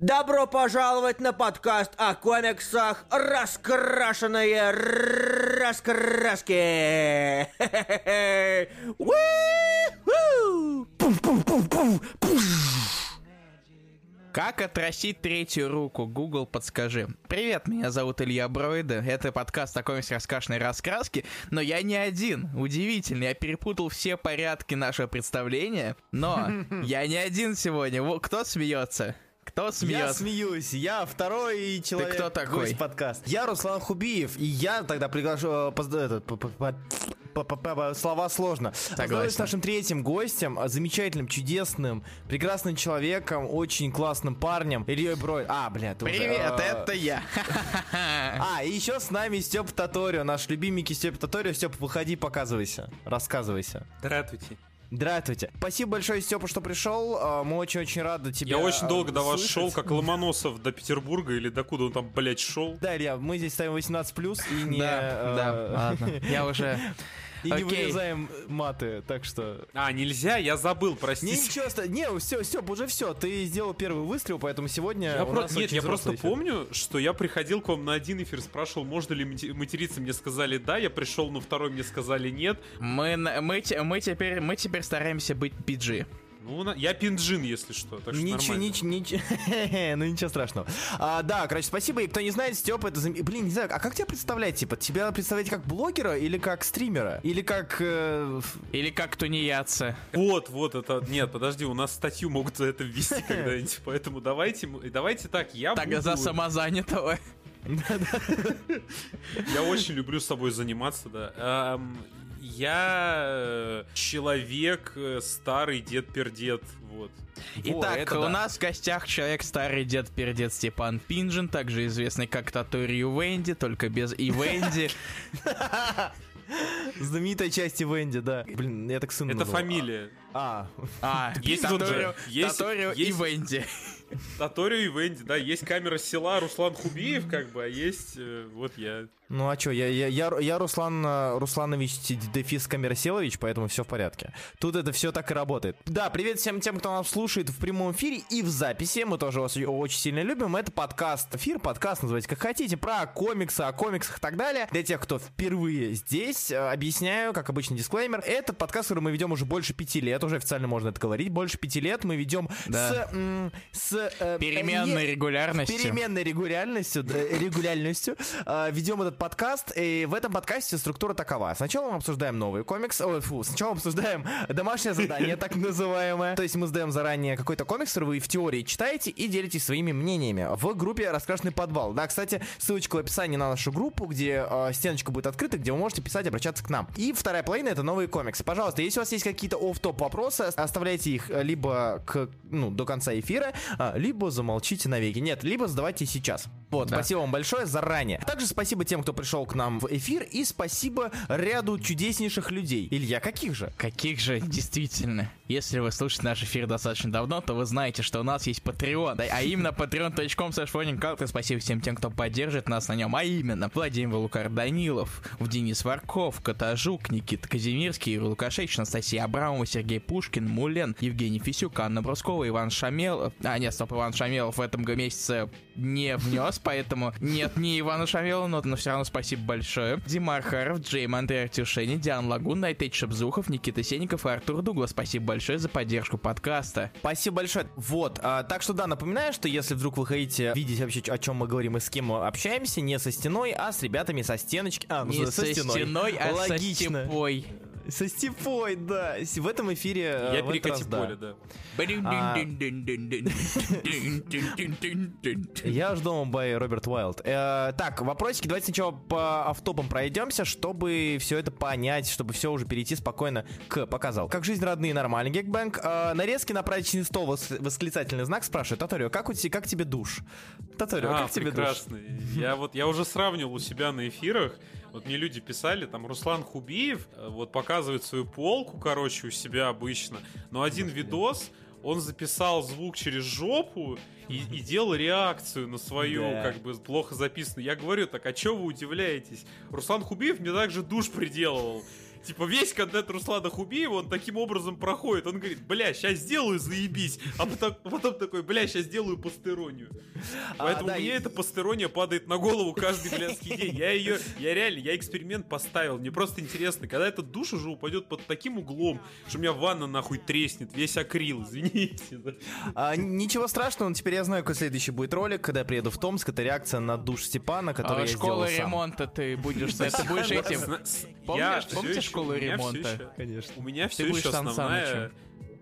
Добро пожаловать на подкаст о комиксах «Раскрашенные раскраски». Как отрастить третью руку? Google, подскажи. Привет, меня зовут Илья Бройда. Это подкаст о комиксе раскрашенной раскраски, но я не один. Удивительно, я перепутал все порядки нашего представления, но я не один сегодня. Кто смеется? Кто Я смеется? смеюсь, я второй человек. кто такой? гость подкаст. Я Руслан Хубиев, и я тогда приглашу... этот, Слова сложно. Поздороваюсь с нашим третьим гостем, э, замечательным, чудесным, прекрасным человеком, очень классным парнем, Ильей Брой. А, бля, ты уже, Привет, э, это я. А, и еще с нами Степ Таторио, наш любименький Степ Таторио. Степ, выходи, показывайся, рассказывайся. Здравствуйте. Здравствуйте. Спасибо большое, Степа, что пришел. Э, Мы очень-очень рады тебя Я очень долго до вас шел, как Ломоносов до Петербурга, или докуда он там, блядь, шел. Да, Илья, мы здесь ставим 18 плюс и не, Да, э, да, ладно. Я уже... и не вырезаем маты, так что. А, нельзя, я забыл, Не, простите. ничего, не, все, Степ, уже все. Ты сделал первый выстрел, поэтому сегодня. Я у про- нас Нет, я просто эфир. помню, что я приходил к вам на один эфир, спрашивал, можно ли материться, мне сказали да, я пришел на второй, мне сказали нет. Мы, мы, теперь, мы теперь стараемся быть PG. Ну, я пинджин, если что, так что Ничего, нормально. ничего, ничего, ну ничего страшного. А, да, короче, спасибо. И кто не знает, Степ, это, зам- блин, не знаю, а как тебя представлять? Типа, тебя представлять как блогера или как стримера? Или как... э, Или как тунеядцы. Вот, вот это... Нет, подожди, у нас статью могут за это ввести когда-нибудь, поэтому давайте, давайте так, я Так, буду... за самозанятого. Я очень люблю с собой заниматься, да. Я э, человек э, старый дед-пердед, вот. Итак, это у да. нас в гостях человек старый дед пердед Степан Пинжин, также известный как Таторию Венди, только без и Венди. Знаменитая часть Венди, да. Блин, я так сына Это назвал. фамилия. А, А, есть тут Таторио же. Есть, Таторио и есть Венди. Таторио и Венди, да. Есть камера села Руслан Хубиев, как бы, а есть э, вот я. Ну а чё, я, я, я, я Руслан э, Русланович Дефис Камерасилович, поэтому все в порядке. Тут это все так и работает. Да, привет всем тем, кто нас слушает в прямом эфире и в записи. Мы тоже вас очень сильно любим. Это подкаст, эфир, подкаст, называйте как хотите, про комиксы, о комиксах и так далее. Для тех, кто впервые здесь, э, объясняю, как обычно, дисклеймер. Это подкаст, который мы ведем уже больше пяти лет, уже официально можно это говорить. Больше пяти лет мы ведем Да. с... с э, Переменной э, регулярностью. переменной регулярностью, регулярностью э, ведем этот подкаст. И в этом подкасте структура такова. Сначала мы обсуждаем новый комикс. Ой, фу, сначала обсуждаем домашнее задание, так называемое. То есть мы сдаем заранее какой-то комикс, который вы в теории читаете и делитесь своими мнениями в группе «Раскрашенный подвал». Да, кстати, ссылочка в описании на нашу группу, где э, стеночка будет открыта, где вы можете писать, обращаться к нам. И вторая половина — это новые комиксы. Пожалуйста, если у вас есть какие-то офф-топ вопросы, оставляйте их э, либо к, ну, до конца эфира, а, либо замолчите навеки. Нет, либо задавайте сейчас. Вот, Да. спасибо вам большое заранее. Также спасибо тем, кто пришел к нам в эфир, и спасибо ряду чудеснейших людей. Илья, каких же? Каких же, действительно. Если вы слушаете наш эфир достаточно давно, то вы знаете, что у нас есть Patreon, а именно patreon.com slash Спасибо всем тем, кто поддержит нас на нем, а именно Владимир Лукар Данилов, Денис Варков, Катажук, Никита Казимирский, Юрий Лукашевич, Анастасия Абрамова, Сергей Пушкин, Мулен, Евгений Фисюк, Анна Брускова, Иван Шамелов. А, нет, стоп, Иван Шамелов в этом месяце не внес, поэтому нет, не Ивана Шамелова, но, но все равно спасибо большое. Димар Харов, Джейм Андрей Артюшени, Диан Лагун, Найтейт Шабзухов, Никита Сенников и Артур Дуглас. Спасибо большое за поддержку подкаста. Спасибо большое. Вот, а, так что да, напоминаю, что если вдруг вы хотите видеть вообще, о чем мы говорим и с кем мы общаемся, не со стеной, а с ребятами со стеночки. А, Не со стеной, а со Логично. степой. Со степой, да. В этом эфире... э, Я перекати поле, да. Я жду дома by Роберт Уайлд. Так, вопросики. Давайте сначала по автопам пройдемся, чтобы все это понять, чтобы все уже перейти спокойно к показал. Как жизнь родные, нормальный гекбэнк. Э, нарезки на праздничный стол, вос- восклицательный знак спрашивает. Таторио, как, у тебя, как тебе душ? Таторио, как тебе душ? прекрасно. Я вот я уже сравнивал у себя на эфирах. Вот мне люди писали, там Руслан Хубиев э, вот показывает свою полку, короче, у себя обычно. Но один видос, он записал звук через жопу и, и делал реакцию на свою, Да. как бы плохо записанную. Я говорю, так а чё вы удивляетесь? Руслан Хубиев мне также душ приделывал. Типа весь контент Руслана Хубиева, он таким образом проходит. Он говорит, бля, сейчас сделаю, заебись. А потом, потом такой, бля, сейчас сделаю постеронию. Поэтому да, мне и- эта постерония падает на голову каждый блядский день. Я ее, я реально, я эксперимент поставил. Мне просто интересно, когда этот душ уже упадет под таким углом, что у меня ванна нахуй треснет, весь акрил, извините. А, ничего страшного, но теперь я знаю, какой следующий будет ролик, когда я приеду в Томск. Это реакция на душ Степана, который А, я школа сделал сам. ремонта ты будешь, ты будешь этим. С- Помнишь- всё ремонта? ещё- Конечно. У меня все еще основная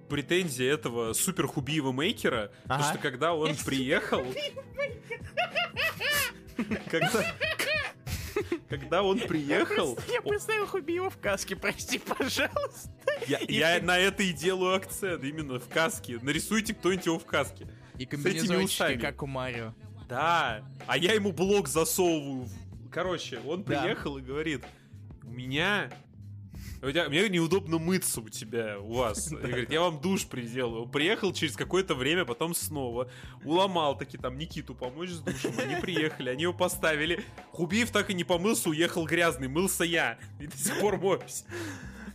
претензия этого супер хубиева мейкера, то Ага. что когда он приехал, когда когда он приехал, Я представил Хубиева в каске, прости, пожалуйста. я, на это и делаю акцент именно в каске. Нарисуйте кто-нибудь его в каске. И этими комбинезончики, как у Марио. Да, а я ему блок засовываю. Короче, он Да. приехал и говорит, у меня... У тебя, мне неудобно мыться у тебя, у вас. И говорит, я вам душ приделаю. Приехал через какое-то время, потом снова. Уломал таки там Никиту помочь с душем. Они приехали, они его поставили. Хубиев так и не помылся, уехал грязный. Мылся я. И до сих пор моюсь.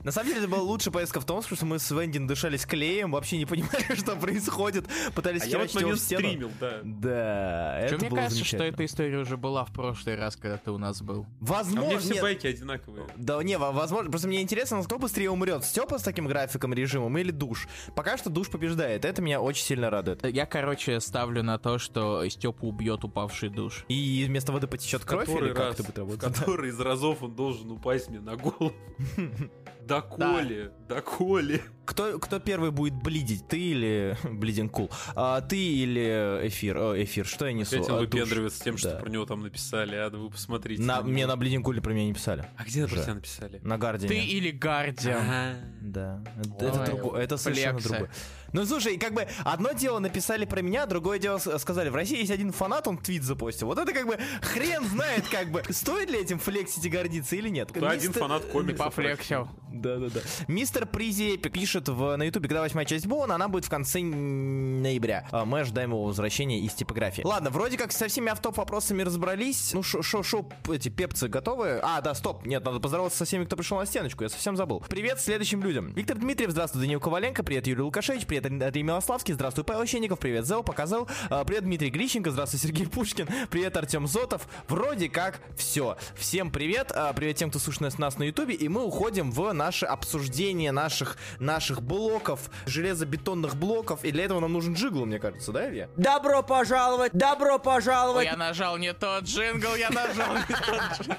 На самом деле, это была лучшая поездка в потому что мы с Вендин дышались клеем, вообще не понимали, что происходит. Пытались А я в этот его в момент стену. стримил, да. Да, это мне было кажется, что эта история уже была в прошлый раз, когда ты у нас был. А Возможно, мне все байки одинаковые. Да не, во- возможно, просто мне интересно, кто быстрее умрет, Степа с таким графиком, режимом или душ? Пока что душ побеждает, это меня очень сильно радует. Я, короче, ставлю на то, что Степу убьет упавший душ. И вместо воды потечет кровь или как это будет работать? который из разов он должен упасть мне на голову. Доколе, доколе. Кто, кто первый будет блидить, ты или Bleeding Cool? А, ты или эфир? О, эфир, что я несу? Он А, душ. выпендривается тем, что Да. про него там написали, а да вы посмотрите. На, него. мне на Bleeding Cool е про меня не писали. А где про тебя написали? На Guardian е. Ты или Guardian? Ага. Да, это, Ой, это другое, это совершенно другое. Ну слушай, как бы одно дело написали про меня, другое дело сказали, в России есть один фанат, он твит запостил. Вот это как бы хрен знает, как бы, стоит ли этим флексить и гордиться или нет. Да, один фанат комиксов. Пофлексил. Да-да-да. Мистер Призи пишет в, на ютубе, когда восьмая часть Боуна, она будет в конце ноября. А Мы ожидаем его возвращения из типографии. Ладно, вроде как со всеми автоп вопросами разобрались. Ну, шо, шо, шо, эти пепцы готовы? А, да, стоп, нет, надо поздороваться со всеми, кто пришел на стеночку, я совсем забыл. Привет следующим людям. Виктор Дмитриев, здравствуй, Данил Коваленко, привет, Юрий Лукашевич, привет, Андрей Милославский, здравствуй, Павел Щенников, привет, Зел, показал, А, привет, Дмитрий Грищенко, здравствуй, Сергей Пушкин, привет, Артем Зотов. Вроде как все. Всем привет, а, привет тем, кто слушает нас- на ютубе, и мы уходим в наше обсуждение наших, наших блоков, железобетонных блоков, и для этого нам нужен джигл, мне кажется, да, Илья? Добро пожаловать, добро Ой, пожаловать. я нажал не тот джингл, я нажал не тот джингл.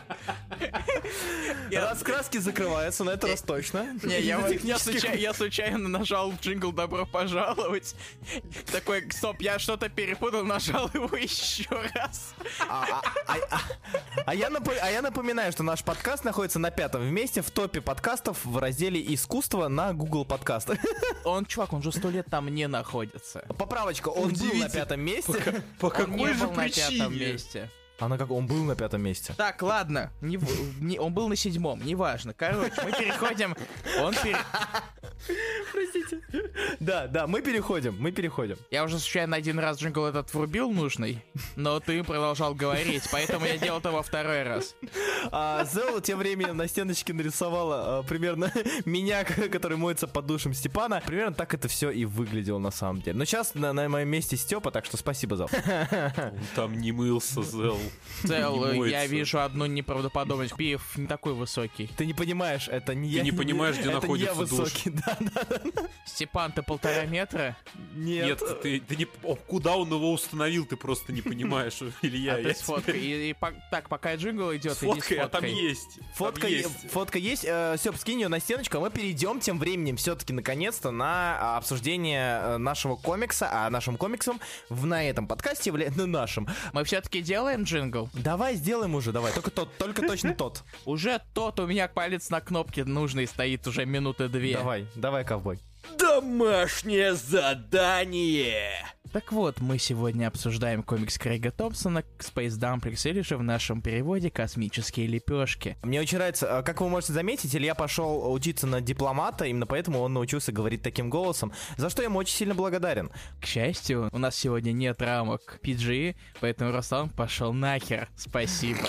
Раскраски закрываются, на этот раз точно. Не, я случайно нажал джингл «Добро пожаловать». Такой, стоп, я что-то перепутал, нажал его еще раз. А, а- а- а- я напо- а я напоминаю, что наш подкаст находится на пятом месте в топе подкастов в разделе «Искусство» на Google подкасты. Он, чувак, он же сто лет там не находится. Поправочка, он был на пятом месте. По не какой же был на пятом причине? месте. А на как он был на пятом месте? Так, ладно, не не- он был на седьмом, неважно. Короче, мы переходим. Он пере- Да, да, мы переходим, мы переходим. Я уже случайно один раз джингл этот врубил нужный, но ты продолжал говорить, поэтому я делал это во второй раз. А Зелла тем временем на стеночке нарисовала а, примерно меня, который моется под душем Степана. Примерно так это все и выглядело на самом деле. Но сейчас на, на моем месте Степа, так что спасибо, Зел. Он там не мылся, Зел. Цел, я вижу одну неправдоподобность. Пиев не такой высокий. Ты не понимаешь, это не Ты я. не понимаешь, где я находится душ. высокий, да, да. Степан, ты полтора метра? Нет. Нет, ты, ты не... о, куда он его установил, ты просто не понимаешь, Илья. а я ты сфоткай. И, и по- так, пока джингл идет, С иди фоткой, а там сфоткай. есть. Фотка, Там есть. фотка есть. Э, скинь ее на стеночку, а мы перейдем тем временем все-таки наконец-то на а, обсуждение э, нашего комикса, а нашим комиксом в, на этом подкасте является ну, нашим. Мы все-таки делаем джингл? Давай сделаем уже, давай. Только тот, только точно тот. Уже тот у меня палец на кнопке нужный стоит уже минуты две. Давай, давай, ковбой. Домашнее задание. Так вот, мы сегодня обсуждаем комикс Крейга Томпсона Space Dumplings или же в нашем переводе «Космические лепешки». Мне очень нравится, э, как вы можете заметить, Илья пошел учиться на дипломата, именно поэтому он научился говорить таким голосом, за что я ему очень сильно благодарен. К счастью, у нас сегодня нет рамок PG, поэтому Руслан пошел нахер. Спасибо.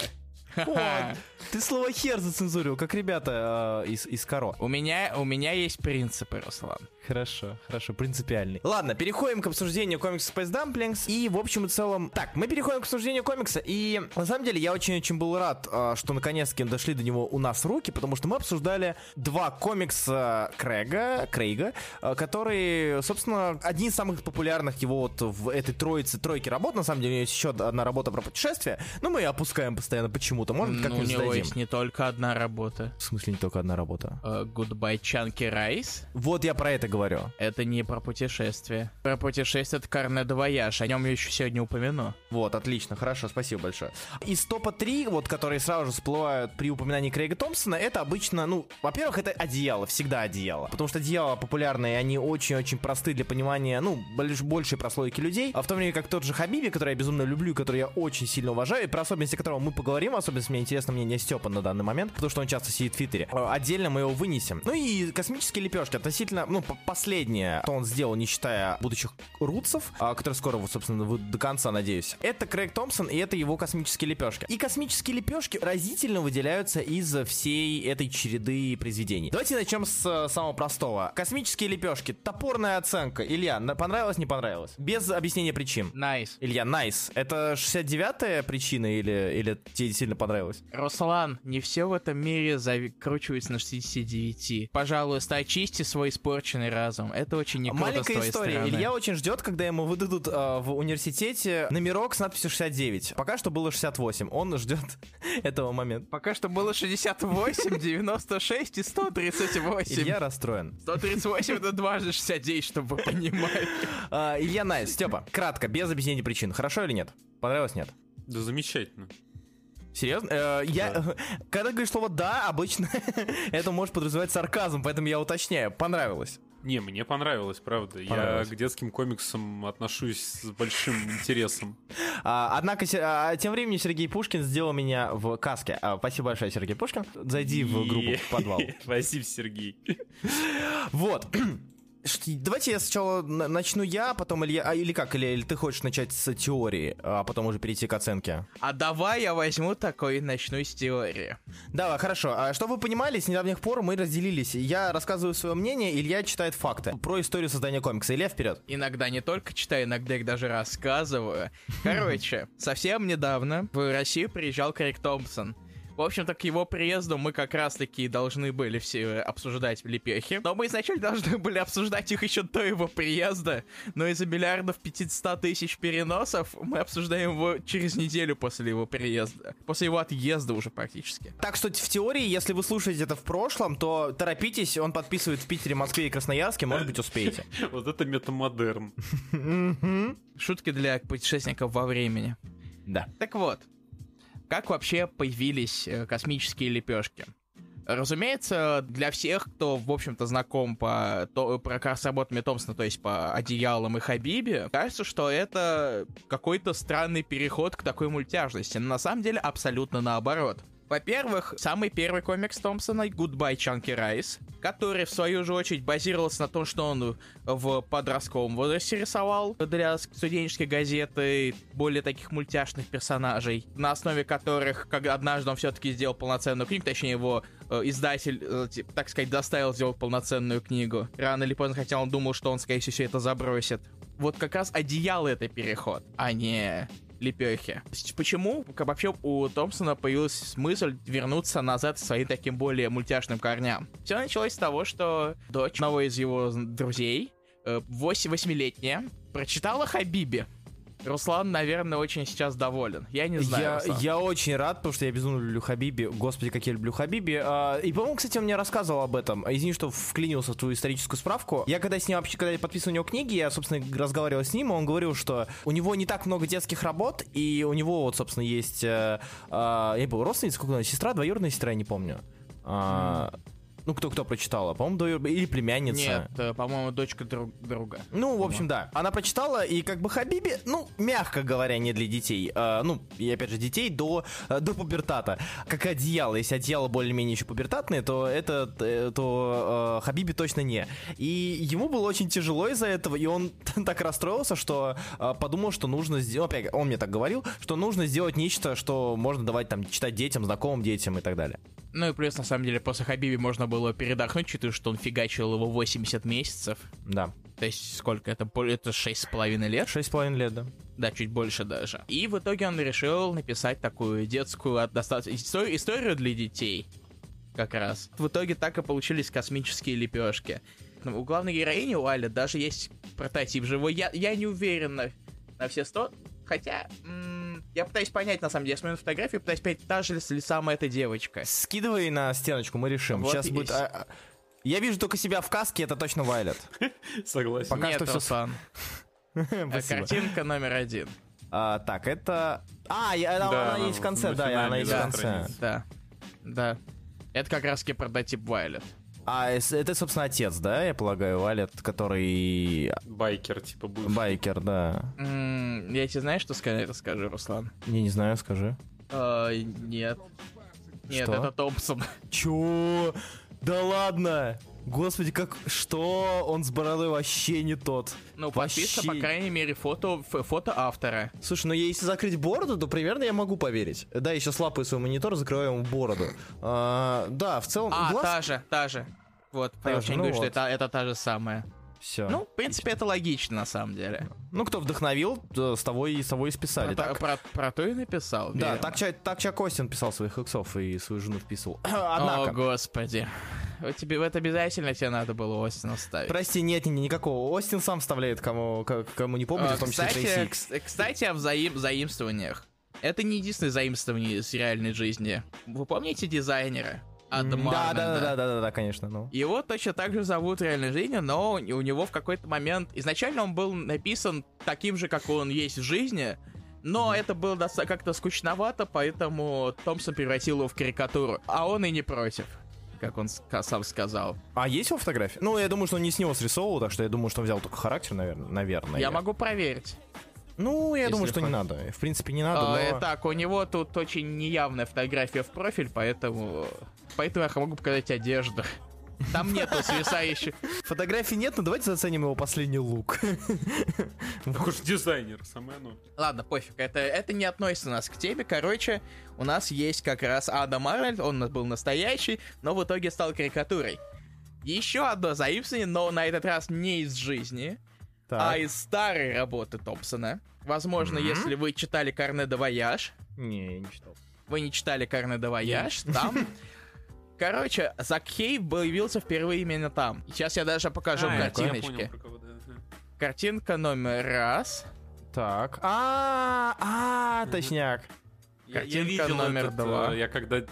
Ты слово хер зацензурил, как ребята э, из, из Каро. У меня, у меня есть принципы, Руслан. Хорошо, хорошо, принципиальный. Ладно, переходим к обсуждению комикса Space Dumplings. И, в общем и целом... Так, мы переходим к обсуждению комикса. И, на самом деле, я очень-очень был рад, э, что наконец-таки дошли до него у нас руки, потому что мы обсуждали два комикса Крэга, Крейга, э, которые, собственно, один из самых популярных его вот в этой троице, тройке работ. На самом деле, есть еще одна работа про путешествие, но мы ее опускаем постоянно почему-то. Может, Ну, у как-нибудь него сдадим. есть не только одна работа. В смысле, не только одна работа? Э, Goodbye Chunky Rice. Вот я про это говорю. Это не про путешествие. Про путешествие это Carnet Voyage. О нем я еще сегодня упомяну. Вот, отлично, хорошо, спасибо большое. Из топа 3, вот, которые сразу же всплывают при упоминании Крейга Томпсона, это обычно, ну, во-первых, это одеяло, всегда одеяло. Потому что одеяла популярные, они очень-очень просты для понимания, ну, больш- большей прослойки людей. А в то время как тот же Хабиби, который я безумно люблю, который я очень сильно уважаю, и про особенности которого мы поговорим, особенности мне интересно мнение Степа на данный момент, потому что он часто сидит в Твиттере. Э, Отдельно мы его вынесем. Ну и космические лепешки, относительно, ну, последнее, что он сделал, не считая будущих Roots ов, а, которые скоро, собственно, до конца, надеюсь. Это Крейг Томпсон, и это его космические лепешки. И космические лепешки разительно выделяются из всей этой череды произведений. Давайте начнем с э, самого простого. Космические лепешки. Топорная оценка. Илья, понравилось, не понравилось? Без объяснения причин. Nice. Илья, nice. Это 69-я причина или, или тебе сильно понравилось? Руслан, не все в этом мире закручивается на 69. Пожалуйста, очисти свой испорченный разум. Это очень не круто с Маленькая твоей история. стороны. Илья очень ждет, когда ему выдадут э, в университете номерок с надписью 69. Пока что было 68. Он ждет этого момента. Пока что было 68, 96 и 138. Илья расстроен. 138 это дважды 69, чтобы вы понимали. А, Илья Nice, Степа, кратко, без объяснения причин. Хорошо или нет? Понравилось, нет? Да замечательно. Серьезно? Э, я, когда говоришь слово «да», обычно это может подразумевать сарказм, поэтому я уточняю. Понравилось. Не, мне понравилось, правда. Понравилось. Я к детским комиксам отношусь с большим интересом. А, однако, а, тем временем Сергей Пушкин сделал меня в каске. А, спасибо большое, Сергей Пушкин. Зайди в группу подвал. Спасибо, Сергей. Вот. Давайте я сначала на- начну я, потом Илья... А, или как, или, или ты хочешь начать с теории, а потом уже перейти к оценке? А давай я возьму такой и начну с теории. Давай, хорошо. А чтобы вы понимали, с недавних пор мы разделились. Я рассказываю свое мнение, Илья читает факты про историю создания комикса. Илья, вперед. Иногда не только читаю, иногда их даже рассказываю. Короче, совсем недавно в Россию приезжал Крейг Томпсон. В общем-то, к его приезду мы как раз-таки должны были все обсуждать лепехи. Но мы изначально должны были обсуждать их еще до его приезда. Но из-за миллиардов 500 тысяч переносов мы обсуждаем его через неделю после его приезда. После его отъезда уже практически. Так что в теории, если вы слушаете это в прошлом, то торопитесь, он подписывает в Питере, Москве и Красноярске, может быть, успеете. Вот это метамодерн. Шутки для путешественников во времени. Да. Так вот, как вообще появились э, космические лепешки? Разумеется, для всех, кто, в общем-то, знаком по, то, про с работами Томпсона, то есть по одеялам и Хабибе, кажется, что это какой-то странный переход к такой мультяжности. Но на самом деле абсолютно наоборот. Во-первых, самый первый комикс Томпсона Goodbye Chunky Rice, который в свою же очередь базировался на том, что он в подростковом возрасте рисовал для студенческой газеты более таких мультяшных персонажей, на основе которых, как однажды он все-таки сделал полноценную книгу, точнее его э, издатель, э, так сказать, доставил сделать полноценную книгу. Рано или поздно, хотя он думал, что он, скорее всего, все это забросит. Вот как раз одеяло это переход, а не лепехи. Почему вообще у Томпсона появилась мысль вернуться назад к своим таким более мультяшным корням? Все началось с того, что дочь одного из его друзей, э, 8-летняя, прочитала Хабиби. Руслан, наверное, очень сейчас доволен. Я не знаю. Я, Руслан. я очень рад, потому что я безумно люблю Хабиби. Господи, как я люблю Хабиби. А, и, по-моему, кстати, он мне рассказывал об этом. Извини, что вклинился в твою историческую справку. Я когда с ним вообще, когда я подписывал у него книги, я, собственно, разговаривал с ним, и он говорил, что у него не так много детских работ, и у него вот, собственно, есть... э, а, я был родственница, сколько она, сестра, двоюродная сестра, я не помню. А, Ну, кто-кто прочитала? По-моему, или племянница. Нет, э, по-моему, дочка друг- друга. Ну, в общем, да. Она прочитала, и как бы Хабиби, ну, мягко говоря, не для детей. А, ну, и опять же, детей до, э, до пубертата. Как одеяло. Если одеяло более-менее еще пубертатное, то это, то э, Хабиби точно не. И ему было очень тяжело из-за этого, и он так расстроился, что э, подумал, что нужно сделать, опять, он мне так говорил, что нужно сделать нечто, что можно давать там читать детям, знакомым детям и так далее. Ну и плюс, на самом деле, после Хабиби можно было передохнуть, учитывая, что он фигачил его 80 месяцев. Да. То есть сколько? Это, это 6,5 лет? Шесть с половиной лет, да. Да, чуть больше даже. И в итоге он решил написать такую детскую от- доста- исто- историю для детей. Как раз. В итоге так и получились космические лепешки. Ну, У главной героини у Али даже есть прототип живой. Я, я не уверен на, на все сто. Хотя, м, я пытаюсь понять, на самом деле, я смотрю на фотографию, пытаюсь понять, та же ли самая эта девочка. Скидывай на стеночку, мы решим. Вот Сейчас будет... а, а, Я вижу только себя в каске, это точно Вайлет. Согласен. Пока Нет, что Руслан. Э, Спасибо. Картинка номер один. А, так, это... А, я- она, Да, она есть в конце, да, она есть в конце. Да. Да. Это как раз таки прототип Вайлет. А это, собственно, отец, да, я полагаю, Вайлет, который Байкер, типа, бывший. байкер, да. М, Я тебе знаешь, что сказать, расскажи, Руслан? Не, не знаю, скажи. А, нет. Нет, Что? это Томпсон. Чё? Да ладно! Господи, как... Что? Он с бородой вообще не тот. Ну, Вообще. по крайней мере, фото, фото автора. Слушай, ну если закрыть бороду, то примерно я могу поверить. Да, я сейчас лапаю свой монитор, закрываю ему бороду. А, да, в целом... А, глаз- та же, та же. Вот, Та я же, очень ну говорю, что вот. это, это та же самая. Все. Ну, в принципе, это логично, на самом деле. Ну, кто вдохновил, с того и, с того и списали. Про, Так, про- про то и написал. да, верно. так, так Чак Остин писал своих иксов и свою жену вписывал. О, Однако, господи. Вот тебе это обязательно тебе надо было Остина ставить. прости, нет, нет, никакого. Остин сам вставляет, кому, кому не помнит, А, в том числе кстати, кс- кстати, о взаим- заимствованиях. Это не единственное заимствование из реальной жизни. Вы помните дизайнера? Адама Да, да, да, да, да, да, конечно. Ну. Его точно так же зовут в реальной жизни, но у него в какой-то момент... Изначально он был написан таким же, как он есть в жизни, но это было доста- как-то скучновато, поэтому Томпсон превратил его в карикатуру. А он и не против, как он сам сказал. А есть его фотография? Ну, я думаю, что он не с него срисовывал, так что я думаю, что он взял только характер, наверное. наверное. Я могу проверить. Ну, я если думаю, что не надо. В принципе, не надо, А, но... Так, у него тут очень неявная фотография в профиль, поэтому... Поэтому я могу показать одежду. Там нету свисающих... Фотографий нет, но давайте заценим его последний лук. Так уж дизайнер, самое оно. Ладно, пофиг, это, это не относится нас к теме. Короче, у нас есть как раз Адам Арнольд, он у нас был настоящий, но в итоге стал карикатурой. Еще одно заимствование, но на этот раз не из жизни, а Так. из старой работы Томпсона. Возможно, если вы читали Carnet de Voyage, Не, я не читал. вы не читали Carnet de Voyage, там... Короче, Закхей появился впервые именно там. Сейчас я даже покажу А, я картиночки. понял, про кого, да, да. Картинка номер раз. Так. А, а, точняк. Я, я Картинка видел номер этот, два. э, Я когда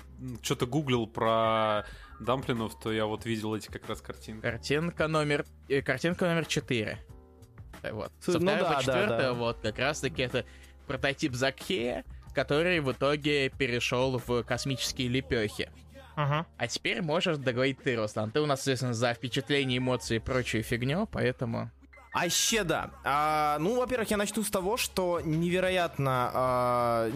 что-то гуглил про дамплинов, то я вот видел эти как раз картинки. Картинка номер... э, картинка номер 4. Вот. Со ну да, по да, четвертое, да. вот, как раз-таки это прототип Закхея, который в итоге перешел в космические лепехи. Ага. А теперь можешь договорить ты, Руслан. Ты у нас, соответственно, за впечатление, эмоции и прочую фигню, поэтому... А ще да. А, ну, во-первых, я начну с того, что невероятно а,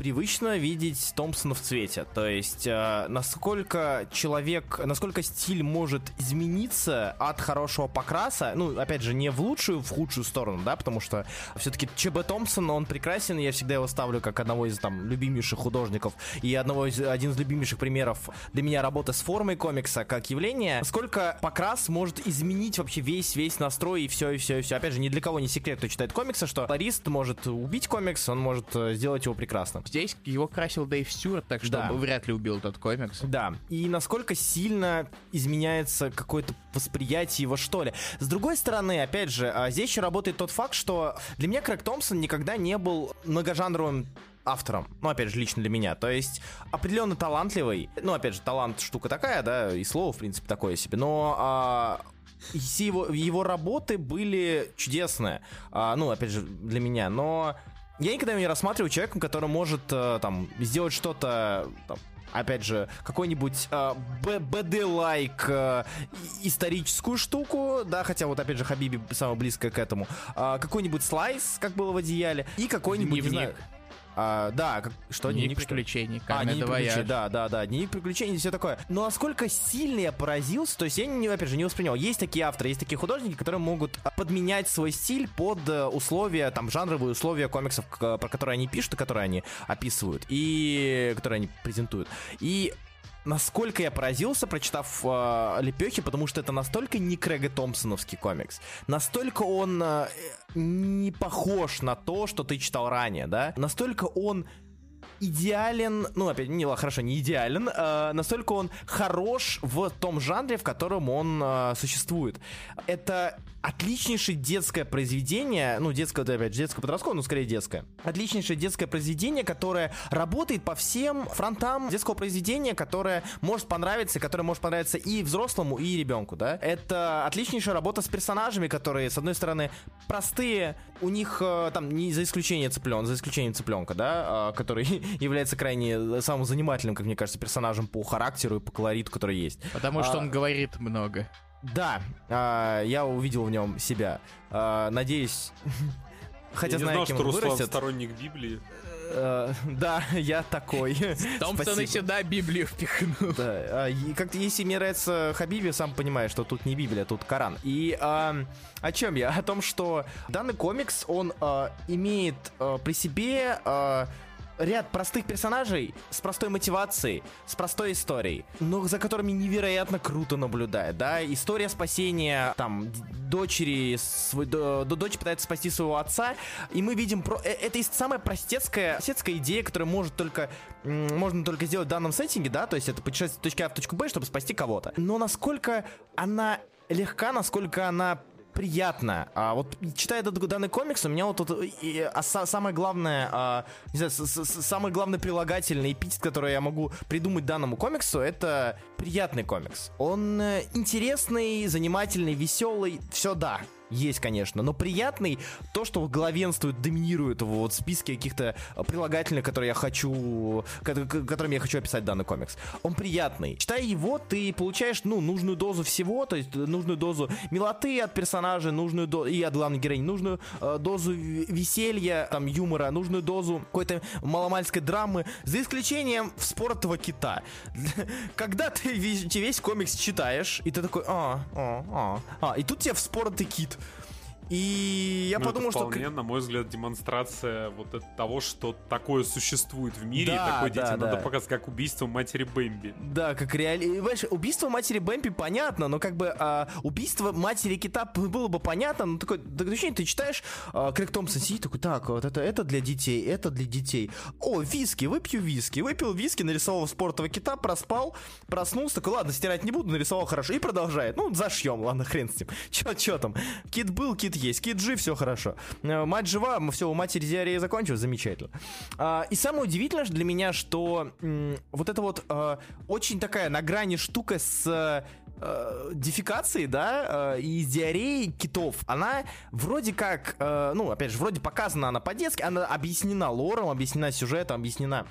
непривычно видеть Томпсона в цвете. То есть, а, насколько человек, насколько стиль может измениться от хорошего покраса, ну, опять же, не в лучшую, в худшую сторону, да, потому что все-таки ЧБ Томпсон, он прекрасен, я всегда его ставлю как одного из там любимейших художников и одного из, один из любимейших примеров для меня работы с формой комикса как явление. Сколько покрас может изменить вообще весь весь настрой и все и все и все. Опять же, ни для кого не секрет, кто читает комиксы, что флорист может убить комикс, он может э, сделать его прекрасным. Здесь его красил Дэйв Стюарт, так что Да. вряд ли убил этот комикс. Да, и насколько сильно изменяется какое-то восприятие его, что ли. С другой стороны, опять же, а, здесь еще работает тот факт, что для меня Крэг Томпсон никогда не был многожанровым автором, ну, опять же, лично для меня, то есть определенно талантливый, ну, опять же, талант штука такая, да, и слово, в принципе, такое себе, но а, его, его работы были чудесные, А, ну, опять же, для меня, но я никогда не рассматриваю человеком, который может э, там сделать что-то там, опять же, какой-нибудь э, БД-лайк э, историческую штуку, да, хотя вот, опять же, Хабиби самое близкое к этому, э, какой-нибудь слайс, как было в одеяле, и какой-нибудь, не Дневник. знаю, а, да, как, что Дневник ли? приключений, А, дневник приключений, да, да, да, дневник приключений и все такое. Но насколько сильно я поразился, то есть я, не, опять же, не воспринял. Есть такие авторы, есть такие художники, которые могут а, подменять свой стиль под э, условия, там, жанровые условия комиксов, про которые они пишут и которые они описывают, и которые они презентуют. И Насколько я поразился, прочитав э, Лепехи, потому что это настолько не Крэга Томпсоновский комикс, настолько он э, не похож на то, что ты читал ранее, да, настолько он идеален, ну, опять, не, хорошо, не идеален, э, настолько он хорош в том жанре, в котором он э, существует. Это отличнейшее детское произведение, ну, детское, да, опять же, детско-подростковое, но скорее детское. Отличнейшее детское произведение, которое работает по всем фронтам детского произведения, которое может понравиться, которое может понравиться и взрослому, и ребенку, да. Это отличнейшая работа с персонажами, которые, с одной стороны, простые, у них э, там, не за исключением цыплен, за исключением цыпленка, да, э, который является крайне самым занимательным, как мне кажется, персонажем по характеру и по колориту, который есть. Потому что А, он говорит много. Да, а, я увидел в нем себя. А, надеюсь, хотя я не знаю, знал, кем что он Руслан вырастет. сторонник Библии. Э, да, я такой. Томпсон и сюда Библию впихнул. Да, а, и как-то если мне нравится Хабиби, сам понимаешь, что тут не Библия, тут Коран. И а, о чем я? О том, что данный комикс, он а, имеет а, при себе а, ряд простых персонажей с простой мотивацией, с простой историей, но за которыми невероятно круто наблюдать, да, история спасения, там, дочери, свой, до- до- дочь пытается спасти своего отца, и мы видим, про, э, это и самая простецкая, простецкая идея, которая может только, можно только сделать в данном сеттинге, да, то есть это путешествие с точки А в точку Б, чтобы спасти кого-то. Но насколько она легка, насколько она приятно. А вот читая этот данный комикс, у меня вот тут и, а, са- самое главное, а, не знаю, с- с- самый главный прилагательный эпитет, который я могу придумать данному комиксу, это приятный комикс. Он э, интересный, занимательный, веселый, все да. Есть, конечно, но приятный то, что главенствует, доминирует вот в списке каких-то э, прилагательных, которые я хочу, ко- ко- которыми я хочу описать данный комикс. Он приятный. Читая его, ты получаешь, ну, нужную дозу всего, то есть э, нужную дозу милоты от персонажа, нужную дозу, и от главной героини, нужную э, дозу веселья, там, юмора, нужную дозу какой-то маломальской драмы, за исключением спортового кита. Когда ты весь, весь комикс читаешь, и ты такой, а, а, а, а, и тут тебе вспоротый кит. И я Ну, подумал, это что... вполне, на мой взгляд, демонстрация вот от того, что такое существует в мире, Да, и такое да, детям надо да. показать, как убийство матери Бэмби. Да, как реально. убийство матери Бэмпи понятно, но как бы а, убийство матери кита было бы понятно, но такое, такое ощущение, ты читаешь, а, Крэг Томпсон сидит такой, так, вот это, это для детей, это для детей. О, виски, выпью виски. Выпил виски, нарисовал спортового кита, проспал, проснулся, такой, ладно, стирать не буду, нарисовал хорошо. И продолжает. Ну, зашьем, ладно, хрен с ним. Чё, чё там? Кит был, кит есть, кит жив, все хорошо. Э, Мать жива, все, у матери диарея закончилась, замечательно. А, и самое удивительное для меня, что вот это вот э, очень такая на грани штука с э, дефекацией, да, э, и с диареей китов, она вроде как, э, ну, опять же, вроде показана она по-детски, она объяснена лором, объяснена сюжетом, объяснена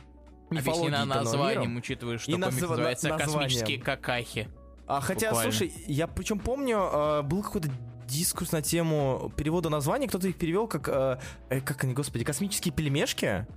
данного названием, учитывая, что И комикс назва- называется на- названием. «Космические какахи». А, хотя, Буквально. слушай, я причем помню, э, был какой-то дискурс на тему перевода названий, кто-то их перевел как, э, э, как они, господи, космические пельмешки.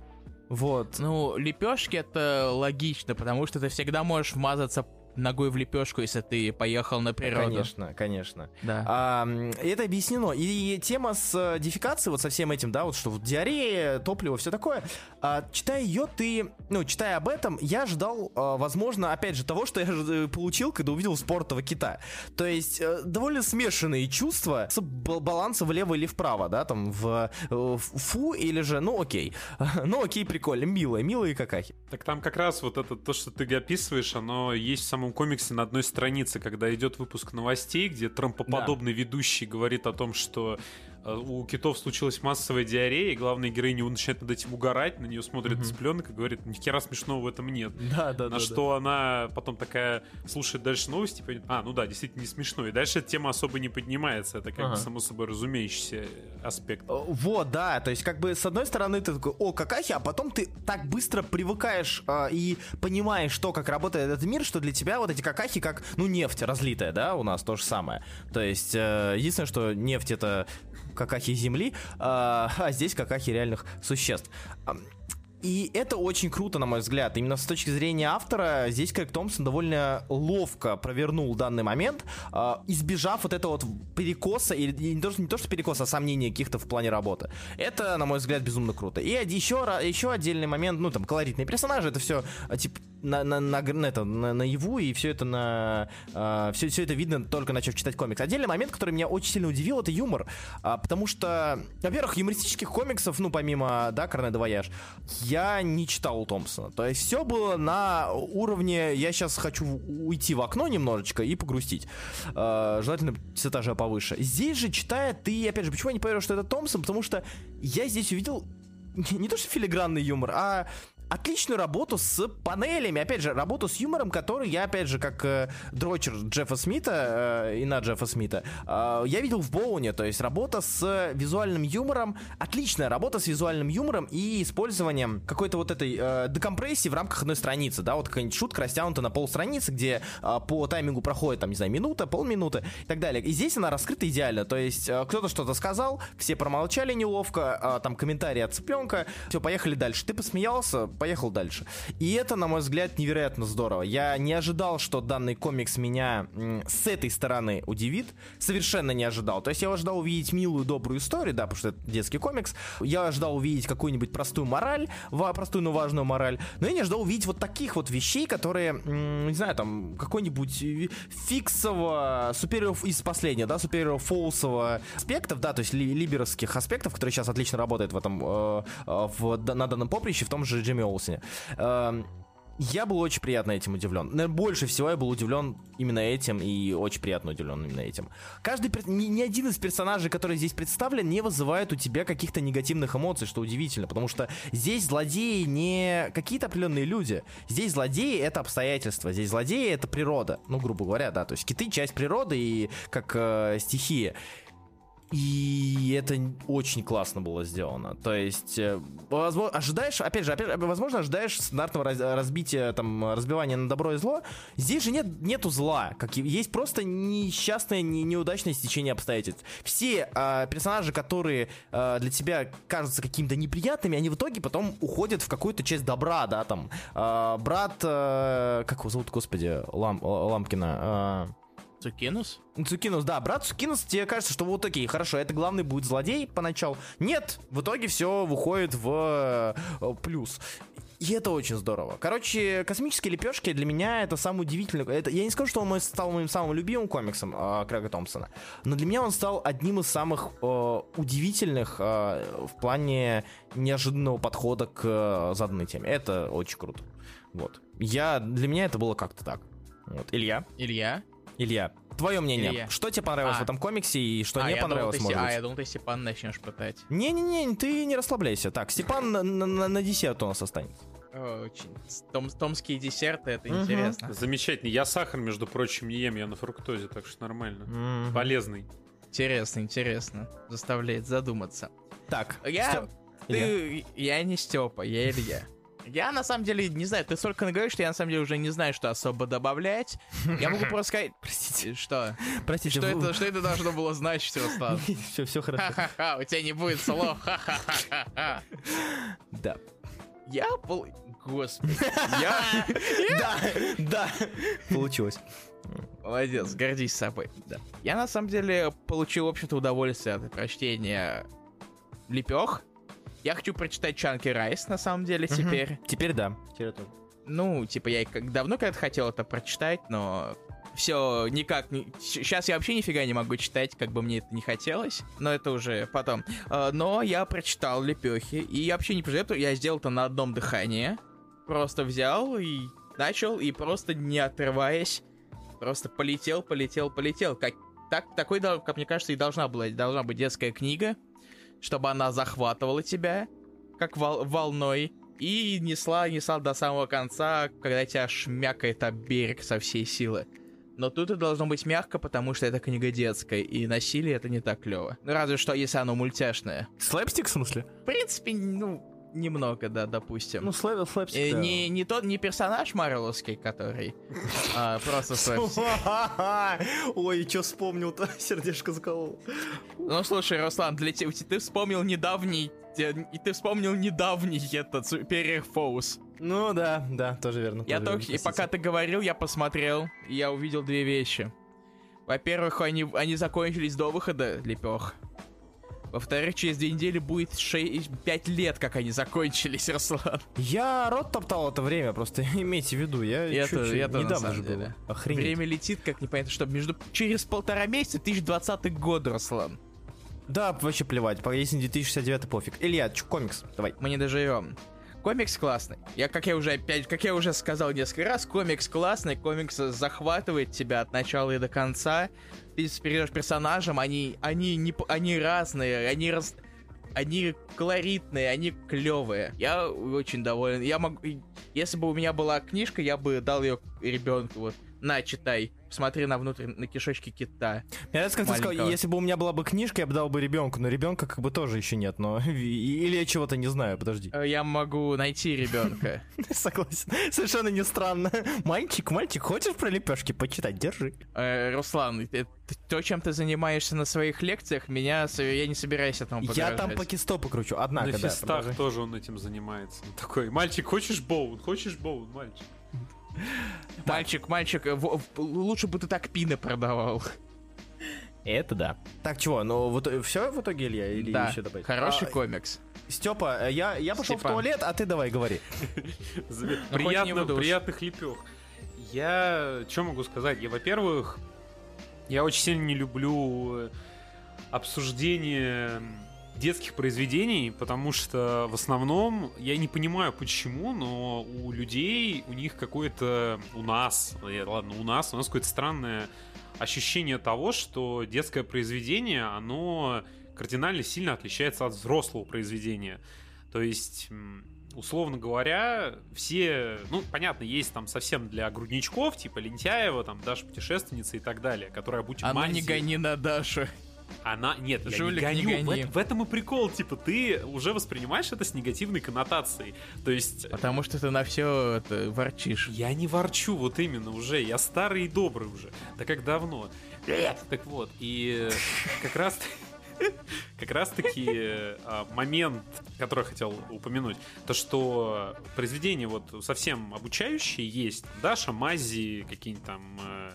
Вот. Ну, лепешки это логично, потому что ты всегда можешь вмазаться ногой в лепешку, если ты поехал на природу. Конечно, конечно. Да. А, это объяснено. И тема с э, дефекацией, вот со всем этим, да, вот что вот диарея, топливо, все такое. А, читая ее, ты, ну, читая об этом, я ждал, а, возможно, опять же, того, что я э, получил, когда увидел спортового кита. То есть, э, довольно смешанные чувства с бал- баланса влево или вправо, да, там, в, э, в фу или же, ну, окей. Ну, окей, прикольно, милые, милые какахи. Так там как раз вот это, то, что ты описываешь, оно есть в самом комиксе на одной странице, когда идет выпуск новостей, где трампоподобный ведущий говорит о том, что у китов случилась массовая диарея, и главная героиня начинает над этим угорать, на нее смотрит Мгм. с пленок и говорит, ни хера смешного в этом нет. Да, да, На что она потом такая слушает дальше новости, и понимает, а, ну да, действительно не смешно. И дальше эта тема особо не поднимается. Это как Ага. бы само собой разумеющийся аспект. Э, Вот, да, то есть как бы с одной стороны ты такой, о, какахи, а потом ты так быстро привыкаешь а, и понимаешь, что, как работает этот мир, что для тебя вот эти какахи как, ну, нефть разлитая, да, у нас то же самое. То есть э, единственное, что нефть это какахи земли, а, а здесь какахи реальных существ. И это очень круто, на мой взгляд. Именно с точки зрения автора, здесь Крэг Томпсон довольно ловко провернул данный момент, а, избежав вот этого вот перекоса, или не то, не то, что перекоса, а сомнений каких-то в плане работы. Это, на мой взгляд, безумно круто. И еще, еще отдельный момент, ну, там, колоритные персонажи, это все, типа, на, на, на, на, это, на, наяву, и все это на... все, все это видно только начав читать комикс. Отдельный момент, который меня очень сильно удивил, это юмор. А, потому что, во-первых, юмористических комиксов, ну, помимо, да, Carnet de Voyage, я не читал у Томпсона. То есть все было на уровне «я сейчас хочу уйти в окно немножечко и погрустить». А, желательно с этажа повыше. Здесь же, читая, ты, опять же, почему я не поверил, что это Томпсон? Потому что я здесь увидел не то что филигранный юмор, а отличную работу с панелями, опять же, работу с юмором, который я, опять же, как э, дрочер Джеффа Смита э, и на Джеффа Смита, э, я видел в Боуне, то есть работа с визуальным юмором, отличная работа с визуальным юмором и использованием какой-то вот этой э, декомпрессии в рамках одной страницы, да, вот какая-нибудь шутка растянута на пол страницы, где э, по таймингу проходит, там, не знаю, минута, полминуты и так далее. И здесь она раскрыта идеально, то есть э, кто-то что-то сказал, все промолчали неловко, а, там комментарии от цыпленка, все, поехали дальше. Ты посмеялся, поехал дальше. И это, на мой взгляд, невероятно здорово. Я не ожидал, что данный комикс меня с этой стороны удивит. Совершенно не ожидал. То есть я ожидал увидеть милую, добрую историю, да, потому что это детский комикс. Я ожидал увидеть какую-нибудь простую мораль, простую, но важную мораль. Но я не ожидал увидеть вот таких вот вещей, которые, не знаю, там, какой-нибудь э, фиксово, супериоров из последнего, да, супериоров фолсово аспектов, да, то есть ли- либеровских аспектов, которые сейчас отлично работают в этом, э, э, в, на данном поприще, в том же Джимми Олсене. Эм, я был очень приятно этим удивлен. Больше всего я был удивлен именно этим и очень приятно удивлен именно этим. Каждый, ни, ни один из персонажей, который здесь представлен, не вызывает у тебя каких-то негативных эмоций, что удивительно, потому что здесь злодеи не какие-то определенные люди. Здесь злодеи это обстоятельства, здесь злодеи это природа. Ну, грубо говоря, да. То есть киты часть природы и как э, стихия. И это очень классно было сделано. То есть, э, возможно, ожидаешь, опять же, опять, же, возможно, ожидаешь стандартного раз- разбития, там, разбивания на добро и зло. Здесь же нет, нету зла. Как, есть просто несчастное, не- неудачное стечение обстоятельств. Все э, персонажи, которые э, для тебя кажутся какими-то неприятными, они в итоге потом уходят в какую-то часть добра, да, там. Э, брат, э, как его зовут, господи, Лам, Ламкина? э, Цукинус? Цукинус, да, брат Цукинус, тебе кажется, что вот окей, хорошо, это главный будет злодей поначалу. Нет, в итоге все выходит в э, плюс. И это очень здорово. Короче, космические лепешки для меня это самый удивительный. Это, я не скажу, что он мой, стал моим самым любимым комиксом э, Крэга Томпсона, но для меня он стал одним из самых э, удивительных э, в плане неожиданного подхода к э, заданной теме. Это очень круто. Вот. Я, для меня это было как-то так. Вот. Илья? Илья? Илья, твое мнение. Илья. Что тебе понравилось А. в этом комиксе и что а, не понравилось, думал, ты, может Се- быть? А, я думал, ты Степан начнешь пытать. Не-не-не, ты не расслабляйся. Так, Степан на, на- на- десерт у нас останется. Очень. Том, томские десерты, это Мгм. интересно. Замечательно. Я сахар, между прочим, не ем, я на фруктозе, так что нормально. Полезный. Интересно, интересно. Заставляет задуматься. Так, Я... Стёп, Ты... Я не Степа, я Илья. Я на самом деле не знаю, ты столько наговоришь, что я на самом деле уже не знаю, что особо добавлять. Я могу просто сказать... Простите. Что? простите. Что это, что это должно было значить, Руслан? Все, все хорошо. Ха-ха-ха, у тебя не будет слов. Ха-ха-ха-ха. Да. Я был... Господи. Я... Да, да. Получилось. Молодец, гордись собой. Да. Я на самом деле получил, в общем-то, удовольствие от прочтения лепех. Я хочу прочитать Чанки Райс, на самом деле, теперь. Теперь да. Теперь тоже. Ну, типа, я как давно когда-то хотел это прочитать, но все никак не... Сейчас я вообще нифига не могу читать, как бы мне это не хотелось, но это уже потом. А, Но я прочитал лепехи, и я вообще не пожалею, я сделал это на одном дыхании. Просто взял и начал, и просто не отрываясь, просто полетел, полетел, полетел. Как так, такой, как мне кажется, и должна была, должна быть детская книга, чтобы она захватывала тебя, как вол- волной, и несла, несла до самого конца, когда тебя шмякает об берег со всей силы. Но тут это должно быть мягко, потому что это книга детская, и насилие это не так клево. Ну, разве что, если оно мультяшное. Слэпстик, в смысле? В принципе, ну, немного, да, допустим. Ну, слэп, слэпстик, Э, не, не тот, не персонаж Марвеловский, который а, просто слэпстик. Ой, что вспомнил-то? Сердечко заколол. Ну, слушай, Руслан, для тебя, ты вспомнил недавний, и ты вспомнил недавний этот Superior Foes. Ну да, да, тоже верно. Я тоже только, верно, и пока ты говорил, я посмотрел, и я увидел две вещи. Во-первых, они, они закончились до выхода Лепех. Во-вторых, через две недели будет 6, 5 лет, как они закончились, Руслан. Я рот топтал это время, просто имейте в виду. Я Это- чуть-чуть- это недавно же деле. было. Охренеть. Время летит, как непонятно что. Между... Через полтора месяца 2020 год, Руслан. Да, вообще плевать. Если 2069, пофиг. Илья, чё, комикс? Давай. Мы не доживем. Комикс классный. Я, как я уже опять, как я уже сказал несколько раз, комикс классный, комикс захватывает тебя от начала и до конца. Ты перейдешь персонажам, они, они, не, они разные, они раз, они колоритные, они клевые. Я очень доволен. Я могу, если бы у меня была книжка, я бы дал ее ребенку. Вот, на, читай. Смотри на внутрь, на кишечки кита. Мне нравится, как ты сказал, Маленького. если бы у меня была бы книжка, я бы дал бы ребенку, но ребенка как бы тоже еще нет, но... Или я чего-то не знаю, подожди. Э, Я могу найти ребенка. Согласен. Совершенно не странно. Мальчик, мальчик, хочешь про лепешки почитать? Держи. Э, Руслан, то, чем ты занимаешься на своих лекциях, меня я не собираюсь этому Я подражать. там покистопы кручу, однако, На да. тоже он этим занимается. Такой, мальчик, хочешь боун? Хочешь боун, мальчик? Мальчик, мальчик, э, в- в- лучше бы ты так пины продавал. Это да. Так, чего, ну вот все в итоге, Илья, или да, еще добавить? хороший А, комикс. Степа, я, я пошел в Степан. туалет, а ты давай говори. Ну, в приятных лепех. Я что могу сказать? Я, во-первых, я очень сильно не люблю э, обсуждение детских произведений, потому что в основном я не понимаю почему, но у людей у них какое-то у нас, э, ладно, у нас у нас какое-то странное ощущение того, что детское произведение, оно кардинально сильно отличается от взрослого произведения. То есть, условно говоря, все, ну, понятно, есть там совсем для грудничков, типа Лентяева, там, Даша путешественница и так далее, которая обучит А ну не гони на Дашу. Она, нет, Жулик, не не гоню. В, гони. в этом и прикол, типа, ты уже воспринимаешь это с негативной коннотацией. То есть, Потому что ты на все это ворчишь. я не ворчу, вот именно уже, я старый и добрый уже. Да как давно. Так вот, и как раз как раз таки а, момент, который я хотел упомянуть, то что произведения вот совсем обучающие есть, Даша, Мази, какие-нибудь там э,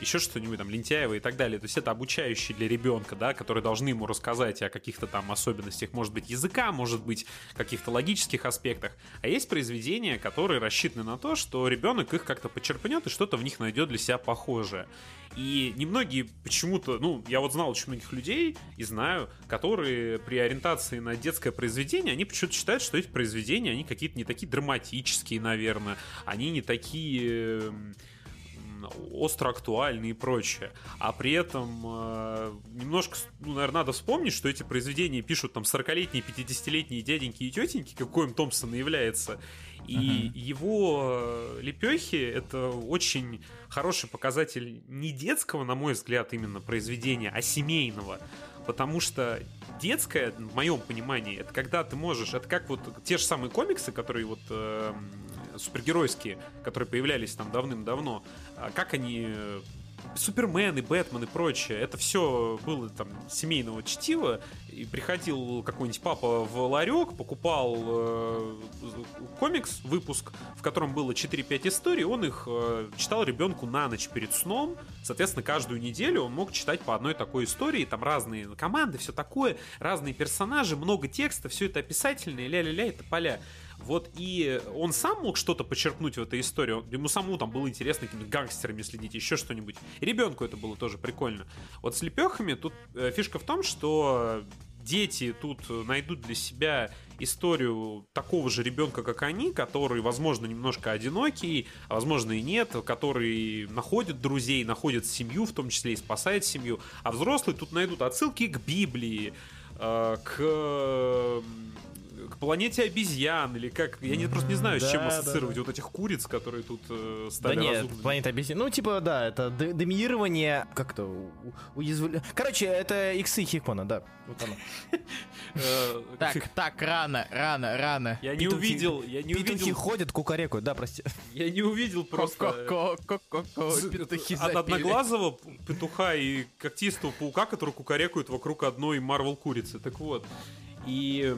еще что-нибудь там, Лентяева и так далее. То есть это обучающие для ребенка, да, которые должны ему рассказать о каких-то там особенностях, может быть, языка, может быть, каких-то логических аспектах. А есть произведения, которые рассчитаны на то, что ребенок их как-то почерпнет и что-то в них найдет для себя похожее. И немногие почему-то, ну, я вот знал очень многих людей и знаю, которые при ориентации на детское произведение, они почему-то считают, что эти произведения, они какие-то не такие драматические, наверное, они не такие остро актуальны и прочее. А при этом э, немножко, ну, наверное, надо вспомнить, что эти произведения пишут там 40-летние, 50-летние дяденьки и тетеньки, каким Томпсон и является. И его э, лепехи это очень хороший показатель не детского, на мой взгляд, именно произведения, а семейного. Потому что детское, в моем понимании, это когда ты можешь, это как вот те же самые комиксы, которые вот э, супергеройские, которые появлялись там давным-давно, а как они э, Супермен и Бэтмен и прочее, это все было там семейного чтива, и приходил какой-нибудь папа в ларек, покупал э, комикс, выпуск, в котором было 4-5 историй, он их э, читал ребенку на ночь перед сном, соответственно, каждую неделю он мог читать по одной такой истории, там разные команды, все такое, разные персонажи, много текста, все это описательное, ля-ля-ля, это поля. Вот и он сам мог что-то почерпнуть в этой истории. Ему самому там было интересно какими-то гангстерами следить, еще что-нибудь. И ребенку это было тоже прикольно. Вот с лепехами тут э, фишка в том, что дети тут найдут для себя историю такого же ребенка, как они, который, возможно, немножко одинокий, а возможно и нет, который находит друзей, находит семью, в том числе и спасает семью, а взрослые тут найдут отсылки к Библии, э, к к планете обезьян, или как, я не, просто не знаю, с чем Да, да, ассоциировать вот этих куриц, которые тут э, Да стали нет, разумными. планета объяснит. Ну, типа, да, это д- доминирование, как-то, уязвление. Короче, это иксы Хикмана, да. Вот оно. Э, Так, так, рано, рано, рано. Я не Петухи- увидел, я не Петухи увидел, ходят, кукарекают, да, прости. я не увидел просто... Ко-ко-ко-ко-ко, З- петухи От запели. одноглазого п- петуха и когтистого паука, которые кукарекают вокруг одной Марвел курицы. Так вот. И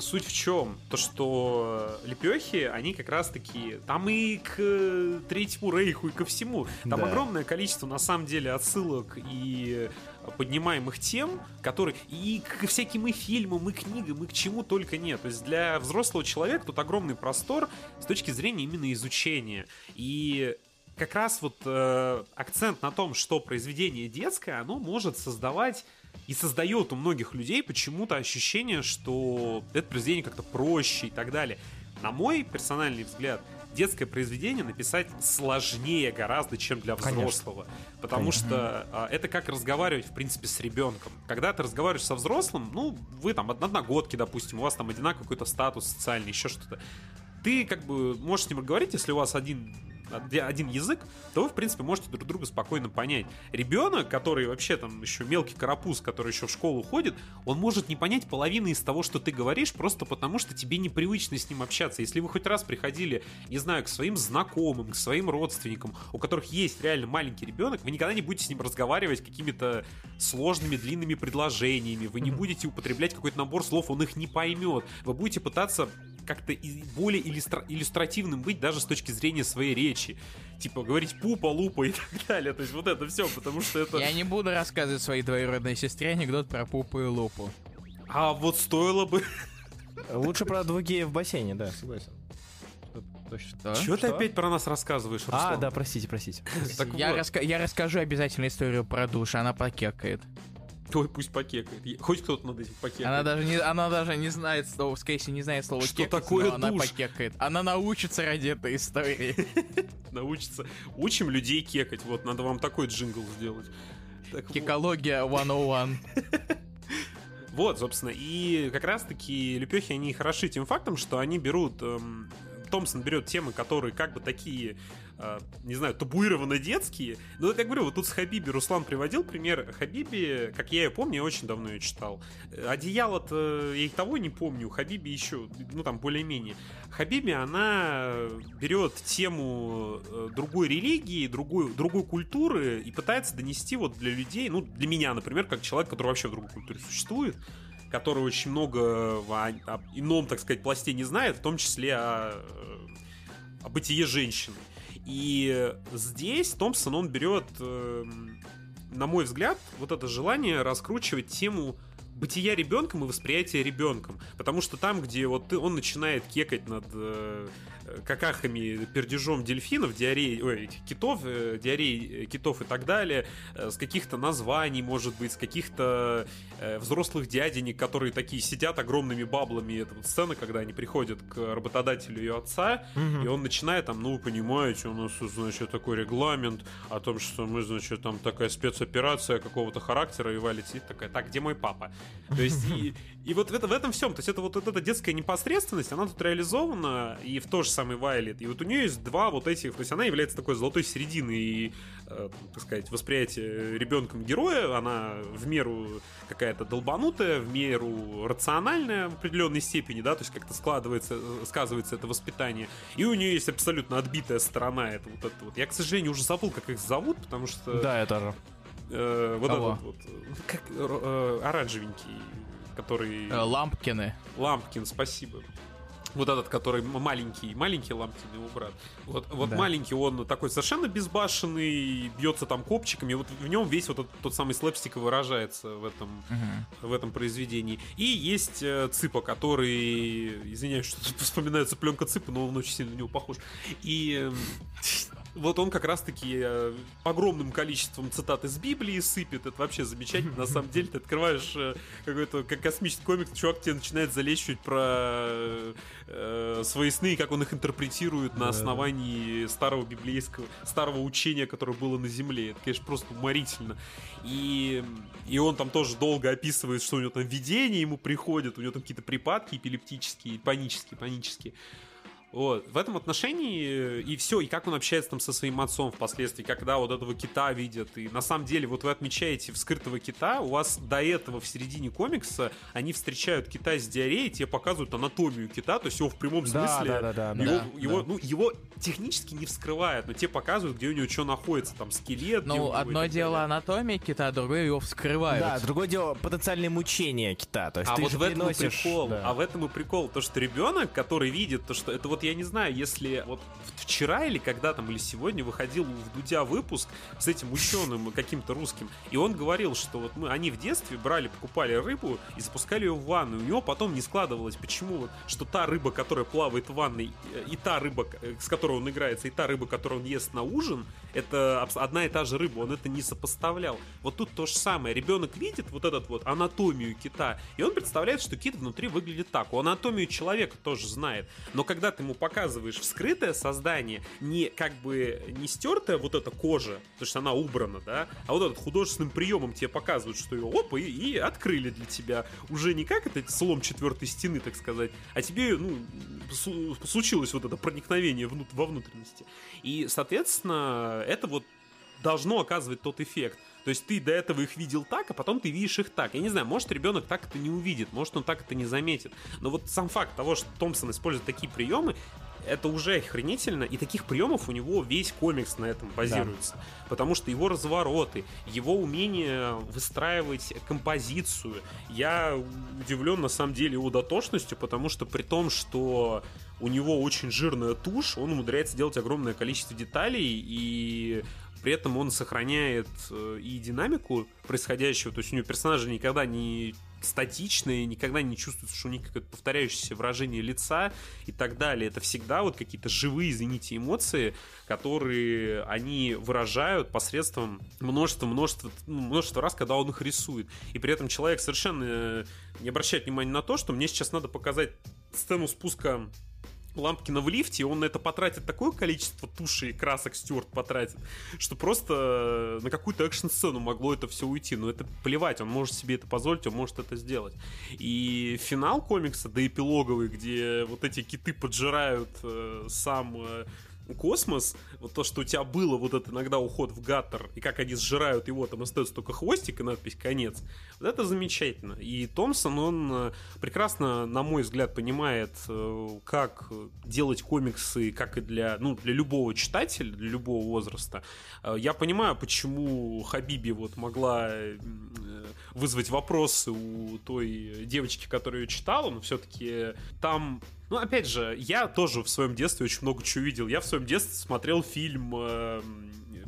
суть в чем? То, что лепехи, они как раз таки там и к э, Третьему Рейху, и ко всему. Там Да. огромное количество, на самом деле, отсылок и поднимаемых тем, которые и к всяким и фильмам, и книгам, и к чему только нет. То есть для взрослого человека тут огромный простор с точки зрения именно изучения. И как раз вот э, акцент на том, что произведение детское, оно может создавать и создает у многих людей почему-то ощущение, что это произведение как-то проще и так далее. На мой персональный взгляд, детское произведение написать сложнее гораздо, чем для Конечно. взрослого. Потому что а, это как разговаривать, в принципе, с ребенком. Когда ты разговариваешь со взрослым, ну, вы там одногодки, допустим, у вас там одинаковый какой-то статус социальный, еще что-то. Ты как бы можешь с ним говорить, если у вас один оди- один язык, то вы, в принципе, можете друг друга спокойно понять. Ребенок, который вообще там еще мелкий карапуз, который еще в школу ходит, он может не понять половины из того, что ты говоришь, просто потому что тебе непривычно с ним общаться. Если вы хоть раз приходили, не знаю, к своим знакомым, к своим родственникам, у которых есть реально маленький ребенок, вы никогда не будете с ним разговаривать какими-то сложными, длинными предложениями, вы не будете употреблять какой-то набор слов, он их не поймет. Вы будете пытаться как-то и- более иллюстра- иллюстративным быть даже с точки зрения своей речи. Типа говорить пупа, лупа и так далее. То есть вот это все, потому что это... Я не буду рассказывать своей двоюродной сестре анекдот про пупу и лупу. А вот стоило бы... Лучше про двух геев в бассейне, да, согласен. Что? Чего ты опять про нас рассказываешь, А, Руслан? да, простите, простите. Я, вот. раска- я расскажу обязательно историю про душ, она покекает. Ой, пусть покекает. Хоть кто-то над этим покекает. Она даже не, она даже не знает слова, Скейси не знает слова Что кекать, такое но она душ? покекает. Она научится ради этой истории. Научится. Учим людей кекать. Вот, надо вам такой джингл сделать. Так. Кекология 101. Вот, собственно, и как раз-таки Лепехи, они хороши тем фактом, что они берут... эм, Томпсон берет темы, которые как бы такие, не знаю, табуированно детские. Но, как говорю, вот тут с Хабиби Руслан приводил пример. Хабиби, как я ее помню, я очень давно ее читал. Э, Одеяло-то я и того не помню. Хабиби еще, ну там, более-менее. Хабиби, она берет тему э, другой религии, другой, другой культуры и пытается донести вот для людей, ну, для меня, например, как человек, который вообще в другой культуре существует, который очень много о, о ином, так сказать, пласте не знает, в том числе о, э, о бытие женщины. И здесь Томпсон, он берет, эм, на мой взгляд, вот это желание раскручивать тему бытия ребенком и восприятия ребенком. Потому что там, где вот ты, он начинает кекать над э, какахами, пердежом дельфинов, диареей, ой, китов, э, диареей э, китов и так далее, э, с каких-то названий, может быть, с каких-то взрослых дяденек, которые такие сидят огромными баблами. Это вот сцена, когда они приходят к работодателю ее отца, и он начинает там, ну, вы понимаете, у нас, значит, такой регламент о том, что мы, значит, там такая спецоперация какого-то характера, и Валя сидит такая, так, где мой папа? То есть, и, и вот это, в этом всем, то есть это вот, вот эта детская непосредственность, она тут реализована, и в то же самое Вайлет, и вот у нее есть два вот этих, то есть она является такой золотой серединой, и, э, так сказать, восприятие ребенком героя, она в меру какая-то долбанутая, в меру рациональная в определенной степени, да, то есть как-то складывается, э, сказывается это воспитание. И у нее есть абсолютно отбитая сторона, это вот это вот. Я, к сожалению, уже забыл, как их зовут, потому что Да, я тоже. э, вот Кого? этот вот, как э, э, оранжевенький, который Э, Лампкины. Лампкин, спасибо. Вот этот, который маленький, маленький Лампкин, его брат. Вот, вот Да. маленький, он такой совершенно безбашенный, бьется там копчиками. Вот в нем весь вот этот, тот самый слэпстик выражается в этом, в этом произведении. И есть э, Цыпа, который, извиняюсь, что вспоминается пленка Цыпа, но он очень сильно на него похож. И эм, вот он как раз-таки э, огромным количеством цитат из Библии сыпет. Это вообще замечательно. На самом деле, ты открываешь э, какой-то как космический комикс, чувак тебе начинает залечивать про э, свои сны и как он их интерпретирует на основании старого библейского, старого учения, которое было на Земле. Это, конечно, просто уморительно. И, и он там тоже долго описывает, что у него там видение ему приходит, у него там какие-то припадки эпилептические, панические, панические. Вот. В этом отношении и все, и как он общается там со своим отцом впоследствии, когда вот этого кита видят. И на самом деле, вот вы отмечаете вскрытого кита, у вас до этого в середине комикса они встречают кита с диареей, тебе показывают анатомию кита, то есть его в прямом Да, смысле. да, да, да, его, да. его, Да. ну, его технически не вскрывают, но тебе показывают, где у него что находится, там скелет. Ну, одно дело анатомия кита, другое его вскрывают. Да, другое дело потенциальные мучения кита. То есть А ты вот же в этом и переносишь- прикол. да. А в этом и прикол. То, что ребенок, который видит, то, что это вот я не знаю, если вот вчера или когда там, или сегодня выходил в Дудя выпуск с этим ученым каким-то русским, и он говорил, что вот мы, они в детстве брали, покупали рыбу и запускали ее в ванну. И у него потом не складывалось, почему вот, что та рыба, которая плавает в ванной, э, и та рыба, э, с которой он играется, и та рыба, которую он ест на ужин, это одна и та же рыба, он это не сопоставлял. Вот тут то же самое. Ребенок видит вот этот вот анатомию кита, и он представляет, что кит внутри выглядит так. Он анатомию человека тоже знает. Но когда ты ему показываешь вскрытое создание, не как бы не стертая вот эта кожа, потому что она убрана, да, а вот этот художественным приемом тебе показывают, что ее опа, и, и открыли для тебя. Уже не как это слом четвертой стены, так сказать, а тебе, ну, случилось вот это проникновение внут- во внутренности. И, соответственно, это вот должно оказывать тот эффект. То есть ты до этого их видел так, а потом ты видишь их так. Я не знаю, может ребенок так это не увидит, может он так это не заметит. Но вот сам факт того, что Томпсон использует такие приемы, это уже охренительно, и таких приемов у него весь комикс на этом базируется. Потому что его развороты, его умение выстраивать композицию, я удивлен на самом деле его дотошностью, потому что при том, что у него очень жирная тушь, он умудряется делать огромное количество деталей, и при этом он сохраняет э, и динамику происходящего, то есть у него персонажи никогда не статичные, никогда не чувствуется, что у них какое-то повторяющееся выражение лица и так далее. Это всегда вот какие-то живые, извините, эмоции, которые они выражают посредством множества-множества ну, множества раз, когда он их рисует. И при этом человек совершенно э, не обращает внимания на то, что мне сейчас надо показать сцену спуска Лампкина в лифте, он на это потратит такое количество туши и красок Стюарт потратит, что просто на какую-то экшн-сцену могло это все уйти. Но это плевать, он может себе это позволить, он может это сделать. И финал комикса, да эпилоговый, где вот эти киты поджирают э, сам э, космос, вот то, что у тебя было вот этот иногда уход в гаттер, и как они сжирают его, там остается только хвостик и надпись «Конец», вот это замечательно. И Томпсон, он э, прекрасно, на мой взгляд, понимает, э, как делать комиксы, как и для, ну, для любого читателя, для любого возраста. Э, Я понимаю, почему Хабиби вот могла вызвать вопросы у той девочки, которая ее читала, но все-таки там ну, опять же, я тоже в своем детстве очень много чего видел. Я в своем детстве смотрел фильм э,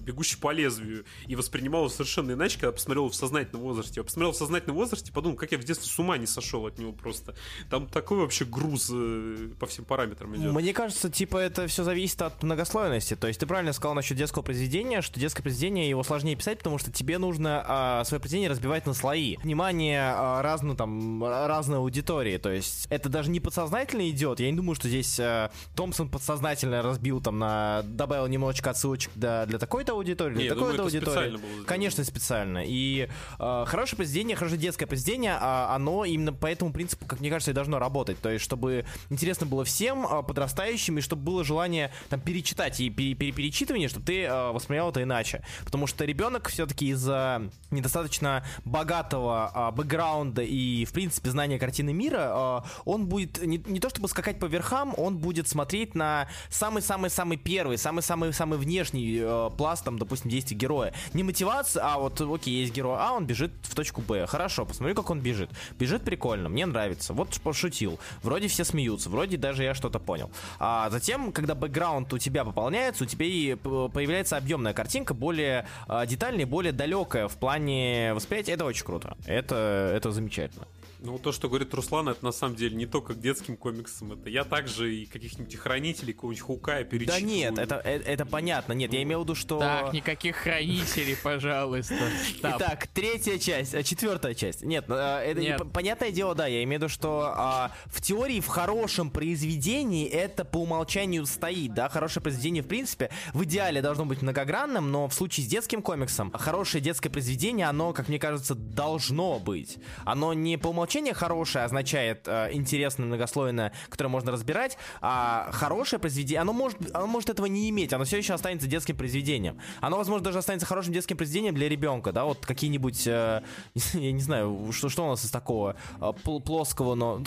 «Бегущий по лезвию» и воспринимал его совершенно иначе, когда посмотрел его в сознательном возрасте. Я посмотрел в сознательном возрасте подумал, как я в детстве с ума не сошел от него просто. Там такой вообще груз э, по всем параметрам идет. Мне кажется, типа, это все зависит от многослойности. То есть ты правильно сказал насчет детского произведения, что детское произведение его сложнее писать, потому что тебе нужно а, свое произведение разбивать на слои. Внимание а, разную, там, а, разной аудитории. То есть это даже не подсознательно идет. Я не думаю, что здесь а, Томпсон подсознательно разбил там на... добавил немножечко отсылочек для, для такой-то аудитории, для думаю, такой-то это аудитории. специально. Конечно, специально. И э, хорошее произведение, хорошее детское произведение, а, оно именно по этому принципу, как мне кажется, и должно работать. То есть, чтобы интересно было всем а, подрастающим, и чтобы было желание там перечитать и пере- пере- перечитывание, чтобы ты а, воспринял это иначе. Потому что ребенок все-таки из-за недостаточно богатого а, бэкграунда и, в принципе, знания картины мира, а, он будет не, не то чтобы скакать по верхам, он будет смотреть на самый-самый-самый первый, самый-самый-самый внешний э, пласт, там, допустим, действий героя. Не мотивация, а вот, окей, есть герой А, он бежит в точку Б. Хорошо, посмотри, как он бежит. Бежит прикольно, мне нравится. Вот пошутил. Вроде все смеются, вроде даже я что-то понял. А затем, когда бэкграунд у тебя пополняется, у тебя и появляется объемная картинка, более э, детальная, более далекая в плане восприятия. Это очень круто. Это, это замечательно. Ну, то, что говорит Руслан, это на самом деле не только к детским комиксам. Это я также и каких-нибудь хранителей, какого-нибудь Хукая перечитываю. Да нет, это, это, это понятно. Нет, я имел в виду, что... Так, никаких хранителей, пожалуйста. Стоп. Итак, третья часть, а, четвертая часть. Нет, а, это Нет. понятное дело, да, я имею в виду, что а, в теории в хорошем произведении это по умолчанию стоит, да, хорошее произведение в принципе в идеале должно быть многогранным, но в случае с детским комиксом хорошее детское произведение, оно, как мне кажется, должно быть. Оно не по умолчанию хорошее означает э, интересное, многослойное, которое можно разбирать, а хорошее произведение, оно может, оно может этого не иметь, оно все еще останется детским произведением. Оно, возможно, даже останется хорошим детским произведением для ребенка, да, вот какие-нибудь, э, я не знаю, что, что у нас из такого э, пл- плоского, но ну,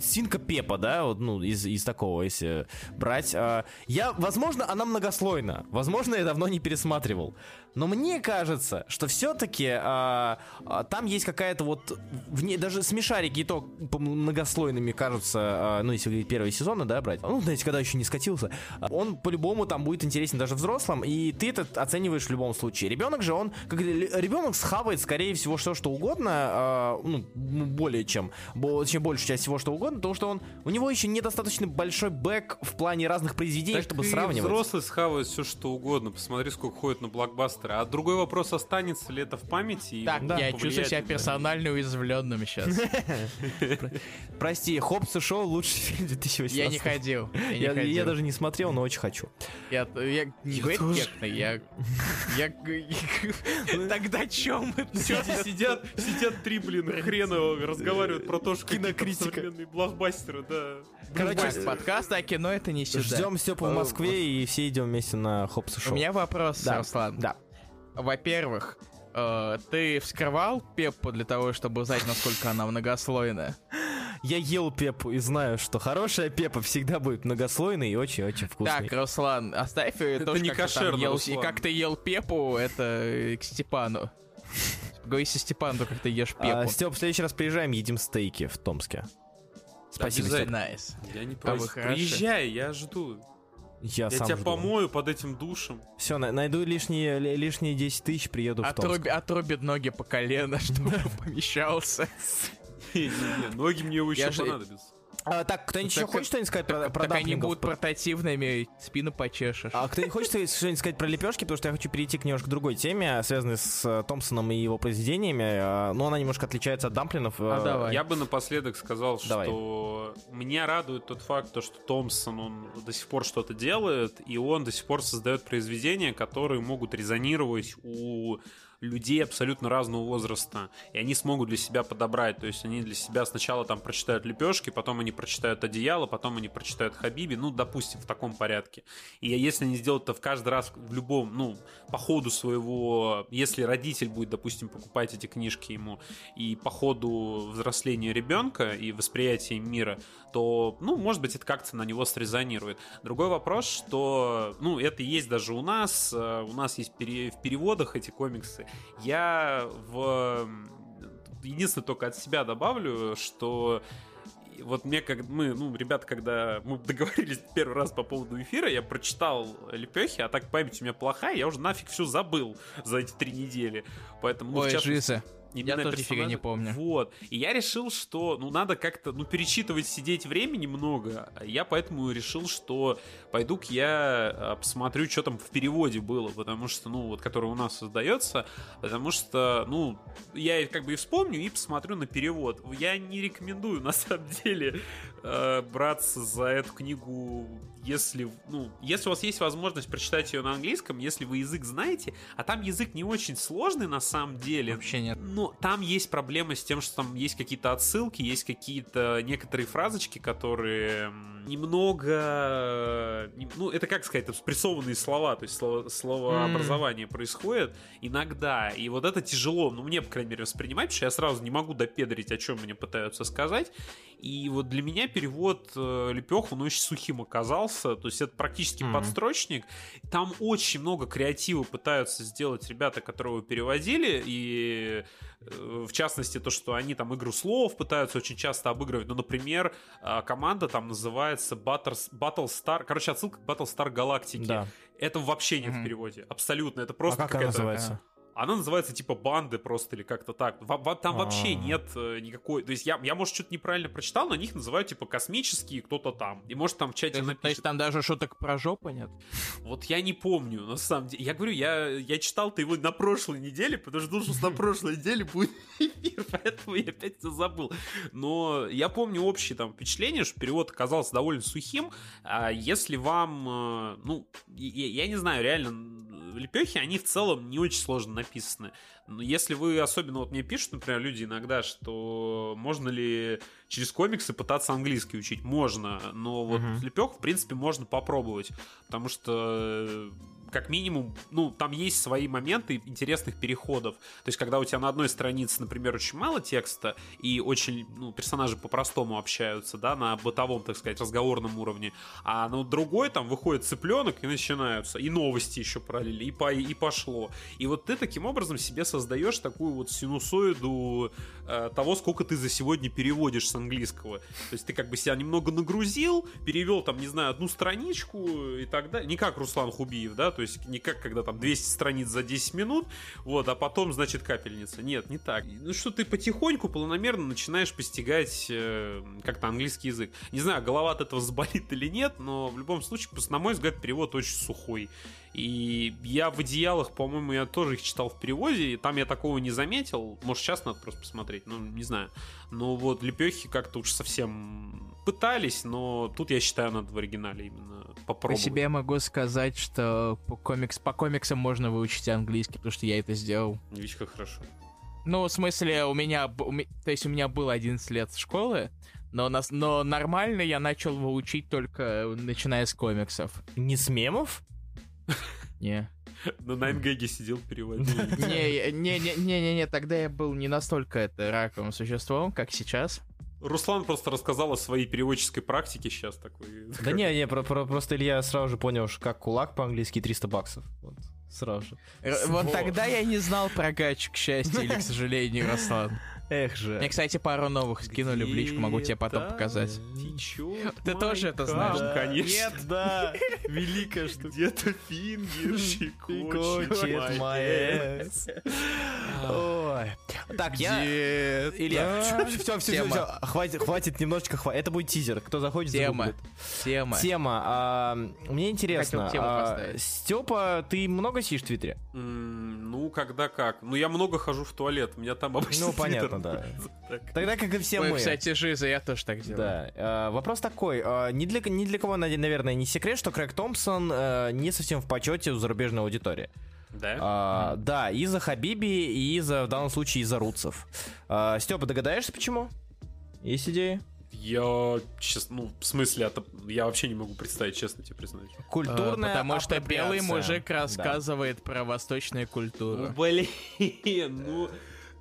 свинка Пепа, да, вот, ну, из, из такого, если брать. Э, я, возможно, она многослойна, возможно, я давно не пересматривал, но мне кажется, что все-таки там есть какая-то вот, вне, даже смешарики и то многослойными кажутся, э, ну, если говорить первые сезоны, да, брать, ну, знаете, когда еще не скатился, он по-любому там будет интересен даже взрослым, и ты это оцениваешь в любом случае. Ребенок же, он, как ребенок схавает, скорее всего, что что угодно, э, ну, более чем, чем большую часть всего, что угодно, потому что он, у него еще недостаточно большой бэк в плане разных произведений, Так чтобы сравнивать. взрослый схавает все, что угодно. Посмотри, сколько ходит на блокбастеры. А другой вопрос, останется ли это в памяти. и Так, вот я чувствую себя персонально уязвленным сейчас. Прости, Хопс и Шоу лучший фильм 2018. Я не ходил. Я даже не смотрел, но очень хочу. Я, я не я... Я... Тогда чем мы Сидят, сидят, три, блин, хрена разговаривают про то, что Кинокритика. блокбастеры, да. Короче, подкаст, а кино это не сюда. Ждем Степу в Москве и все идем вместе на Хопс и У Шоу. меня вопрос, Да, Руслан. Да. Во-первых, э, ты вскрывал Пеппу для того, чтобы узнать, насколько она многослойная? Я ел пеппу и знаю, что хорошая пеппа всегда будет многослойной и очень-очень вкусной. Так, Руслан, оставь э, то, не как ты там кошерно, ел, и как ты ел Пеппу, это к Степану. Говори со Степаном, как ты ешь а, Пеппу. Степ, в следующий раз приезжаем, едим стейки в Томске. Спасибо, Степ. Nice. Я не против. Приезжай, я жду. Я, Я сам тебя жду. помою под этим душем. Все, найду лишние, ли- лишние 10 тысяч, приеду в Томск. Отруби, отрубит ноги по колено, чтобы помещался. Ноги мне еще Я же- понадобятся. А, так, кто-нибудь еще Так- хочет что-нибудь сказать про, про Так они будут портативными, спину почешешь. А кто-нибудь хочет что-нибудь сказать про лепешки, потому что я хочу перейти к немножко другой теме, связанной с э, Томпсоном и его произведениями, э, но она немножко отличается от дамплинов. э, А давай. Я бы напоследок сказал, Давай. что меня радует тот факт, то, что Томпсон, он до сих пор что-то делает, и он до сих пор создает произведения, которые могут резонировать у людей абсолютно разного возраста, и они смогут для себя подобрать, то есть они для себя сначала там прочитают лепешки, потом они прочитают одеяло, потом они прочитают Хабиби, ну, допустим, в таком порядке. И если они сделают это в каждый раз в любом, ну, по ходу своего, если родитель будет, допустим, покупать эти книжки ему, и по ходу взросления ребенка и восприятия мира, то, ну, может быть, это как-то на него срезонирует. Другой вопрос, что, ну, это есть даже у нас, э, у нас есть пере- в переводах эти комиксы. Я в... Единственное, только от себя добавлю, что вот мне, как мы, ну, ребята, когда мы договорились первый раз по поводу эфира, я прочитал Лепехи, а так память у меня плохая, я уже нафиг все забыл за эти три недели. Поэтому, ну, в Ой, частности, Жиза. Именно Я тоже нифига не помню. Вот. И я решил, что, ну, надо как-то, ну, перечитывать, сидеть времени много. Я поэтому решил, что пойду-ка я а, посмотрю, что там в переводе было, потому что, ну, вот, который у нас создается, потому что, ну, я как бы и вспомню, и посмотрю на перевод. Я не рекомендую, на самом деле, э, браться за эту книгу, если, ну, если у вас есть возможность прочитать ее на английском, если вы язык знаете, а там язык не очень сложный на самом деле. Вообще нет. Ну, там есть проблемы с тем, что там есть какие-то отсылки, есть какие-то некоторые фразочки, которые немного... не- Ну, это как сказать, это спрессованные слова, то есть слово, словообразование происходит иногда, и вот это тяжело, ну, мне, по крайней мере, воспринимать, потому что я сразу не могу допедрить, о чем мне пытаются сказать, и вот для меня перевод э, Лепех, он очень сухим оказался, то есть это практически Мгм. подстрочник, там очень много креатива пытаются сделать ребята, которые его переводили, и в частности то, что они там игру слов пытаются очень часто обыгрывать. Ну, например, э, команда там называется Battlestar, короче, отсылка к Battlestar Галактики. Да. Это вообще нет в Мгм. переводе, абсолютно. Это А просто как она какая-то... называется? Она называется типа банды просто или как-то так. Во- там вообще А. нет э, никакой... То есть я, я, может, что-то неправильно прочитал, но них называют типа космические кто-то там. И может там в чате есть- То есть напишет. там даже шуток про жопу нет? Вот я не помню, на самом деле. Я говорю, я, я читал-то его на прошлой неделе, потому что думал, что на прошлой неделе будет эфир, поэтому я опять все забыл. Но я помню общее там впечатление, что перевод оказался довольно сухим. А если вам, э, ну, я, я не знаю, реально, лепехи, они в целом не очень сложно написаны. Но если вы, особенно вот мне пишут, например, люди иногда, что можно ли через комиксы пытаться английский учить, можно, но вот Мгм. лепех, в принципе, можно попробовать, потому что как минимум, ну, там есть свои моменты интересных переходов. То есть, когда у тебя на одной странице, например, очень мало текста, и очень, ну, персонажи по-простому общаются, да, на бытовом, так сказать, разговорном уровне, а на другой там выходит цыпленок и начинаются, и новости еще параллельно, и, по, и пошло. И вот ты таким образом себе создаешь такую вот синусоиду э, того, сколько ты за сегодня переводишь с английского. То есть ты как бы себя немного нагрузил, перевел там, не знаю, одну страничку и так далее. Не как Руслан Хубиев, да, то есть не как когда там 200 страниц за 10 минут, вот, а потом, значит, капельница. Нет, не так. Ну что ты потихоньку, планомерно начинаешь постигать э, как-то английский язык. Не знаю, голова от этого заболит или нет, но в любом случае, на мой взгляд, перевод очень сухой. И я в идеалах, по-моему, я тоже их читал в переводе, и там я такого не заметил. Может, сейчас надо просто посмотреть, ну, не знаю. Но вот лепехи как-то уж совсем пытались, но тут я считаю, надо в оригинале именно По попробовать. себе могу сказать, что по, комикс, по комиксам можно выучить английский, потому что я это сделал. Видишь, как хорошо. Ну, в смысле, у меня, то есть у меня было 11 лет школы, но, нас, но нормально я начал его учить только э, начиная с комиксов. Не с мемов? Не. На Найнгеге сидел переводил. Не, не, не, не, не, не, тогда я был не настолько это раковым существом, как сейчас. Руслан просто рассказал о своей переводческой практике сейчас такой. Да не, не, про- про- просто Илья сразу же понял, что как кулак по-английски 300 баксов. Вот, сразу же. Р- Вот тогда я не знал про гач, к счастью или к сожалению, Руслан. Эх же. Мне, кстати, пару новых скинули в личку, могу тебе потом показать. Течет Ты тоже это знаешь? Конечно. Нет, да. Великая штука. Где-то фингер щекочет моя. Ой. Так, я... Илья, все, все, все, хватит, хватит, немножечко хватит. Это будет тизер. Кто заходит, Тема. Тема. Тема. а, мне интересно, а. Степа, ты много сидишь в Твиттере? Ну, когда как. Ну, я много хожу в туалет. У меня там обычно Ну, понятно, да. Тогда, как и все Ой, мы. кстати, Жиза, я тоже так делаю. Да. а, вопрос такой. а, ни, для, ни для кого, наверное, не секрет, что Крэг Томпсон а, не совсем в почете у зарубежной аудитории. Да? А, да, из-за Хабиби и из-за, в данном случае, из-за Руцев. А, Степа, догадаешься, почему? Есть идеи? Я, честно, ну, в смысле, это, я вообще не могу представить, честно тебе признать. Э, Культурная Потому что белый мужик Да. рассказывает про восточную Ну, культуру. блин, ну...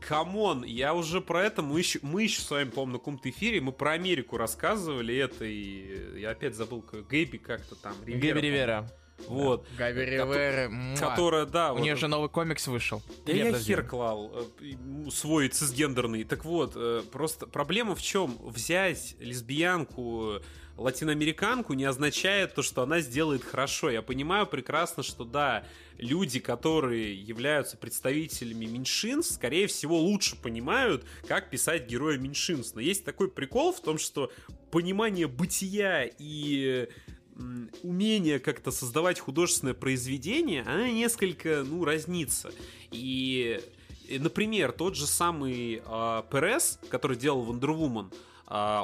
Come on, я уже про это, мы еще, мы еще с вами, по-моему, на каком-то эфире, мы про Америку рассказывали это, и я опять забыл, как Гэби как-то там, Ривера, Гэби Ривера. Вот. Габи Ривера. Которая, да, У вот, нее же новый комикс вышел. Да я подожди. хер клал, э, свой цисгендерный. Так вот, э, просто проблема в чем? Взять лесбиянку, латиноамериканку не означает то, что она сделает хорошо. Я понимаю прекрасно, что да, люди, которые являются представителями меньшинств, скорее всего, лучше понимают, как писать героя меньшинств. Но есть такой прикол в том, что понимание бытия и умение как-то создавать художественное произведение, она несколько, ну, разнится. И, и, например, тот же самый а, Перес, который делал Wonder Woman,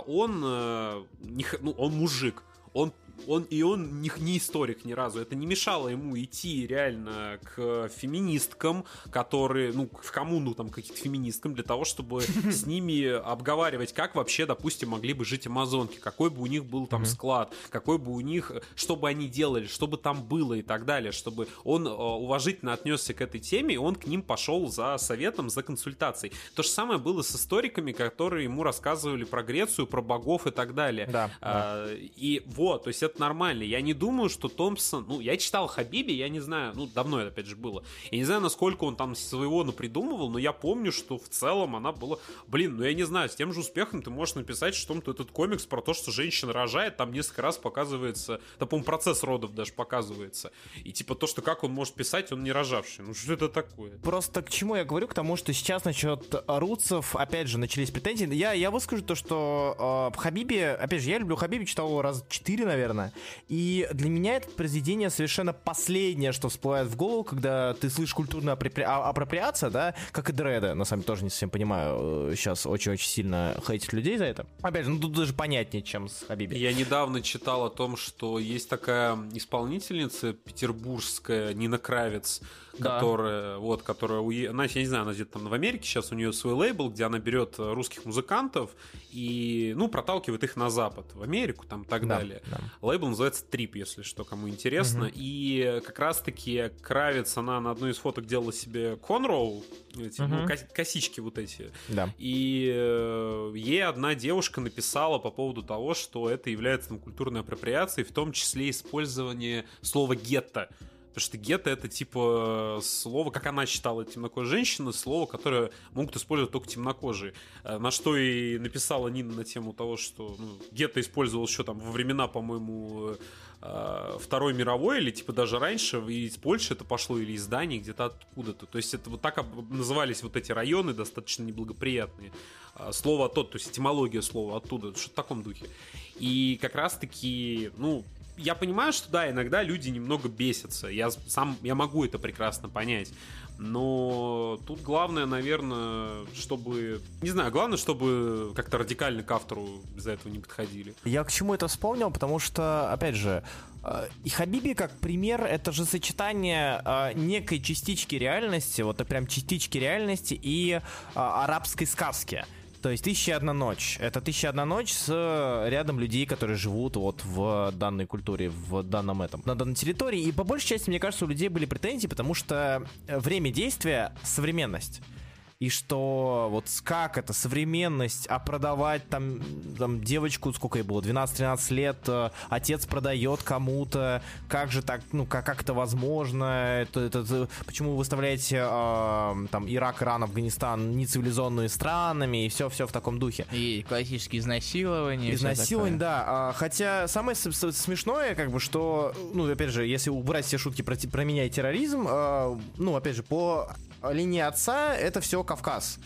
он, э, не ну, он мужик. Он он, и он не, не историк ни разу. Это не мешало ему идти реально к феминисткам, которые, ну, к коммуну там каких-то феминисткам, для того, чтобы с ними обговаривать, как вообще, допустим, могли бы жить амазонки, какой бы у них был там склад, какой бы у них, что бы они делали, что бы там было и так далее, чтобы он э, уважительно отнесся к этой теме, и он к ним пошел за советом, за консультацией. То же самое было с историками, которые ему рассказывали про Грецию, про богов и так далее. Да, А, И вот, то есть это нормально. Я не думаю, что Томпсон... Ну, я читал Хабиби, я не знаю, ну, давно это, опять же, было. Я не знаю, насколько он там своего напридумывал, но я помню, что в целом она была... Блин, ну, я не знаю, с тем же успехом ты можешь написать, что там этот комикс про то, что женщина рожает, там несколько раз показывается... Да, по процесс родов даже показывается. И типа то, что как он может писать, он не рожавший. Ну, что это такое? Просто к чему я говорю? К тому, что сейчас насчет Руцев, опять же, начались претензии. Я, я выскажу то, что э, Хабиби, опять же, я люблю Хабиби, читал его раз четыре, наверное. И для меня это произведение совершенно последнее, что всплывает в голову, когда ты слышишь культурную апропри... а, апроприация, да, как и Дреда, на самом деле тоже не совсем понимаю, сейчас очень-очень сильно хейтить людей за это. Опять же, ну тут даже понятнее, чем с Хабиби. Я недавно читал о том, что есть такая исполнительница петербургская, Нина Кравец, да. которая, вот, которая, уе... она, я не знаю, она где-то там в Америке, сейчас у нее свой лейбл, где она берет русских музыкантов и, ну, проталкивает их на Запад, в Америку там и так да, далее. Да. Лейбл называется Трип, если что, кому интересно. Угу. И как раз-таки Кравец, она на одной из фоток делала себе конроу, эти, угу. ну, косички вот эти. Да. И э, ей одна девушка написала по поводу того, что это является там, культурной апроприацией, в том числе использование слова гетто. Потому что гетто это типа слово, как она считала, темнокожая женщина, слово, которое могут использовать только темнокожие. Э, на что и написала Нина на тему того, что ну, гетто использовал еще там во времена, по-моему, э, Второй мировой, или типа даже раньше, и из Польши это пошло, или из Дании, где-то откуда-то. То есть это вот так назывались вот эти районы, достаточно неблагоприятные. Э, слово тот, то есть этимология слова оттуда, что в таком духе. И как раз-таки, ну, я понимаю, что да, иногда люди немного бесятся. Я сам, я могу это прекрасно понять. Но тут главное, наверное, чтобы... Не знаю, главное, чтобы как-то радикально к автору из-за этого не подходили. Я к чему это вспомнил, потому что, опять же, э, и Хабиби как пример, это же сочетание э, некой частички реальности, вот прям частички реальности и э, арабской сказки. То есть «Тысяча одна ночь». Это «Тысяча одна ночь» с э, рядом людей, которые живут вот в данной культуре, в данном этом, на данной территории. И по большей части, мне кажется, у людей были претензии, потому что э, время действия — современность и что вот как это современность, а продавать там, там девочку, сколько ей было, 12-13 лет, э, отец продает кому-то, как же так, ну как, как это возможно, это, это, почему вы выставляете э, там Ирак, Иран, Афганистан нецивилизованными странами и все-все в таком духе. И классические изнасилования. Изнасилование, да. А, хотя самое смешное, как бы, что, ну, опять же, если убрать все шутки про, про меня и терроризм, э, ну, опять же, по линии отца это все Кавказ.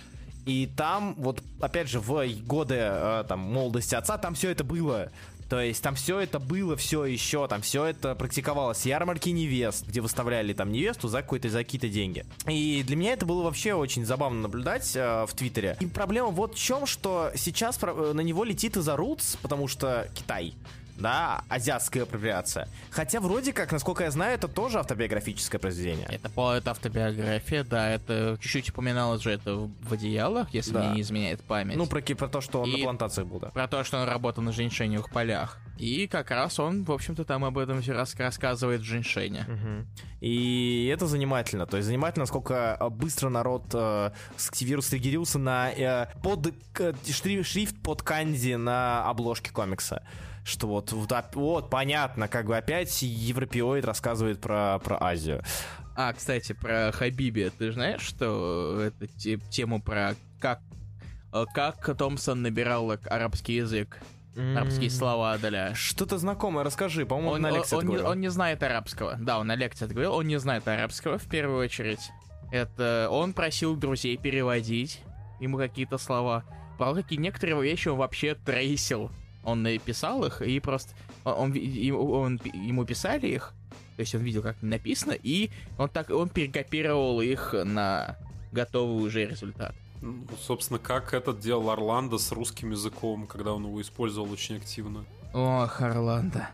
И там, вот, опять же, в годы э, там, молодости отца, там все это было. То есть там все это было, все еще, там все это практиковалось. Ярмарки невест, где выставляли там невесту за какой-то за какие-то деньги. И для меня это было вообще очень забавно наблюдать э, в Твиттере. И проблема вот в чем, что сейчас э, на него летит из-за Рутс, потому что Китай да, азиатская апроприация. Хотя вроде как, насколько я знаю, это тоже автобиографическое произведение. Это, это автобиография, да, это чуть-чуть упоминалось же это в одеялах, если да. мне не изменяет память. Ну, про, про то, что он И на плантациях был, да. Про то, что он работал на женьшеневых полях. И как раз он, в общем-то, там об этом все рас рассказывает в женьшене. Угу. И это занимательно. То есть занимательно, насколько быстро народ э, регерился на э, под, э, шрифт под канзи на обложке комикса что вот, вот, вот понятно, как бы опять европеоид рассказывает про, про Азию. А, кстати, про Хабиби. Ты знаешь, что это тему про как, э, как Томпсон набирал арабский язык? Арабские слова для... Что-то знакомое, расскажи, по-моему, он, на лекции он, он, он не знает арабского. Да, он на лекции это говорил, он не знает арабского в первую очередь. Это он просил друзей переводить ему какие-то слова. Правда, какие некоторые вещи он вообще трейсил. Он написал их, и просто он, он, он, ему писали их, то есть он видел, как написано, и он так он перекопировал их на готовый уже результат. Ну, собственно, как этот делал Орландо с русским языком, когда он его использовал очень активно. Ох, Орландо.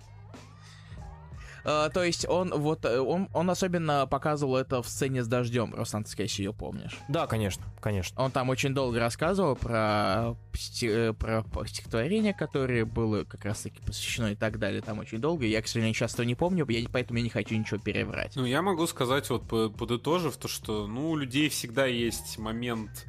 Uh, то есть он вот э, он, он особенно показывал это в сцене с дождем, Руслан, ты, скорее всего, помнишь. Да, конечно, конечно. Он там очень долго рассказывал про, э, про, стихотворение, которое было как раз-таки посвящено и так далее. Там очень долго. Я, к сожалению, сейчас этого не помню, я, поэтому я не хочу ничего переврать. Ну, я могу сказать, вот подытожив, то, что ну, у людей всегда есть момент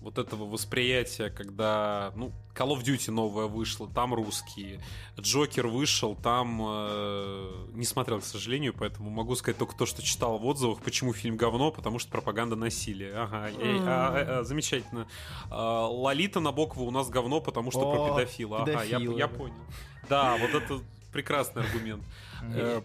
вот этого восприятия, когда, ну, Call of Duty новая вышла, там русские, Джокер вышел, там э, не смотрел, к сожалению, поэтому могу сказать только то, что читал в отзывах, почему фильм говно, потому что пропаганда насилия. Ага, э, а, а, замечательно. А, Лолита Набокова у нас говно, потому что О, про педофила. Ага, я, я понял. Да, вот это прекрасный аргумент. Э,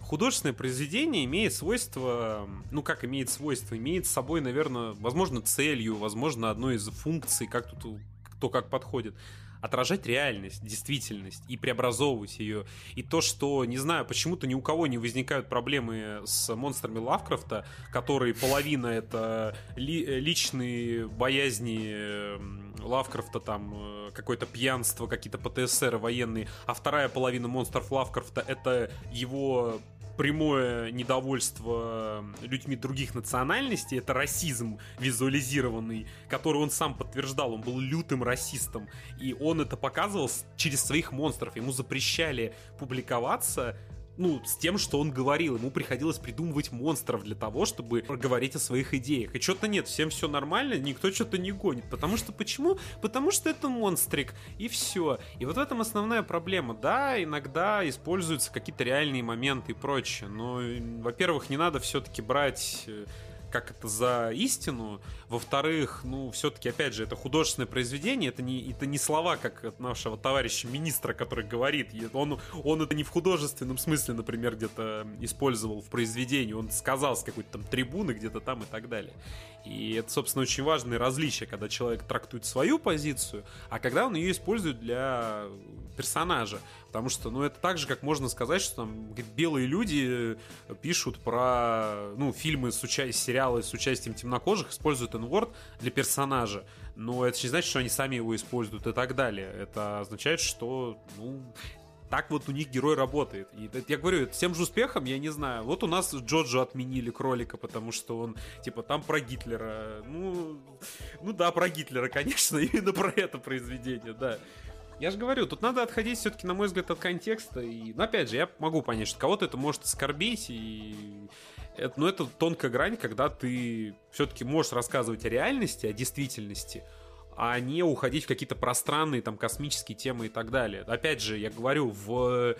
Художественное произведение имеет свойство, ну как имеет свойство, имеет с собой, наверное, возможно, целью, возможно, одной из функций, как тут кто как подходит, отражать реальность, действительность и преобразовывать ее. И то, что, не знаю, почему-то ни у кого не возникают проблемы с монстрами Лавкрафта, которые половина это ли- личные боязни эм, Лавкрафта, там э, какое-то пьянство, какие-то ПТСР военные, а вторая половина монстров Лавкрафта это его прямое недовольство людьми других национальностей, это расизм визуализированный, который он сам подтверждал, он был лютым расистом, и он это показывал через своих монстров, ему запрещали публиковаться ну, с тем, что он говорил. Ему приходилось придумывать монстров для того, чтобы говорить о своих идеях. И что-то нет, всем все нормально, никто что-то не гонит. Потому что почему? Потому что это монстрик, и все. И вот в этом основная проблема. Да, иногда используются какие-то реальные моменты и прочее, но, во-первых, не надо все-таки брать э, как это за истину. Во-вторых, ну, все-таки, опять же, это художественное произведение, это не, это не слова, как от нашего товарища министра, который говорит. Он, он это не в художественном смысле, например, где-то использовал в произведении. Он сказал с какой-то там трибуны где-то там и так далее. И это, собственно, очень важное различие, когда человек трактует свою позицию, а когда он ее использует для персонажа. Потому что, ну, это так же, как можно сказать, что там белые люди пишут про, ну, фильмы с участием, сериалы с участием темнокожих, используют n для персонажа. Но это не значит, что они сами его используют и так далее. Это означает, что, ну, так вот у них герой работает. И я говорю, это тем же успехом, я не знаю. Вот у нас Джоджо отменили кролика, потому что он, типа, там про Гитлера. Ну, ну да, про Гитлера, конечно, именно про это произведение, да. Я же говорю, тут надо отходить все-таки, на мой взгляд, от контекста. И, ну, опять же, я могу понять, что кого-то это может оскорбить, и это, но это тонкая грань, когда ты все-таки можешь рассказывать о реальности, о действительности, а не уходить в какие-то пространные там космические темы и так далее. Опять же, я говорю, в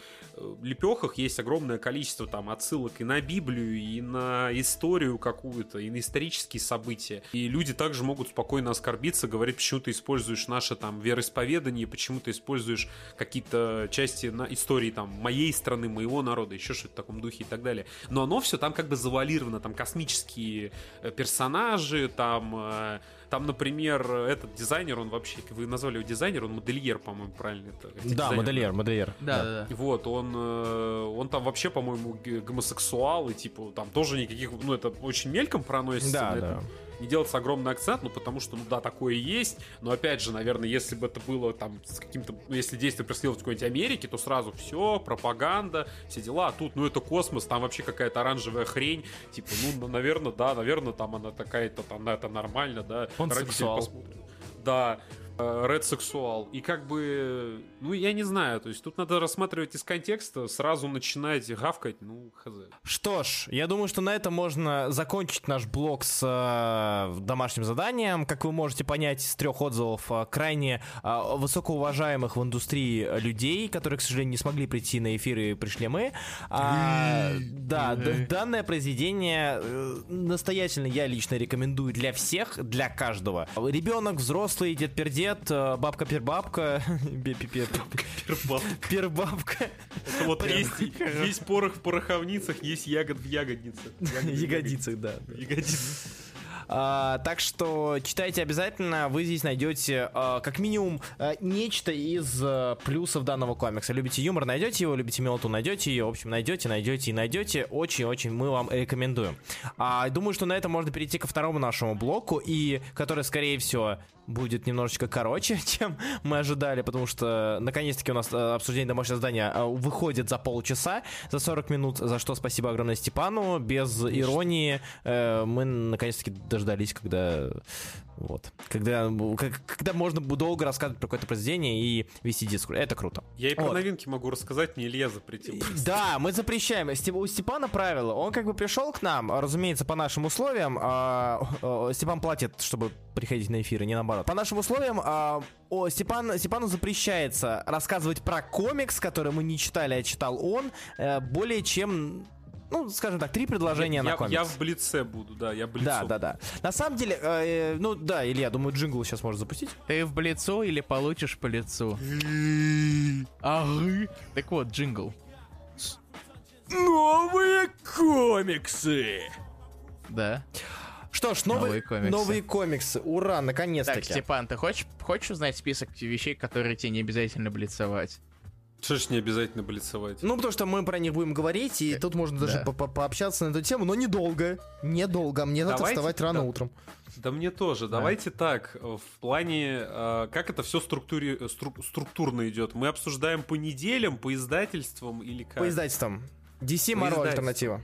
лепехах есть огромное количество там отсылок и на Библию, и на историю какую-то, и на исторические события. И люди также могут спокойно оскорбиться, говорить, почему ты используешь наше там вероисповедание, почему ты используешь какие-то части на истории там моей страны, моего народа, еще что-то в таком духе и так далее. Но оно все там как бы завуалировано, там космические э, персонажи, там э, там, например, этот дизайнер, он вообще, вы назвали его дизайнер, он модельер, по-моему, правильно это? Да, Дизайнер. модельер, модельер. Да, да, да. Вот, он, э, он там вообще, по-моему, гомосексуал, и типа там тоже никаких, ну это очень мельком проносится, Да, на да. это не делается огромный акцент, ну потому что, ну да, такое есть, но опять же, наверное, если бы это было там с каким-то, ну если действие происходило в какой-нибудь Америке, то сразу все, пропаганда, все дела, а тут, ну это космос, там вообще какая-то оранжевая хрень, типа, ну, наверное, да, наверное, там она такая-то, там это нормально, да. Он посмотрят. Да, Ред сексуал. И как бы, ну, я не знаю, то есть тут надо рассматривать из контекста, сразу начинать гавкать, ну, хз. Что ж, я думаю, что на этом можно закончить наш блог с э, домашним заданием. Как вы можете понять из трех отзывов, э, крайне э, высокоуважаемых в индустрии людей, которые, к сожалению, не смогли прийти на эфир и пришли мы. А, да, данное произведение э, настоятельно я лично рекомендую для всех, для каждого. Ребенок, взрослый, дед-пердед, э, бабка-пербабка, бе-пе-пе- пербабка. Это вот есть, есть порох в пороховницах, есть ягод в ягодницах. Ягодицах, да. Ягодицы. А, так что читайте обязательно, вы здесь найдете а, как минимум а, нечто из а, плюсов данного комикса. Любите юмор, найдете его, любите мелоту, найдете ее, в общем, найдете, найдете и найдете. Очень-очень мы вам рекомендуем. А, думаю, что на этом можно перейти ко второму нашему блоку, и который, скорее всего, будет немножечко короче, чем мы ожидали, потому что наконец-таки у нас э, обсуждение домашнего задания э, выходит за полчаса, за 40 минут, за что спасибо огромное Степану. Без иронии э, мы наконец-таки дождались, когда вот. Когда, как- когда можно долго рассказывать про какое-то произведение и вести дискурс. Это круто. Я и про Вот. новинки могу рассказать, мне Илья запретил. Да, мы запрещаем. У Степана правило. Он как бы пришел к нам, разумеется, по нашим условиям. а, Степан платит, чтобы приходить на эфиры, не наоборот. По нашим условиям а, о, Степан, Степану запрещается рассказывать про комикс, который мы не читали, а читал он, э, более чем, ну, скажем так, три предложения на я, комикс. я в блице буду, да, я блицом. Да, да, да. На самом деле, э, ну да, Илья, думаю, джингл сейчас можно запустить. Ты в лицо или получишь по лицу? Ага. Так вот, джингл. Новые комиксы! Да. Что ж, новые, Новые комиксы. новые комиксы. Ура, Так, наконец-таки. Степан, ты хочешь, хочешь узнать список вещей, которые тебе не обязательно блицевать? Что ж не обязательно блицевать? Ну, потому что мы про них будем говорить, и тут можно даже да. по- по- пообщаться на эту тему, но недолго. Недолго. Мне надо Давайте, вставать рано да. утром. Да мне тоже. Давайте так, э, в плане, э, как это все структуре, э, стру- структурно идет. Мы обсуждаем по неделям, по издательствам или как? По издательствам. DC Marvel альтернатива.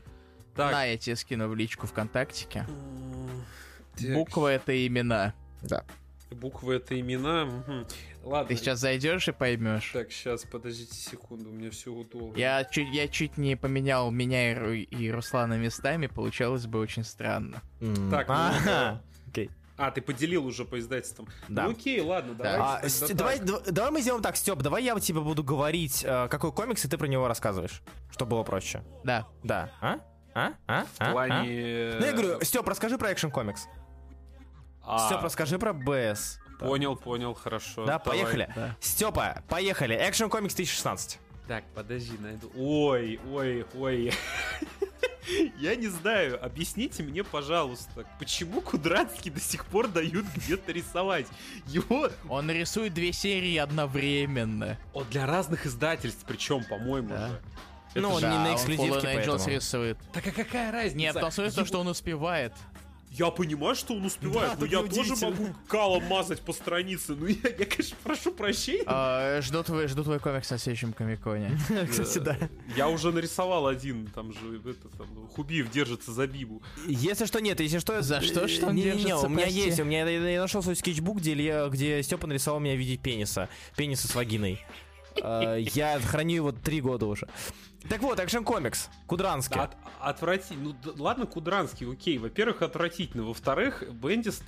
Так. На, я тебе скину в личку ВКонтактике. Буква — это имена. Да. Буквы это имена. мгм. Ладно. Ты сейчас зайдешь и поймешь. Так, сейчас, подождите секунду, у меня все удобно. Я чуть, я чуть не поменял меня и, Ру- и Руслана местами, получалось бы очень странно. Так, ну, ага. Окей. А, ты поделил уже по издательствам. Да. Ну окей, ладно, Да. А, тогда Ст- так. давай, дв- давай мы сделаем так, Степ, давай я тебе буду говорить, э, какой комикс, и ты про него рассказываешь, чтобы было проще. Да. Да. А? А? А? В А? плане... А? Ну, я говорю, Степ, расскажи про экшен комикс. А, Степ, расскажи про БС. Понял, понял, хорошо. Да, давай. поехали. Да. Степа, поехали. Экшен комикс 2016. Так, подожди, найду. Ой, ой, ой. Я не знаю, объясните мне, пожалуйста, почему Кудранский до сих пор дают где-то рисовать? Его... Он рисует две серии одновременно. Он для разных издательств, причем, по-моему Да. же. Ну, он Да, не на он эксклюзивке, Fallen Angels рисует. Так а какая разница? Нет, в том смысле, Его- что он успевает. Я понимаю, что он успевает, Да, но я тоже могу калом мазать по странице. Ну, я, я, конечно, прошу прощения. А, Жду твой, жду твой комикс на следующем комиконе. Кстати, да. Я уже нарисовал один, там же, это, там, Хубиев держится за Бибу. Если что, нет, если что... За что, что он не, не, не, держится, у меня прости? есть, у меня я, я нашел свой скетчбук, где, Илья- где Степа нарисовал меня в виде пениса. Пениса с вагиной. Э, Я храню его три года уже. Так вот, экшен комикс. Кудранский. От, отвратительно. Ну, ладно, Кудранский, окей. Во-первых, отвратительно. Во-вторых, Бендис...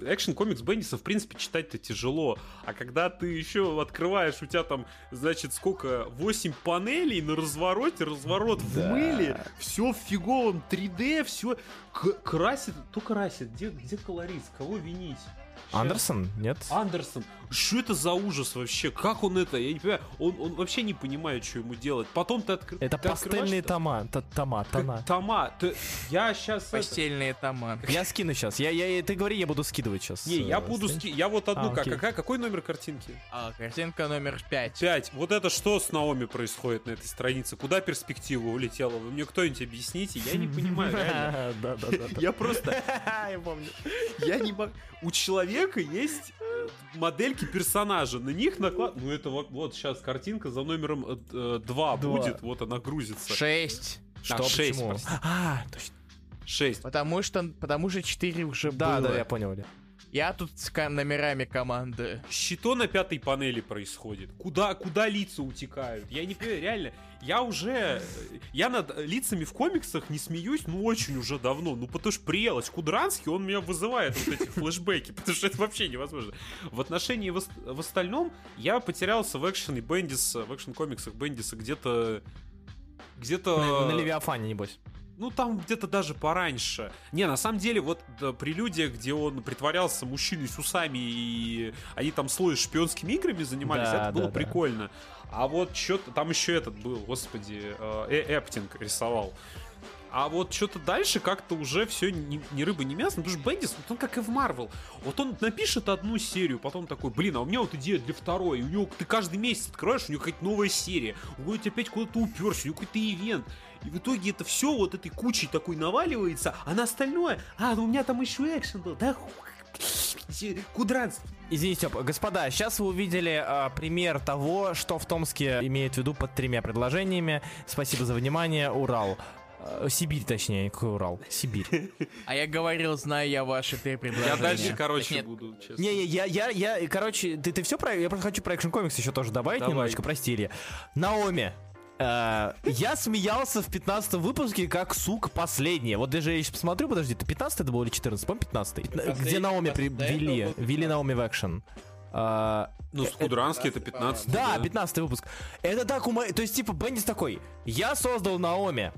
Экшен комикс Бендиса, в принципе, читать-то тяжело. А когда ты еще открываешь, у тебя там, значит, сколько? 8 панелей на развороте, разворот в Да. мыле, все в фиговом 3D, все красит. Кто красит? Где, где колорист? Кого винить? Андерсон? Нет? Андерсон, что это за ужас вообще? Как он это? Я не понимаю. Он, он вообще не понимает, что ему делать. Потом ты, откры... Это ты пастельные тома. т- Тома, тона. Тома. Ты... Я сейчас... Постельные тома. Я скину сейчас. Я, я, ты говори, я буду скидывать сейчас. Не, я буду ски... Я вот одну... А, как, окей. какая, какой номер картинки? А, картинка номер пять. Пять. Вот это что с Наоми происходит на этой странице? Куда перспектива улетела? Вы мне кто-нибудь объясните? Я не понимаю, реально. Да, да, да. Я просто... Я помню. Я не могу... У человека есть э, модельки персонажа. На них наклад... Ну это вот, вот сейчас картинка за номером 2 Два. будет. Вот она грузится. Шесть. А, Что, шесть, почему? прости. А, точно. 6. Потому что, потому что четыре уже Да, было. да, я понял. Илья. Я тут с номерами команды. Что на пятой панели происходит? Куда, куда лица утекают? Я не понимаю, реально. Я уже... Я над лицами в комиксах не смеюсь, ну, очень уже давно. Ну, потому что приелось. Кудранский, он меня вызывает вот эти флешбеки, потому что это вообще невозможно. В отношении в, в остальном я потерялся в экшене Бендиса, в экшен-комиксах Бендиса где-то... Где-то... На, на Левиафане, небось. Ну, там где-то даже пораньше. Не, на самом деле, вот да, прелюдия, где он притворялся мужчиной с усами, и они там слой шпионскими играми занимались, Да, это было да, да. прикольно. А вот что-то... Там еще этот был, господи, э, э, Эптинг рисовал. А вот что-то дальше как-то уже все ни, ни рыба, ни мясо. Ну, потому что Бендис, вот он как и в Марвел. Вот он напишет одну серию, потом такой, блин, а у меня вот идея для второй. И у него ты каждый месяц открываешь, у него какая-то новая серия. Он говорит, опять куда-то уперся, у него какой-то ивент. И в итоге это все вот этой кучей такой наваливается, а на остальное, а, ну у меня там еще экшен был, да, Кудранский. Извините, Степ, господа, сейчас вы увидели а, пример того, что в Томске имеет в виду под тремя предложениями. Спасибо за внимание, Урал. Э, Сибирь, точнее, какой Урал? Сибирь. А я говорил, знаю я ваши три Я предложения. дальше, короче, нет, буду, честно. Не, я, я, я, я, короче, ты, ты все про... Я просто хочу про экшен комикс еще тоже добавить Давай. немножечко, прости, Илья. Наоми. Э, я смеялся в 15 выпуске, как сука последняя. Вот даже я сейчас посмотрю, подожди, это 15 это было или 14? По-моему, 15 Где Наоми был ввели Наоми в экшен. Э, Ну, Скудранский это 15 Да, 15 выпуск. Это так ума... То есть, типа, Бендис такой, я создал Наоми.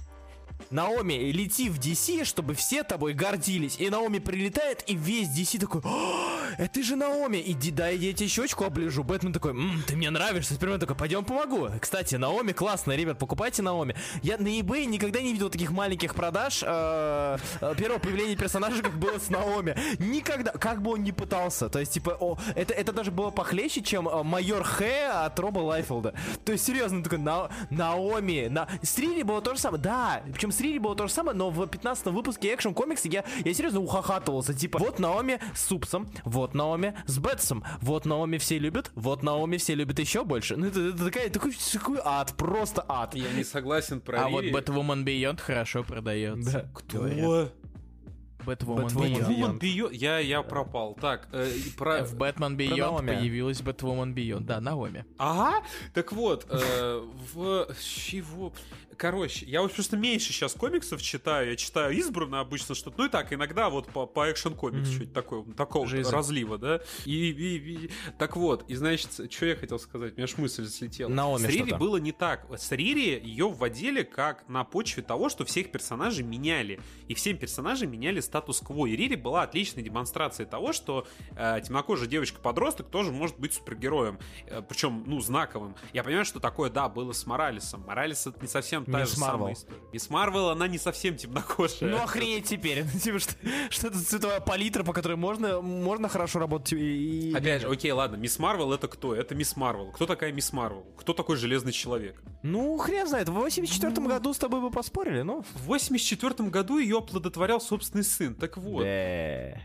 Наоми, лети в DC, чтобы все тобой гордились. И Наоми прилетает, и весь DC такой, «О, это же Наоми, иди, дай я тебе щечку оближу. Бэтмен такой, «М, ты мне нравишься. Супермен такой, пойдем помогу. Кстати, Наоми классная, ребят, покупайте Наоми. Я на eBay никогда не видел таких маленьких продаж э, э, первого появления персонажа, как было с Наоми. Никогда, как бы он ни пытался. То есть, типа, о, это, это даже было похлеще, чем э, майор Х от Роба Лайфилда. То есть, серьезно, такой, на, Наоми, на... С Рири было то же самое, да, причем с Рири было то же самое, но в 15 выпуске экшен комикса я, я серьезно ухахатывался, типа, вот Наоми с Супсом, вот Наоми с Бетсом, вот Наоми все любят, вот Наоми все любят еще больше. Ну, это, это такая, такой, такой ад, просто ад. Я не согласен про А вот Рири. Batwoman Beyond хорошо продается. Да. Кто? Batwoman Batwoman Beyond. Beyond. Я, я пропал. Так, э, про... В Batman Beyond появилась Batwoman Beyond. Да, Наоми. Ага, так вот, э, в... Чего? Короче, я вот просто меньше сейчас комиксов читаю, я читаю избранно обычно что-то, ну и так, иногда вот по, по экшен комикс что-нибудь такое, такого Жизнь. разлива, да, и, и- и- так вот, и значит, что я хотел сказать, у меня ж мысль слетела. Наоми С Рири было не так, с Рири ее вводили как на почве того, что всех персонажей меняли, и всем персонажам меняли статус-кво, и Рири была отличной демонстрацией того, что э, темнокожая девочка-подросток тоже может быть супергероем, э, причем, ну, знаковым. Я понимаю, что такое, да, было с Моралесом. Моралес это не совсем та Мисс же Марвел. самая. Мисс Марвел, она не совсем темнокожая. Ну охренеть теперь. Ну, Типа, что, что это цветовая палитра, по которой можно, можно хорошо работать и... Опять же, окей, ладно, Мисс Марвел это кто? Это Мисс Марвел. Кто такая Мисс Марвел? Кто такой Железный Человек? Ну, хрен знает, в 84 году с тобой бы поспорили, ну. В 84 году ее оплодотворял собственный сын. Так вот. Да.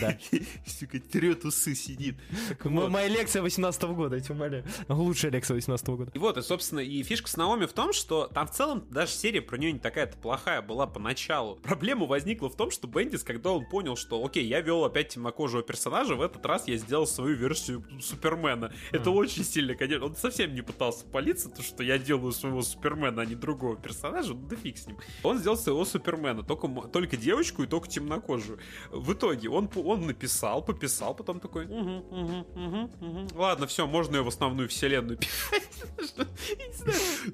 Да. Сука, трет усы сидит. Моя лекция 18 года, я тебя умоляю. Лучшая лекция 18 года. И вот, и, собственно, и фишка с Наоми в том, что там в целом даже серия про нее не такая-то плохая была поначалу. Проблема возникла в том, что Бендис, когда он понял, что, окей, я вел опять темнокожего персонажа, в этот раз я сделал свою версию Супермена. Это очень сильно, конечно. Он совсем не пытался палиться, то, что я делаю своего Супермена, а не другого персонажа, ну да фиг с ним. Он сделал своего Супермена, только, только девочку и только темнокожую. В итоге он, он написал, пописал, потом такой, «Мгм, мгм, мгм, мгм. ладно, все, можно ее в основную вселенную пихать.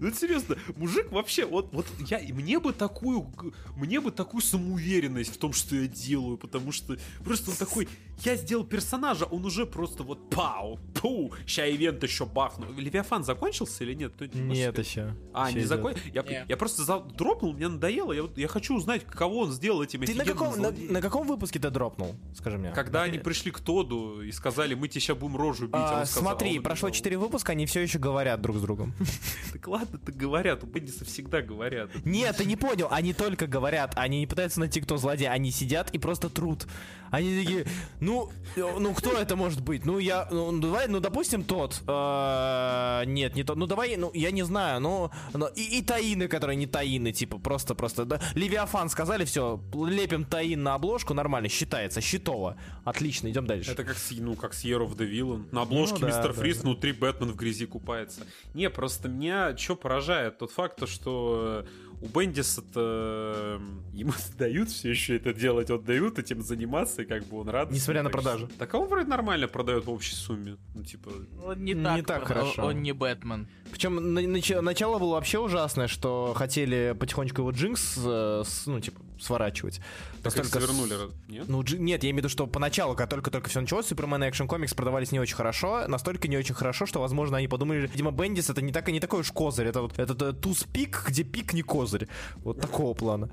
Ну, серьезно, мужик вообще, вот, вот я, мне бы такую, мне бы такую самоуверенность в том, что я делаю, потому что просто он такой, я сделал персонажа, он уже просто вот пау, пу, ща ивент еще бахну. Левиафан закончился или нет? Нет еще. А, не идет. закон... Я, просто дропнул, мне надоело. Я, вот- я хочу узнать, кого он сделал этим Ты на офигенным каком, на, злодеем. на каком выпуске ты дропнул? Скажи мне. Когда они пришли к Тоду и сказали, мы тебе сейчас будем рожу бить, а А, он сказал, смотри, он прошло сказал, 4 выпуска, они все еще говорят друг с другом. Так ладно, так говорят, у Бендиса всегда говорят. Нет, ты не понял, они только говорят, они не пытаются найти, кто злодей, они сидят и просто трут. Они такие, ну, э, ну кто это может быть? Ну я, ну давай, ну допустим тот. Э, Нет, не тот. Ну давай, ну я не знаю, ну, ну, и, и таины, которые не таины, типа просто, просто. Да. Левиафан сказали, все, лепим таин на обложку, нормально, считается, счетово. Отлично, идем дальше. Это как с, ну, как с Year of the Villain. На обложке Ну да, Мистер да, Фриз, да. внутри Бэтмен в грязи купается. Не, просто меня что поражает? Тот факт, то, что у Бендиса-то ему дают все еще это делать, он дают этим заниматься, и как бы он рад. Несмотря на Так продажи. Так а он вроде нормально продает в общей сумме. Ну, типа, Он не Не так, так про- хорошо. Он не Бэтмен. Причем на- нач- начало было вообще ужасное, что хотели потихонечку его Джинкс, э, с- ну, типа, сворачивать. так как Настолько с- свернули, нет? Ну, нет, я имею в виду, что поначалу, когда только-только все началось, Супермен и Экшен Комикс продавались не очень хорошо, настолько не очень хорошо, что, возможно, они подумали, видимо, Бендис это не, так, не такой уж козырь, это вот это, э, туз пик, где пик не козырь. Вот такого плана.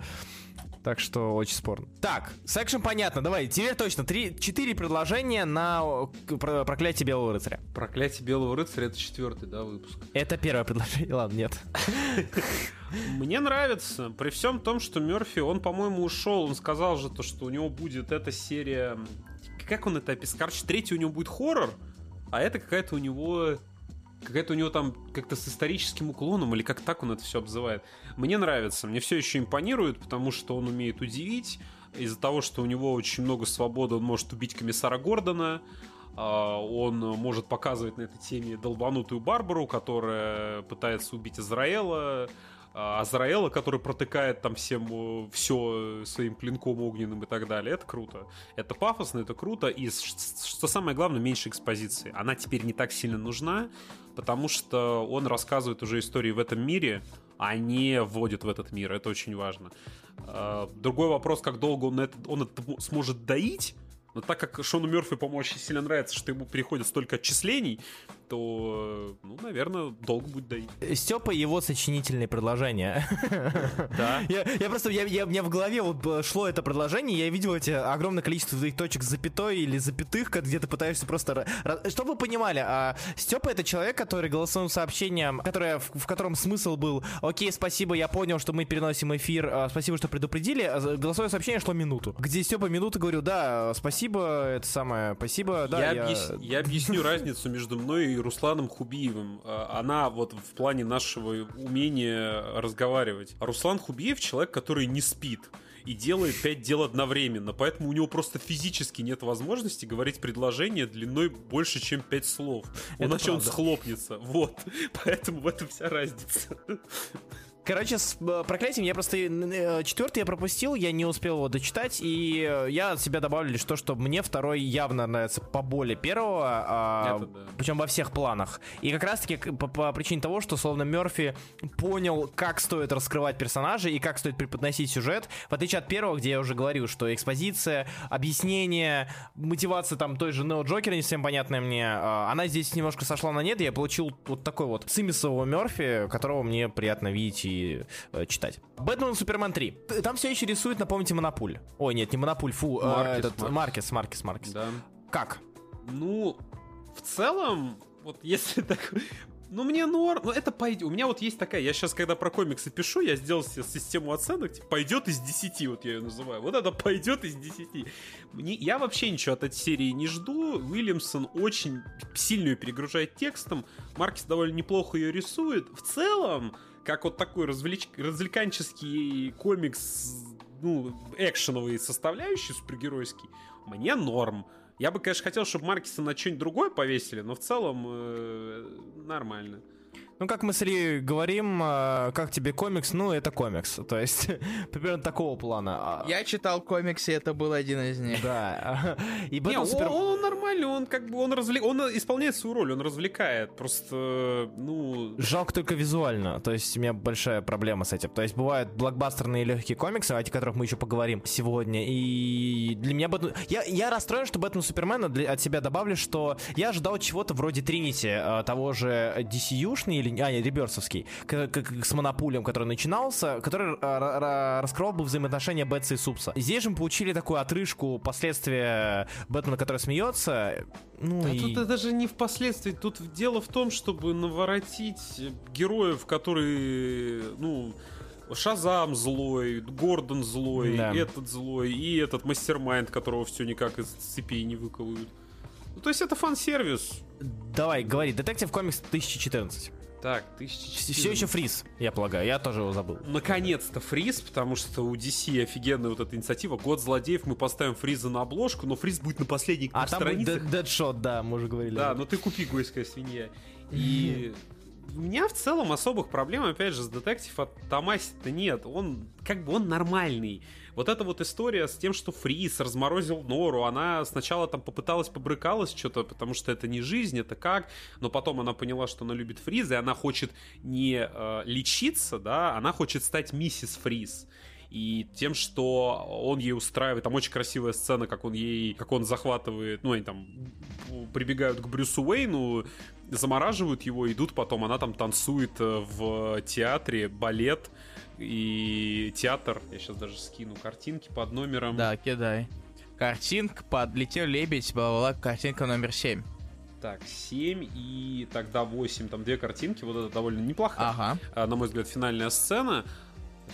Так что очень спорно. Так, с экшен понятно, давай, теперь точно, три, четыре предложения на про- проклятие Белого Рыцаря. Проклятие Белого Рыцаря это четвертый, да, выпуск. Это первое предложение, ладно, нет. Мне нравится. При всем том, что Мерфи, он, по-моему, ушел. Он сказал же то, что у него будет эта серия... Как он это описал? Короче, третий у него будет хоррор, а это какая-то у него какая-то у него там как-то с историческим уклоном, или как так он это все обзывает. Мне нравится, мне все еще импонирует, потому что он умеет удивить, из-за того, что у него очень много свободы, он может убить комиссара Гордона, а, он может показывать на этой теме долбанутую Барбару, которая пытается убить Израила, а, Азраэла, который протыкает там всем все своим клинком огненным и так далее. Это круто. Это пафосно, это круто. И что самое главное, меньше экспозиции. Она теперь не так сильно нужна, потому что он рассказывает уже истории в этом мире, а не вводит в этот мир. Это очень важно. А, другой вопрос, как долго он это, он это сможет доить. Но так как Шону Мерфи, по-моему, очень сильно нравится, что ему приходит столько отчислений, то, ну, наверное, долго будет доить. Степа его сочинительные предложения. Да. Я, я просто, я, я, меня в голове вот шло это предложение, я видел эти огромное количество твоих точек запятой или запятых, где ты пытаешься просто... Чтобы вы понимали, а, Степа это человек, который голосовым сообщением, которое, в, котором смысл был, окей, спасибо, я понял, что мы переносим эфир, а, спасибо, что предупредили, а, голосовое сообщение шло минуту, где Степа минуту говорил, да, спасибо, это самое, спасибо, да, я... Я объясню разницу между мной и Русланом Хубиевым. А, она вот в плане нашего умения разговаривать. А Руслан Хубиев человек, который не спит и делает пять дел одновременно, поэтому у него просто физически нет возможности говорить предложение длиной больше, чем пять слов. Иначе он схлопнется. Вот. Поэтому в этом вся разница. Короче, с э, проклятием я просто... Э, четвертый я пропустил, я не успел его дочитать, и э, я от себя добавлю лишь то, что мне второй явно нравится по более первого, а, да. причем во всех планах. И как раз-таки по, по причине того, что словно Мерфи понял, как стоит раскрывать персонажей и как стоит преподносить сюжет, в отличие от первого, где я уже говорил, что экспозиция, объяснение, мотивация там той же Нео Джокера, не всем понятная мне, а, она здесь немножко сошла на нет, и я получил вот такой вот цимисового Мерфи, которого мне приятно видеть и э, читать. Бэтмен Супермен 3. Там все еще рисует, напомните, Монопуль. Ой, нет, не Монопуль, фу, Маркес, э, этот, Маркес, Маркес, Маркес. Да. Как? Ну, в целом, вот если так ну, мне норм, ну, это пойдет. У меня вот есть такая, я сейчас, когда про комиксы пишу, я сделал себе систему оценок, типа, пойдет из 10, вот я ее называю. Вот это пойдет из 10. Мне, я вообще ничего от этой серии не жду. Уильямсон очень сильно ее перегружает текстом. Маркис довольно неплохо ее рисует. В целом, как вот такой развлеч... развлеканческий комикс, ну, экшеновый составляющий супергеройский, мне норм. Я бы, конечно, хотел, чтобы Маркиса на что-нибудь другое повесили, но в целом э, нормально. Ну, как мы с Ильей говорим, а, как тебе комикс? Ну, это комикс. То есть, примерно такого плана. А, Я читал комиксы, это был один из них. Да. И Не, супер... он, он нормальный, он как бы, он, развлек... он исполняет свою роль, он развлекает. Просто, ну... Жалко только визуально. То есть, у меня большая проблема с этим. То есть, бывают блокбастерные легкие комиксы, о которых мы еще поговорим сегодня. И для меня... Бэтмен... Я, я расстроен, что Бэтмен Супермена для... от себя добавлю, что я ожидал чего-то вроде Тринити, а, того же DCU-шный или а, нет, Реберсовский, с Монопулем, который начинался, который раскрывал бы взаимоотношения Бетса и Супса. Здесь же мы получили такую отрыжку последствия Бэтмена, который смеется. Ну, да и... тут это даже не впоследствии. Тут дело в том, чтобы наворотить героев, которые, ну, Шазам злой, Гордон злой, да. этот злой, и этот мастер-майнд, которого все никак из цепей не выковывают. Ну, то есть это фан-сервис. Давай, говори, Детектив Комикс 1014. Так, 1014. Все еще фриз, я полагаю. Я тоже его забыл. Наконец-то фриз, потому что у DC офигенная вот эта инициатива. Год злодеев, мы поставим фриза на обложку, но фриз будет на последней а страницах. А там Дэдшот, да, мы уже говорили. Да, но ты купи гойская свинья. И у меня в целом особых проблем, опять же, с детектив от Томаси-то нет. Он, как бы, он нормальный. Вот эта вот история с тем, что Фриз разморозил Нору, она сначала там попыталась побрыкалась что-то, потому что это не жизнь, это как, но потом она поняла, что она любит Фриза, и она хочет не э, лечиться, да, она хочет стать миссис Фриз. И тем, что он ей устраивает, там очень красивая сцена, как он ей, как он захватывает, ну, они там прибегают к Брюсу Уэйну, замораживают его, идут потом, она там танцует э, в театре балет, и театр. Я сейчас даже скину картинки под номером. Да, кидай. Картинка под «Летел лебедь», бла-бла-бла, картинка номер 7. Так, 7 и тогда 8, там две картинки, вот это довольно неплохая, ага. на мой взгляд, финальная сцена.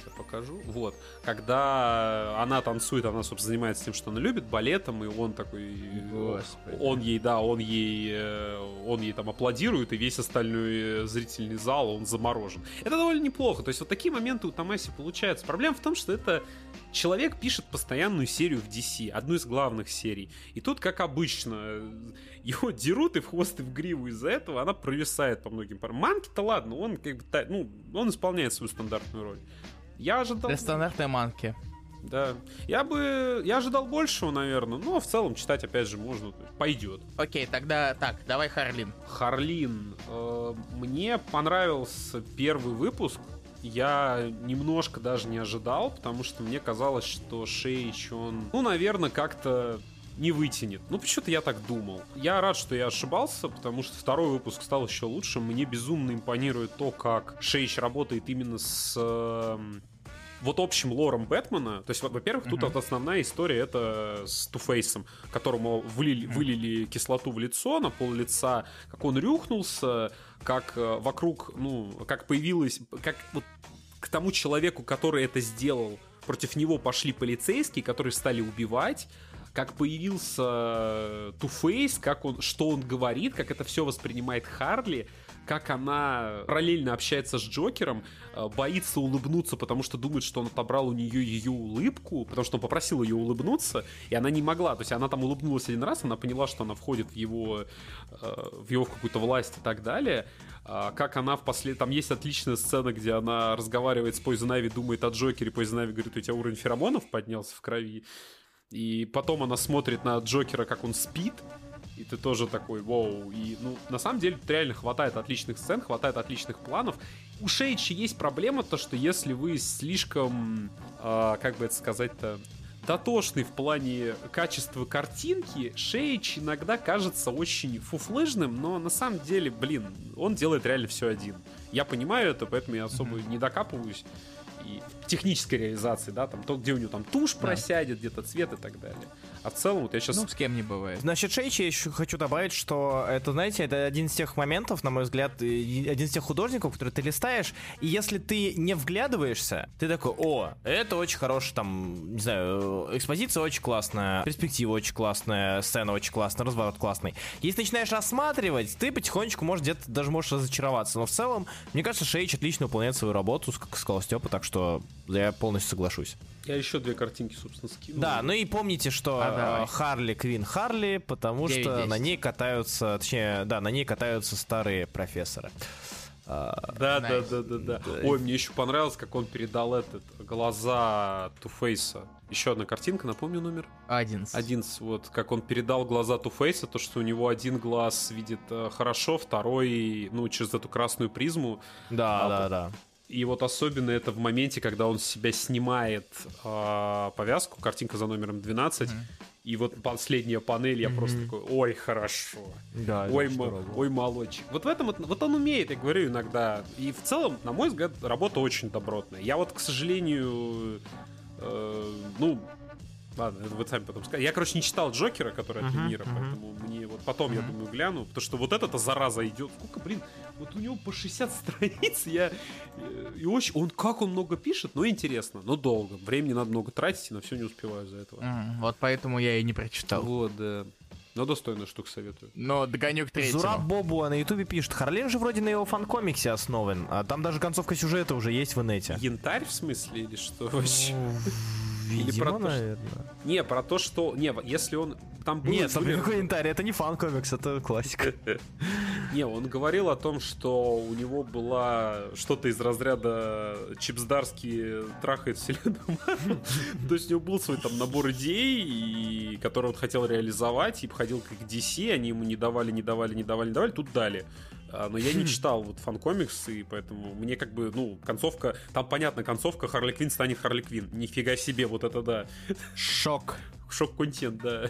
Я покажу. Вот. Когда она танцует, она, собственно, занимается тем, что она любит, балетом, и он такой... Господи. Он ей, да, он ей, э, он ей там аплодирует, и весь остальной э, зрительный зал, он заморожен. Это довольно неплохо. То есть вот такие моменты у Томаси получаются. Проблема в том, что это человек пишет постоянную серию в DC, одну из главных серий. И тут, как обычно, э, его дерут и в хвост, и в гриву из-за этого, она провисает по многим парам. Манки-то ладно, он как бы, ну, он исполняет свою стандартную роль. Я ожидал... Для стандартной манки. Да. Я бы... Я ожидал большего, наверное. Но в целом читать, опять же, можно. Пойдет. Окей, тогда так, давай Харлин. Харлин. э, мне понравился первый выпуск. Я немножко даже не ожидал, потому что мне казалось, что Шейч, он, ну, наверное, как-то не вытянет. Ну, почему-то я так думал. Я рад, что я ошибался, потому что второй выпуск стал еще лучше. Мне безумно импонирует то, как Шейч работает именно с эм, вот общим лором Бэтмена, то есть, во- во-первых, тут вот основная история это с Туфейсом, которому влили, вылили кислоту в лицо, на пол лица, как он рюхнулся, как э, вокруг, ну, как появилось, как вот к тому человеку, который это сделал, против него пошли полицейские, которые стали убивать, как появился Туфейс, как он, что он говорит, как это все воспринимает Харли, как она параллельно общается с Джокером, э, боится улыбнуться, потому что думает, что он отобрал у нее ее улыбку, потому что он попросил ее улыбнуться, и она не могла. То есть она там улыбнулась один раз, она поняла, что она входит в его, э, в его какую-то власть и так далее. А, как она в после... Там есть отличная сцена, где она разговаривает с Пойзен Айви, думает о Джокере, Пойзен Айви говорит, у тебя уровень феромонов поднялся в крови. И потом она смотрит на Джокера, как он спит, и ты тоже такой, вау. И, ну, на самом деле, тут реально хватает отличных сцен, хватает отличных планов. У Шейчи есть проблема, то, что если вы слишком, а, как бы это сказать-то, дотошный в плане качества картинки, Шейч иногда кажется очень фуфлыжным, но на самом деле, блин, он делает реально все один. Я понимаю это, поэтому я особо не докапываюсь. И технической реализации, да, там то, где у него там тушь просядет, где-то цвет и так далее. А в целом, вот я сейчас... Ну, с кем не бывает. Значит, Шейчи я еще хочу добавить, что это, знаете, это один из тех моментов, на мой взгляд, один из тех художников, которые ты листаешь, и если ты не вглядываешься, ты такой, о, это очень хороший, там, не знаю, экспозиция очень классная, перспектива очень классная, сцена очень классная, разворот классный. Если начинаешь рассматривать, ты потихонечку, может, где-то даже можешь разочароваться, но в целом, мне кажется, Шейч отлично выполняет свою работу, как сказал Степа, так что я полностью соглашусь. Я еще две картинки, собственно, скинул. Да, ну и помните, что А, э, Харли Квин Харли, потому Девять, что десять. на ней катаются, точнее, да, на ней катаются старые профессоры. А, Да, да, Nice. да, да, да. Ой, мне еще понравилось, как он передал этот глаза Туфейса. Еще одна картинка, напомню номер. Один. 11, вот, как он передал глаза Туфейса, то, что у него один глаз видит э, хорошо, второй, ну, через эту красную призму. Да, А, да, вот. да. И вот особенно это в моменте, когда он с себя снимает э, повязку, картинка за номером 12, и вот последняя панель, я просто такой, ой, хорошо. Да, Ой, здорово. ой, молодчик. Вот в этом, вот, он умеет, я говорю иногда. И в целом, на мой взгляд, работа очень добротная. Я вот, к сожалению, э, ну, ладно, это вы сами потом скажете. Я, короче, не читал Джокера, который от Мгм, Ленира, мгм. поэтому мне вот потом, я думаю, гляну, потому что вот эта зараза идет. Сколько, блин, вот у него по 60 страниц, я... э, И очень... Он, как он много пишет, ну, интересно, но долго. Времени надо много тратить, и на все не успеваю за этого. М, Вот поэтому я и не прочитал. Вот, да. Но достойная штука советую. Но догоню к третьему. Зураб Бобуа на ютубе пишет, Харлин же вроде на его фан-комиксе основан, а там даже концовка сюжета уже есть в инете. Янтарь, в смысле, или что вообще? Ну, Или Видимо, про то, что- наверное. Не, про то, что... Не, если он... Там было... Нет, смотри, были- какой янтарь, это не фан-комикс, это классика. Не, он говорил о том, что у него была что-то из разряда Чип Здарский трахает вселенную. То есть у него был свой там набор идей, который он хотел реализовать, и ходил как DC, они ему не давали, не давали, не давали, не давали, тут дали. А, Но я не читал вот фан-комикс, и поэтому мне как бы, ну, концовка... Там, понятно, концовка Харли Квин станет Харли Квин. Нифига себе, вот это да. Шок. Шок-контент, да.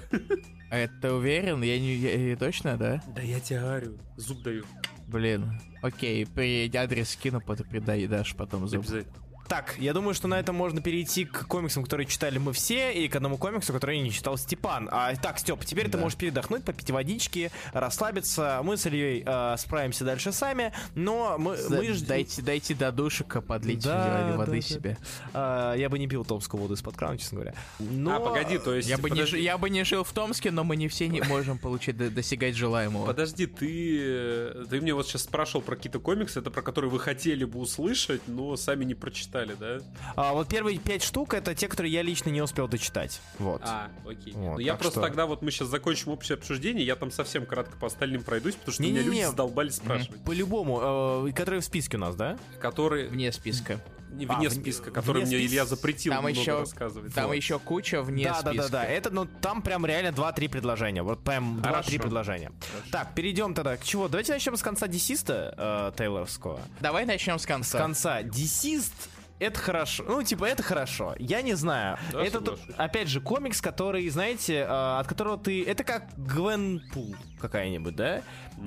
А это уверен? Я не я- я точно, да? Да я тебе говорю, зуб даю. Блин. Окей, при адрес скину, потом передай, дашь потом зуб. Обязательно. Так, я думаю, что на этом можно перейти к комиксам, которые читали мы все, и к одному комиксу, который не читал Степан. А, так, Степ, теперь ты можешь передохнуть, попить водички, расслабиться. Мы с Ильей э, справимся дальше сами, но мы, мы ж- Дайте, дайте до душика подлить Да, воды да, да. себе. А, я бы не пил томскую воду из-под крана, честно говоря. Но... А, погоди, то есть... Я бы, не, подожди, жи- я бы не жил в Томске, но мы не все не можем получить, до- достигать желаемого. Подожди, ты, э, ты мне вот сейчас спрашивал про какие-то комиксы, это про которые вы хотели бы услышать, но сами не прочитали, да? А, вот первые пять штук это те, которые я лично не успел дочитать. Вот. А, окей. Вот, ну я просто что- тогда вот мы сейчас закончим общее обсуждение, я там совсем кратко по остальным пройдусь, потому что меня Не-не-не. люди задолбались спрашивать. По-любому, э, которые в списке у нас, да? Которые Вне списка. не А, вне вне- списка, которые вне мне спис- Илья запретил Там много еще- рассказывать. Там Вот. еще куча вне да, да, списка. да, да. Это, ну, там прям реально 2-3 предложения. Вот прям 2-3 Хорошо. предложения. Так, перейдем тогда к чего? Давайте начнем с конца десиста э, Тейлоровского. Давай начнем с С конца. конца. Десист это хорошо. Ну, типа, это хорошо. Я не знаю. Да, это, соглашусь. опять же, комикс, который, знаете, э, от которого ты... Это как Гвенпул какая-нибудь, да?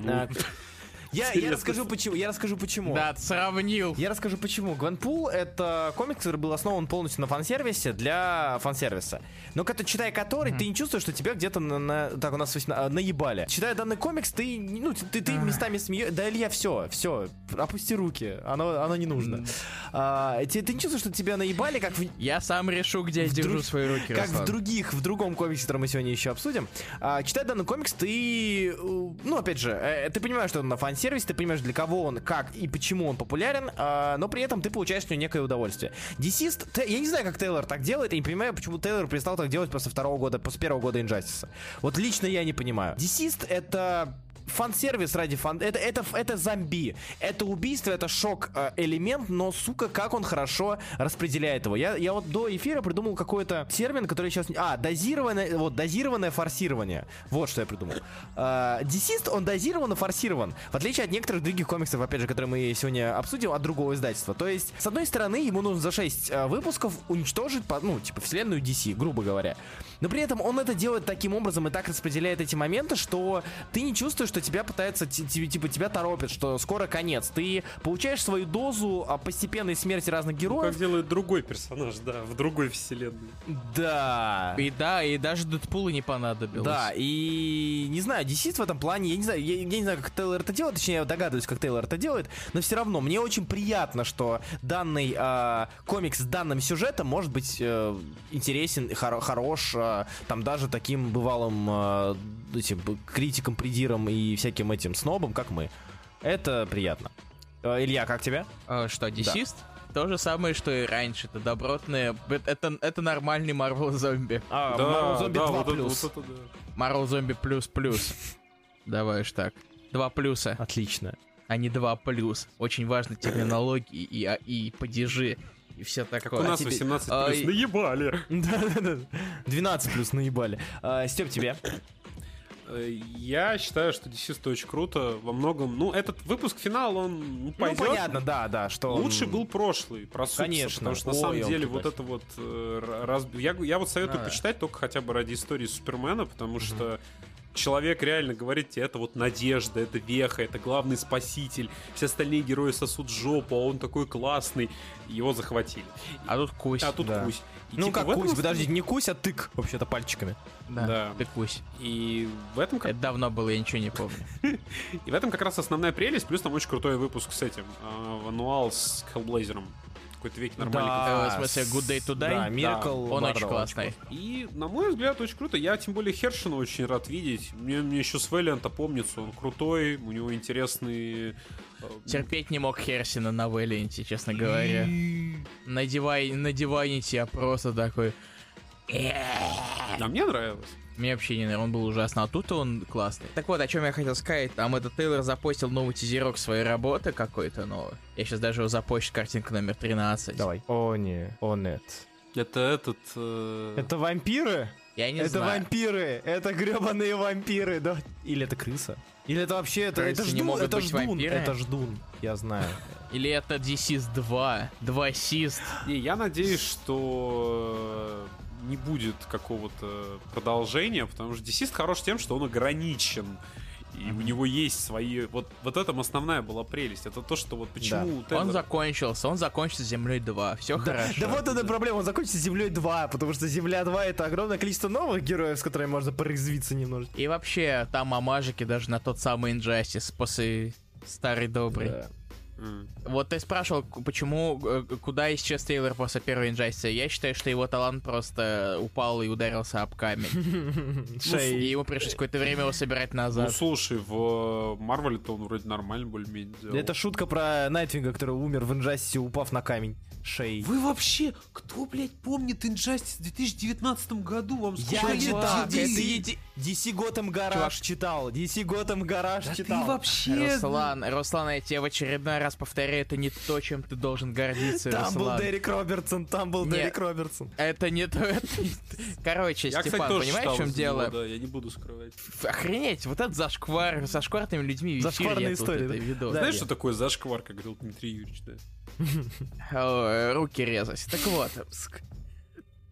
А, я, я расскажу почему. Я расскажу почему. Да, ты сравнил. Я расскажу почему. Гвенпул — это комикс, который был основан полностью на фан-сервисе для фан-сервиса. Но когда читая который, ты не чувствуешь, что тебя где-то на, на- так у нас восьмина- наебали. Читая данный комикс, ты, ну, ты, ты местами смеешь. Да, Илья, все, все, опусти руки, оно, оно не нужно. А, те- ты не чувствуешь, что тебя наебали, как в, Я сам решу, где я держу друг- свои руки, как в других, в другом комиксе, который мы сегодня еще обсудим. А, читая данный комикс, ты, э, ну, опять же, э, ты понимаешь, что он на фан-сервисе, ты понимаешь, для кого он, как и почему он популярен, а, но при этом ты получаешь от него некое удовольствие. Десист, я не знаю, как Тейлор так делает, я не понимаю, почему Тейлор перестал так делать после второго года, после первого года Инжастиса. Вот лично я не понимаю. Десист это фан-сервис ради фан... Это, это, это зомби. Это убийство, это шок-элемент, но, сука, как он хорошо распределяет его. Я, я вот до эфира придумал какой-то термин, который сейчас... А, дозированное... Вот, дозированное форсирование. Вот что я придумал. А, Десист, он дозирован и форсирован. В отличие от некоторых других комиксов, опять же, которые мы сегодня обсудим, от другого издательства. То есть, с одной стороны, ему нужно за 6 выпусков уничтожить, ну, типа, вселенную DC, грубо говоря. Но при этом он это делает таким образом и так распределяет эти моменты, что ты не чувствуешь, что тебя пытаются, ти- ти- типа, тебя торопят, что скоро конец. Ты получаешь свою дозу а, постепенной смерти разных Ну, героев. как делает другой персонаж, да, в другой вселенной. Да. И да, и даже Дэдпулу не понадобилось. Да, и не знаю, DC в этом плане, я не знаю, я, я не знаю, как Тейлор это делает, точнее, я догадываюсь, как Тейлор это делает, но все равно мне очень приятно, что данный а, комикс с данным сюжетом может быть э, интересен, хоро- хорош, а, там даже таким бывалым а, этим б- критиком, придиром и всяким этим снобом, как мы. Это приятно. Э, Илья, как тебе? А, что, десист? То же самое, что и раньше. Это добротные... Это, это нормальный Marvel зомби. А, да, Marvel Zombie да, 2+. вот это, вот это да. Marvel зомби плюс плюс. Давай уж так. Два плюса, Отлично. а не два плюс. Очень важно терминологии и, а- и падежи. И все такое. У нас тебе- 18 а, плюс наебали. Да-да-да. 12 плюс наебали. А, Степ, тебе? Э, Я считаю, что DC очень круто во многом. Ну, этот выпуск финал, он ну, Ну, пойдет. понятно, да, да, что... он- Лучше был прошлый, про Сукса, Конечно. потому что на Ой, самом деле вот это вот э, раз... я, я вот советую Да. почитать только хотя бы ради истории Супермена, потому что человек реально говорит тебе, это вот надежда, это веха, это главный спаситель, все остальные герои сосут жопу, а он такой классный, его захватили. А тут кусь. А тут да. Кусь. И, Ну, типа, как кусь, подождите, не кусь, а тык, вообще-то пальчиками. Да, Да. ты кусь. И в этом как Это давно было, я ничего не помню. И в этом как раз основная прелесть, плюс там очень крутой выпуск с этим, в ануал с Хеллблейзером. Какой-то веки нормальный. Да, в смысле, Good Day to Die? Да, Miracle Он Marvel очень классный. И, на мой взгляд, очень круто. Я, тем более, Хершина очень рад видеть. Мне, мне еще с Вэллианта помнится. Он крутой, у него интересные... э, Терпеть не мог Херсина на Вэлленте, честно говоря. На, дивай, на дивайните я просто такой... А мне нравилось. Мне вообще не нравится, он был ужасно, а тут он классный. Так вот, о чем я хотел сказать, там этот Тейлор запостил новый тизерок своей работы какой-то новый. Я сейчас даже его запущу, картинка номер 13. Давай. О, не, о, нет. Это этот... э, Это вампиры? Я не это знаю. вампиры, это гребаные вампиры, да? Или это крыса? Или это вообще, это, это Крысы не ждун, могут это быть ждун, вампирами? это ждун, я знаю. Или это DC's 2, 2 Сист. Не, я надеюсь, что не будет какого-то продолжения, потому что DC хорош тем, что он ограничен. И у него есть свои... Вот, вот этом основная была прелесть. Это то, что вот почему... у Он Тейлора- закончился, он закончится Землей 2. Все Да, хорошо. да вот эта проблема, он закончится Землей 2, потому что Земля 2 это огромное количество новых героев, с которыми можно порезвиться немножко. И вообще, там мамажики даже на тот самый Injustice после старый добрый. Да. Вот ты спрашивал, почему, э, куда исчез Тейлор после первой Injustice. Я считаю, что его талант просто упал и ударился об камень. И Шей. ему пришлось какое-то время его собирать Ну, назад. слушай, в Марвеле-то он вроде нормально более-менее делал. Это шутка про Найтвинга, который умер в инжастисе, упав на камень. Шей. Вы вообще, кто, блядь, помнит Injustice в 2019 году? Вам сколько Я лет? читал, Чувак, DC, это еди- DC Gotham Garage читал, DC Gotham Garage Да ты читал. вообще... Руслан, Руслан, я тебе в очередной раз повторяю, это не то, чем ты должен гордиться, Там был Руслан. Дерек Робертсон, там был Не. Дерек Робертсон. Это не то. это Короче, Я, кстати, Степан, тоже понимаешь, в чем дело? него, Да, я не буду скрывать. Охренеть, вот этот зашквар со шкварными людьми в эфире Зашкварная нет вот история, да? видос. Да. Знаешь, я- что такое зашквар, как говорил Дмитрий Юрьевич, да? О, руки резать. Так вот.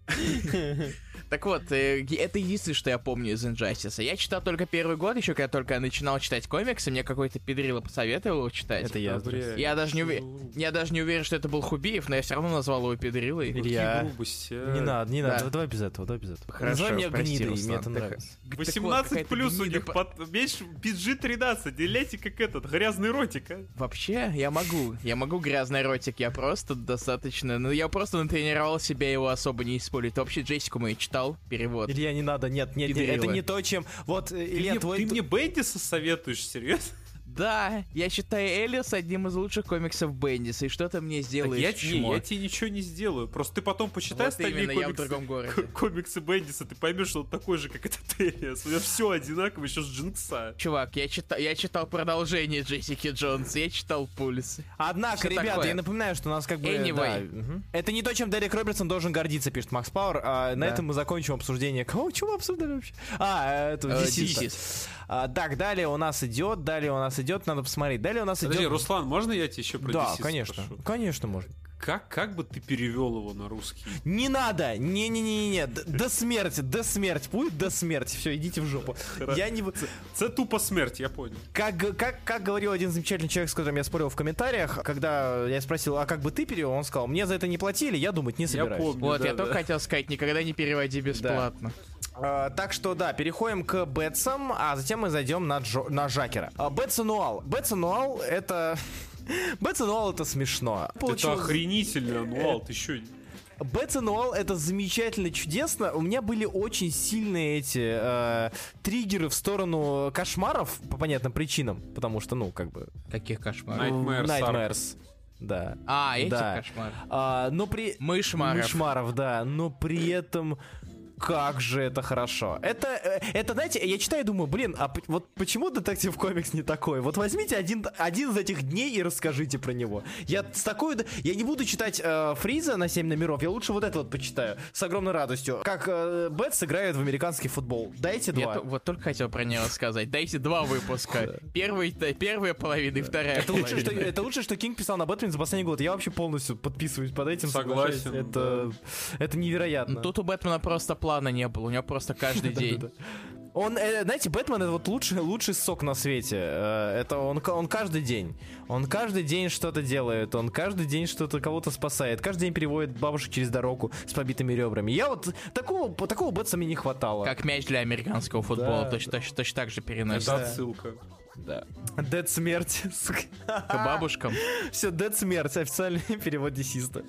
Так вот, э, это единственное, что я помню из Injustice. Я читал только первый год, еще когда только начинал читать комиксы, мне какой-то педрило посоветовал его читать. Это я. Я даже не за Я даже не уверен, что это был Хубиев, но я все равно назвал его педрилой. Илья. а. Не надо, не надо, Да. давай без этого, давай без этого. Хорошо, Называй меня гнидой, мне это нравится. Так вот, 18 какая-то плюс у гнида них по- под, меньше PG-13, деляйте как этот, грязный ротик, а. Вообще, я могу. Я могу грязный ротик, я просто достаточно... Ну, я просто натренировал себя его особо не использовать. Вообще, Джессику мы читал, перевод. Илья, не надо, нет, нет, нет, это не то, чем... Вот, э, Ты, Илья, мне, твой... ты мне Бендиса советуешь, серьезно? Да, я считаю Элиас одним из лучших комиксов Бендиса, и что-то мне Так сделаешь, я, не, чмо. я тебе ничего не сделаю. Просто ты потом почитай Вот остальные именно, я в комиксы, другом городе. ко- комиксы Бендиса, ты поймешь, что он такой же, как этот Элиас. У него все одинаково, еще с джинкса. Чувак, я читал, я читал продолжение Джессики Джонс, я читал Пульс. Однако, Всё ребята, такое. я напоминаю, что у нас как бы... Anyway. да, мгм. Это не то, чем Дерек Робертсон должен гордиться, пишет Макс Пауэр. А на Да. этом мы закончим обсуждение. Кого, чего мы обсуждали вообще? А, это Э, DC. DC. А, так, далее у нас идет, далее у нас идет, надо посмотреть. Далее у нас Подожди, идет... Руслан, можно я тебе еще про Да, DC конечно, спрошу? конечно можно. Как, как бы ты перевел его на русский? Не надо! Не-не-не-не, до смерти, до смерти, будет до смерти. Все, идите в жопу. Я не... Это тупо смерть, я понял. Как, как, как говорил один замечательный человек, с которым я спорил в комментариях, когда я спросил, а как бы ты перевел, он сказал, мне за это не платили, я думать не собираюсь. помню. Вот, да, я да. только хотел сказать, никогда не переводи бесплатно. А, так что да, переходим к Бетсам, а затем мы зайдем на, Джо- на Жакера. А, Бетс Ануал. Бетс Ануал это... Бетс Ануал это смешно. Это Получилось- охренительно, ануал, ты еще... Бэтс Ануал это замечательно, чудесно. У меня были очень сильные эти э, триггеры в сторону кошмаров по понятным причинам, потому что, ну, как бы... Каких кошмаров? Nightmares, Nightmares. Да. А, эти Да. кошмары. А, но при... Мышмаров. Мышмаров, да. Но при этом... Как же это хорошо. Это, э, это, знаете, я читаю и думаю, блин, а вот почему детектив комикс не такой? Вот возьмите один, один из этих дней и расскажите про него. Я с такой... Я не буду читать э, Фриза на 7 номеров, я лучше вот это вот почитаю. С огромной радостью. Как э, Бэтс играет в американский футбол. Дайте Я два. то- вот только хотел про него сказать. Дайте два выпуска. Первый, первая половина и вторая Это лучшее, что, половина. это лучшее, что Кинг писал на Бэтмене за последний год. Я вообще полностью подписываюсь под этим. Согласен. Это, это невероятно. Тут у Бэтмена просто плана не было, у него просто каждый день. Он, э, знаете, Бэтмен это вот лучший, лучший сок на свете. Э, это он, он каждый день. Он каждый день что-то делает. Он каждый день что-то кого-то спасает. Каждый день переводит бабушек через дорогу с побитыми ребрами. Я вот такого, такого Бэтса мне не хватало. Как мяч для американского футбола, Да, точно, точно, точно так же Это переносит. отсылка. Да. Дед смерть. К бабушкам. Все, Дед смерть. Официальный перевод десиста.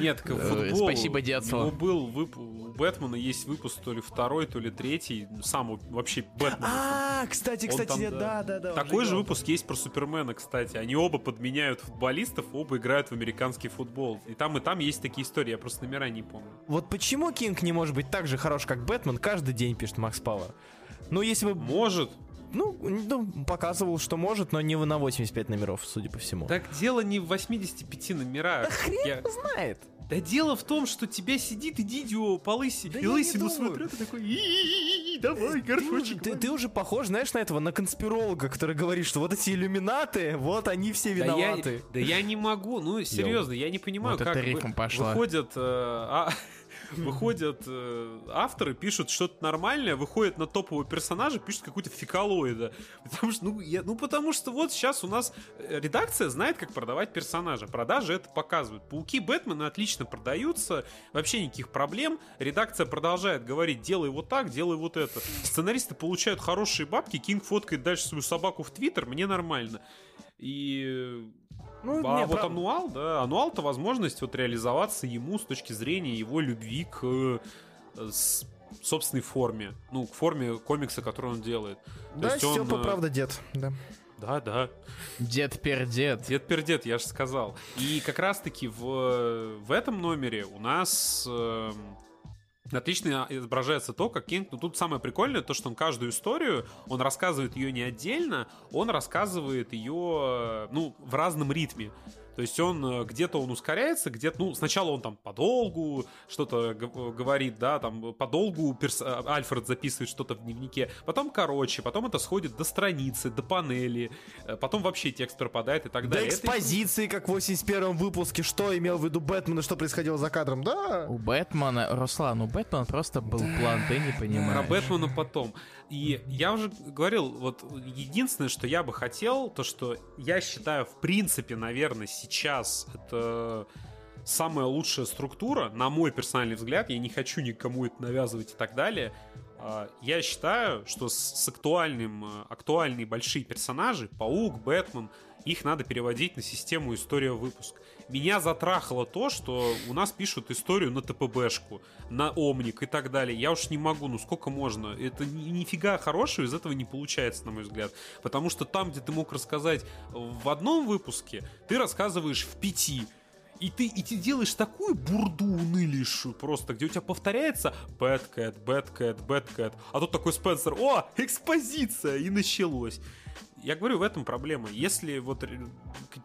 Нет, к Э, футболу. спасибо, У детство. был вып- у Бэтмена есть выпуск то ли второй, то ли третий. Сам вообще Бэтмен. А, кстати, кстати, там, да, да, да. Такой же выпуск есть про Супермена, кстати. Они оба подменяют футболистов, оба играют в американский футбол. И там, и там есть такие истории, я просто номера не помню. Вот почему Кинг не может быть так же хорош, как Бэтмен, каждый день пишет Макс Пауэр. Ну, если бы, Может. Ну, ну, показывал, что может, но не на 85 номеров, судя по всему. Так дело не в 85 номерах. хрен Я- знает. Да дело в том, что тебя сидит и дидио по лыси, Да и лысину смотрят и такой, «И-и-и, давай, Ты, уже- горшочек. ты- ты уже похож, знаешь, на этого, на конспиролога, который говорит, что вот эти иллюминаты, вот они все Да я, виноваты. да я не могу, ну серьезно, я не понимаю, Вот как это вы- рифм пошла. выходят, э, а, выходят э, авторы, пишут что-то нормальное, выходят на топового персонажа, пишут какую-то фекалоида. Потому что, ну, я, ну, потому что вот сейчас у нас э, редакция знает, как продавать персонажа. Продажи это показывают. Пауки Бэтмена отлично продаются, вообще никаких проблем. Редакция продолжает говорить, делай вот так, делай вот это. Сценаристы получают хорошие бабки, Кинг фоткает дальше свою собаку в Твиттер, мне нормально. И Ну, а не, вот прав- ануал, да, ануал это возможность вот реализоваться ему с точки зрения его любви к э, с- собственной форме, ну, к форме комикса, который он делает. То Да, есть он, Степа, э, правда, дед. Да. Да, да. Дед пердед. Дед пердед, я же сказал. И как раз-таки в, в этом номере у нас эм, отлично изображается то, как Кинг... Ну, тут самое прикольное, то, что он каждую историю, он рассказывает ее не отдельно, он рассказывает ее, э, ну, в разном ритме. То есть он э, где-то он ускоряется, где-то, ну, сначала он там подолгу что-то г- говорит, да, там подолгу перс- а, Альфред записывает что-то в дневнике, потом короче, потом это сходит до страницы, до панели, э, потом вообще текст пропадает и так До далее. Это экспозиции, как в 81 выпуске, что имел в виду Бэтмен и что происходило за кадром, да? У Бэтмена, Руслан, у Бэтмена просто был план, ты не Про понимаешь. Бэтмена потом. И я уже говорил, вот единственное, что я бы хотел, то что я считаю, в принципе, наверное, сейчас это самая лучшая структура, на мой персональный взгляд, я не хочу никому это навязывать и так далее. А, Я считаю, что с, актуальным, э, актуальные большие персонажи, Паук, Бэтмен, их надо переводить на систему история выпуск. Меня затрахало то, что у нас пишут историю на ТПБшку, на Омник и так далее. Я уж не могу, ну сколько можно? Это ни- нифига хорошего из этого не получается, на мой взгляд. Потому что там, где ты мог рассказать в одном выпуске, ты рассказываешь в пяти. И ты, и ты делаешь такую бурду унылейшую просто, где у тебя повторяется Bad Cat, Bad Cat, Bad Cat. А тут такой Спенсер, о, экспозиция, и началось. Я говорю, в этом проблема. Если вот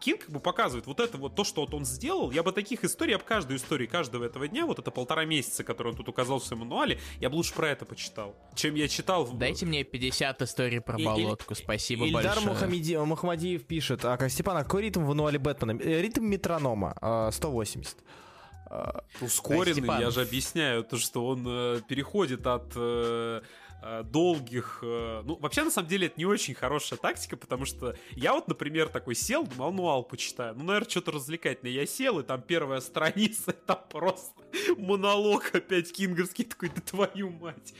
Кинг как бы показывает вот это вот то, что вот он сделал, я бы таких историй, я бы каждую историю каждого этого дня, вот это полтора месяца, который он тут указал в своем мануале, я бы лучше про это почитал, чем я читал. в- Дайте мне 50 историй про И- и- болотку, спасибо Ильдар большое. Мухамеди- Мухамадиев пишет, а, Степан, а какой ритм в ануале Бэтмена? Э, Ритм метронома, а, 180. ускоренный, Степан. я же объясняю, то, что он э, переходит от э, долгих... э, ну, вообще, на самом деле, это не очень хорошая тактика, потому что я вот, например, такой сел, мануал почитаю. Ну, наверное, что-то развлекательное. Я сел, и там первая страница, там просто монолог опять кинговский такой, да твою мать.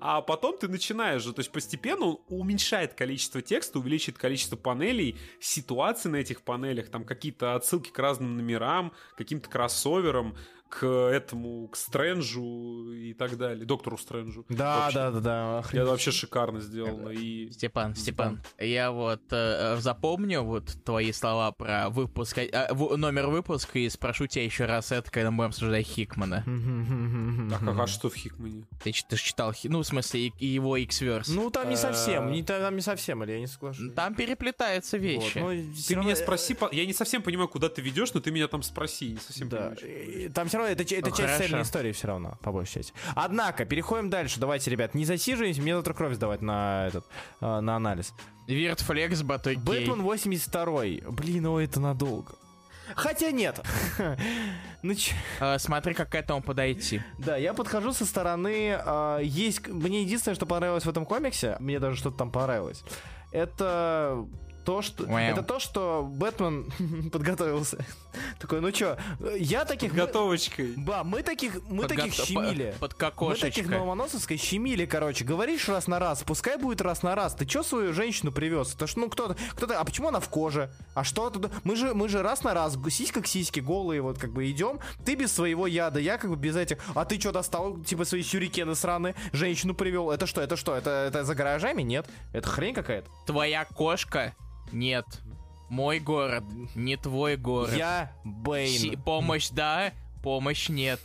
А потом ты начинаешь же, то есть постепенно он уменьшает количество текста, увеличивает количество панелей, ситуаций на этих панелях, там какие-то отсылки к разным номерам, каким-то кроссоверам, к этому, к Стрэнджу и так далее, доктору Стрэнджу. Да, Вообще. да, да, да. Я вообще шикарно сделано. И Степан, Степан, я вот э, запомню вот твои слова про выпуск, э, в- номер выпуска и спрошу тебя еще раз это, когда мы будем обсуждать Хикмана. так, а что в Хикмане? Ты, ты ж читал, ну, в смысле, и, и его X-Verse. Ну, там не совсем, Э, не, там не совсем, или я не соглашусь. Там переплетаются Вот, вещи. ну, Ты равно, меня э, спроси, по- я не совсем понимаю, куда ты ведешь, но ты меня там спроси, не совсем Да, говоришь. там все равно это, ч- это Ну, часть хорошо. цельной истории все равно, по большей части. Однако, переходим дальше. Давайте, ребят, не засиживаемся, мне завтра кровь сдавать на этот, э, на анализ. Виртфлекс, Батой Бэтмен 82 Блин, ой, это надолго. Хотя нет. Ну, чё- Э, Смотри, как к этому подойти. Да, я подхожу со стороны. а, есть. Мне единственное, что понравилось в этом комиксе, мне даже что-то там понравилось. Это то, что. Вау. Это то, что Бэтмен подготовился. Такой, ну чё, я таких. Готовочкой. Ба, мы таких, мы Подго- таких щемили. по- Под Мы таких на Ломоносовской щемили, короче. Говоришь раз на раз, пускай будет раз на раз. Ты чё свою женщину привез? Это ж, ну, кто-то, кто-то, а почему она в коже? А что тут? Мы же, мы же раз на раз, сиська к сиське, голые, вот как бы идем. Ты без своего яда, я как бы без этих. А ты что достал, типа, свои сюрикены сраные, женщину привел? Это что, это что? Это, это за гаражами? Нет. Это хрень какая-то. Твоя кошка? Нет. Мой город? Не твой город. Я Бэйн. Си- помощь да, помощь нет.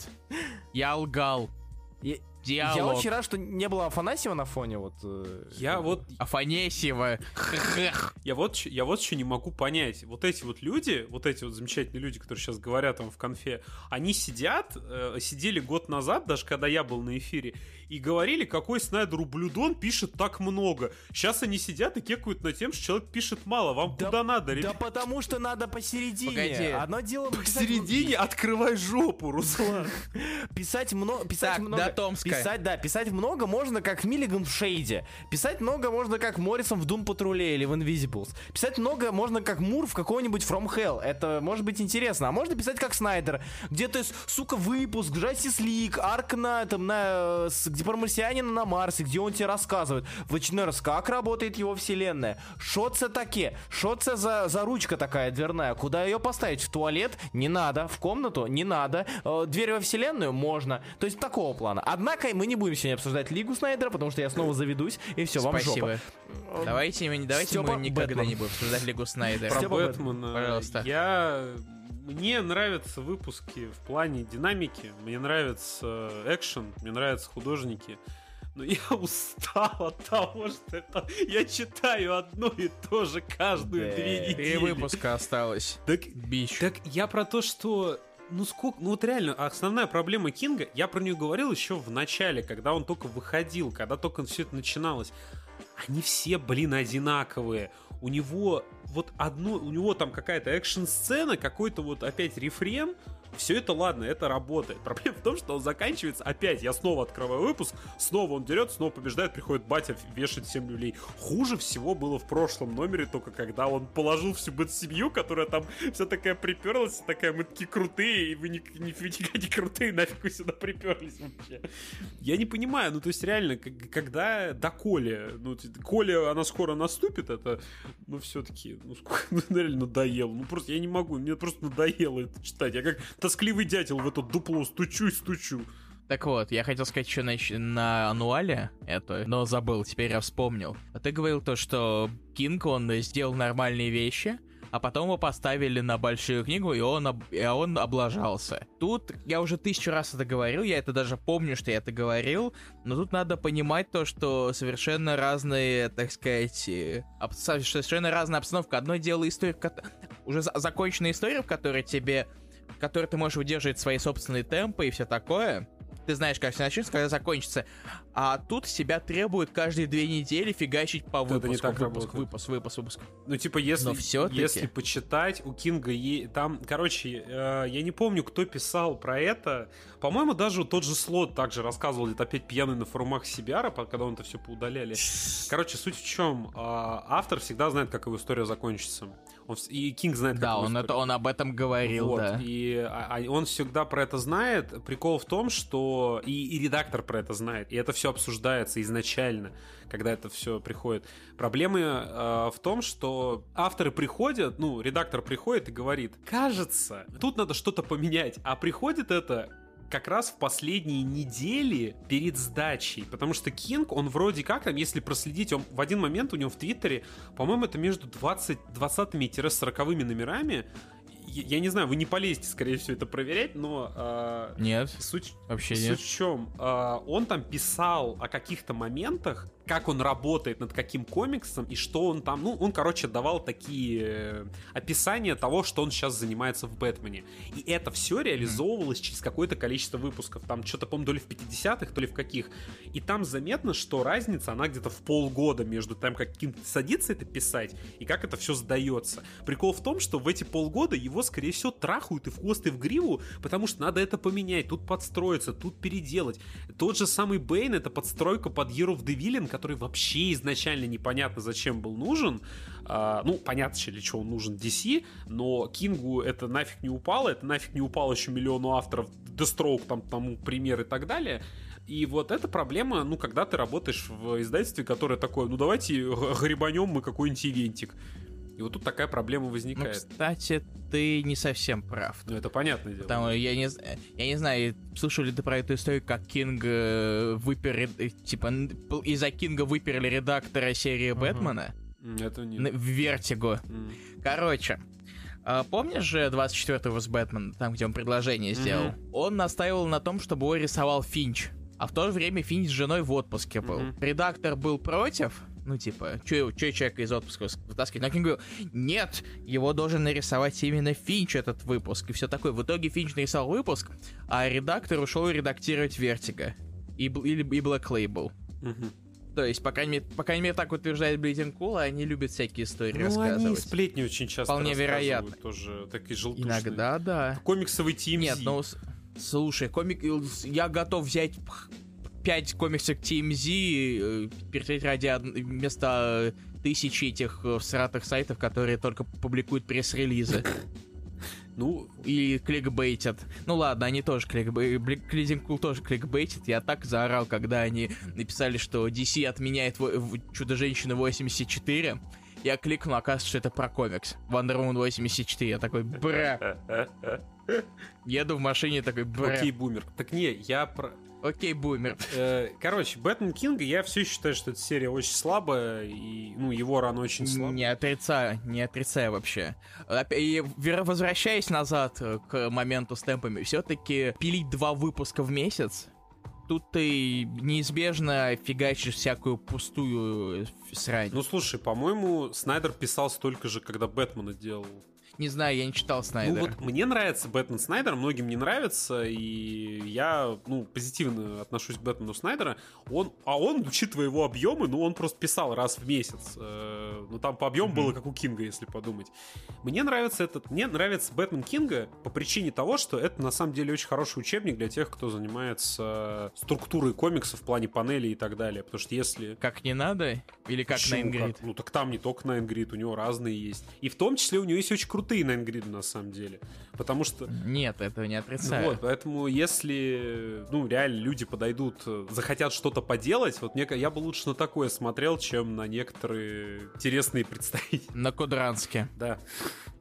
Я лгал. Я- диалог. Я очень рад, что не было Афанасьева на фоне. Вот, э, Я вот, Афанасьева. Я вот, я вот еще не могу понять. Вот эти вот люди, вот эти вот замечательные люди, которые сейчас говорят там в конфе, они сидят, э, сидели год назад, даже когда я был на эфире, и говорили, какой Снайдер ублюдон пишет так много. Сейчас они сидят и кекают над тем, что человек пишет мало. Вам Да- куда надо, Да ребят? потому что надо посередине. Погоди. Одно дело писать- Посередине открывай жопу, Руслан. Писать много, писать Так, много. до Томска. Писать, да, писать много можно, как Миллиган в Шейде. Писать много можно, как Моррисон в Doom Патруле или в Invisibles. Писать много можно, как Мур в какой-нибудь From Hell. Это может быть интересно. А можно писать как Снайдер. Где-то, сука, выпуск, Justice League, арк на, там, на, э, с- где про марсианина на Марсе, где он тебе рассказывает в очередной раз, как работает его вселенная. Что це таке? Что це за, за ручка такая дверная? Куда ее поставить? В туалет? Не надо. В комнату? Не надо. Э, Дверь во вселенную? Можно. То есть такого плана. Однако мы не будем сегодня обсуждать Лигу Снайдера, потому что я снова заведусь, и все, вам Спасибо. жопа. Давайте, мы- давайте Степа мы никогда Бэтмен. не будем обсуждать Лигу Снайдера. Про Бэтмена. Пожалуйста. Я... Мне нравятся выпуски в плане динамики, мне нравится экшен, мне нравятся художники. Но я устал от того, что это... я читаю одно и то же каждую Да. две Три недели. выпуска осталось. Так, Бич. так я про то, что ну сколько, ну вот реально, основная проблема Кинга, я про нее говорил еще в начале, когда он только выходил, когда только все это начиналось. Они все, блин, одинаковые. У него вот одно, у него там какая-то экшн-сцена, какой-то вот опять рефрен, все это ладно, это работает. Проблема в том, что он заканчивается опять. Я снова открываю выпуск, снова он дерет, снова побеждает, приходит батя, вешает 7 люлей. Хуже всего было в прошлом номере, только когда он положил всю бэт-семью, которая там вся такая приперлась, такая, мы такие крутые, и вы ни, ни, нифига не крутые, нафиг вы сюда приперлись вообще. Я не понимаю, ну то есть реально, когда до Коли, ну Коля, она скоро наступит, это, ну все-таки, ну ну реально надоело, ну просто я не могу, мне просто надоело это читать, я как тоскливый дятел в это дупло стучу и стучу. Так вот, я хотел сказать еще на, на ануале это, но забыл, теперь я вспомнил. А ты говорил то, что Кинг, он сделал нормальные вещи, а потом его поставили на большую книгу, и он, об- и он облажался. Тут я уже тысячу раз это говорил, я это даже помню, что я это говорил, но тут надо понимать то, что совершенно разные, так сказать, э, об- совершенно разная обстановка. Одно дело история, уже за- законченная история, в которой тебе в которой ты можешь выдерживать свои собственные темпы и все такое. Ты знаешь, как все начнется, когда закончится. А тут себя требуют каждые две недели фигачить по Это выпуску. не так выпуск, работает. выпуск, выпуск, выпуск. Ну, типа, если, Но если почитать, у Кинга е- там, короче, э, я не помню, кто писал про это. По-моему, даже тот же Слот также рассказывал, где-то опять пьяный на форумах Сибиара, когда он это все поудаляли. Короче, суть в чем? автор всегда знает, как его история закончится. Он и Кинг знает, Да, он, это, он об этом говорил, Вот, да. И а- а он всегда про это знает. Прикол в том, что и, и редактор про это знает. И это все обсуждается изначально, когда это все приходит. Проблема э, в том, что авторы приходят, ну, редактор приходит и говорит, кажется, тут надо что-то поменять. А приходит это как раз в последние недели перед сдачей. Потому что Кинг, он вроде как там, если проследить, он в один момент у него в Твиттере, по-моему, это между 20, 20-40 номерами, я, не знаю, вы не полезете, скорее всего, это проверять, но а, Нет, суть, вообще суть нет. в чем? А, он там писал о каких-то моментах, как он работает над каким комиксом и что он там, ну, он, короче, давал такие э, описания того, что он сейчас занимается в Бэтмене. И это все реализовывалось через какое-то количество выпусков. Там что-то, по-моему, то ли в 50-х, то ли в каких. И там заметно, что разница, она где-то в полгода между тем, как Кинг садится это писать, и как это все сдается. Прикол в том, что в эти полгода его, скорее всего, трахают и в хвост, и в гриву, потому что надо это поменять, тут подстроиться, тут переделать. Тот же самый Бэйн — это подстройка под Year of the который вообще изначально непонятно зачем был нужен. А, ну, понятно, для чего он нужен DC, но Кингу это нафиг не упало, это нафиг не упало еще миллиону авторов, Deathstroke там тому пример и так далее. И вот эта проблема, ну, когда ты работаешь в издательстве, которое такое, ну, давайте г- гребанем мы какой-нибудь ивентик. И вот тут такая проблема Ну, возникает. кстати, ты не совсем прав. Ну, это понятное дело. Э, я не, я не знаю, слышал ли ты про эту историю, как Кинг э, выпер, э, типа, из-за Кинга выперли редактора серии Бэтмена М, Это не... в Vertigo. М. Короче, а помнишь же 24-го с Бэтмен, там, где он предложение сделал? Он настаивал на том, чтобы его рисовал Финч. А в то же время Финч с женой в отпуске был. Мгм. Редактор был против, ну, типа, что человека из отпуска вытаскивать? Но Кинг говорил, нет, его должен нарисовать именно Финч этот выпуск. И все такое. В итоге Финч нарисовал выпуск, а редактор ушел редактировать Vertigo. И, или, и Black Label. То есть, по крайней мере, по крайней мере так утверждает Cool, а они любят всякие истории Ну, они рассказывать. сплетни очень часто Вполне вероятно. тоже такие желтушные. Иногда, да. Комиксовый TMZ. Нет, ну, слушай, комик... Я готов взять х- пять комиксов TMZ, э, перетереть ради од- вместо э, тысячи этих э, всратых сайтов, которые только публикуют пресс-релизы Ну, и кликбейтят. Ну ладно, они тоже кликбейтят. Клизинг тоже кликбейтит. Я так заорал, когда они написали, что DC отменяет Чудо-женщину 84. Я кликнул, оказывается, что это про комикс. Wonder Woman 84. Я такой, бра. Еду в машине, такой, бра. окей, бумер. Так не, я про... Окей, бумер. Э, Короче, Бэтмен Кинга, я все считаю, что эта серия очень слабая, и, ну, его рано очень слаб. Не отрицаю, не отрицаю вообще. И возвращаясь назад э, к моменту с темпами, все-таки пилить два выпуска в месяц, тут ты неизбежно фигачишь всякую пустую э, срань. Ну, слушай, по-моему, Снайдер писал столько же, когда Бэтмена делал. Не знаю, я не читал Снайдера. Ну вот мне нравится Бэтмен Снайдер, многим не нравится, и я, ну, позитивно отношусь к Бэтмену Снайдера. Он, а он, учитывая его объемы, ну, он просто писал раз в месяц. Э, ну, там по объему было как у Кинга, если подумать. Мне нравится этот, мне нравится Бэтмен Кинга по причине того, что это на самом деле очень хороший учебник для тех, кто занимается структурой комиксов в плане панелей и так далее. Потому что если Как не надо? Или как Почему? на Ингрид? Как? Ну так там не только на Ингрид, у него разные есть. И в том числе у него есть очень крутые на Ингриды на самом деле. Потому что Нет, этого не отрицаю. вот, поэтому если, ну, реально люди подойдут, захотят что-то поделать, вот мне, я бы лучше на такое смотрел, чем на некоторые интересные представители. На Кудранске. Да.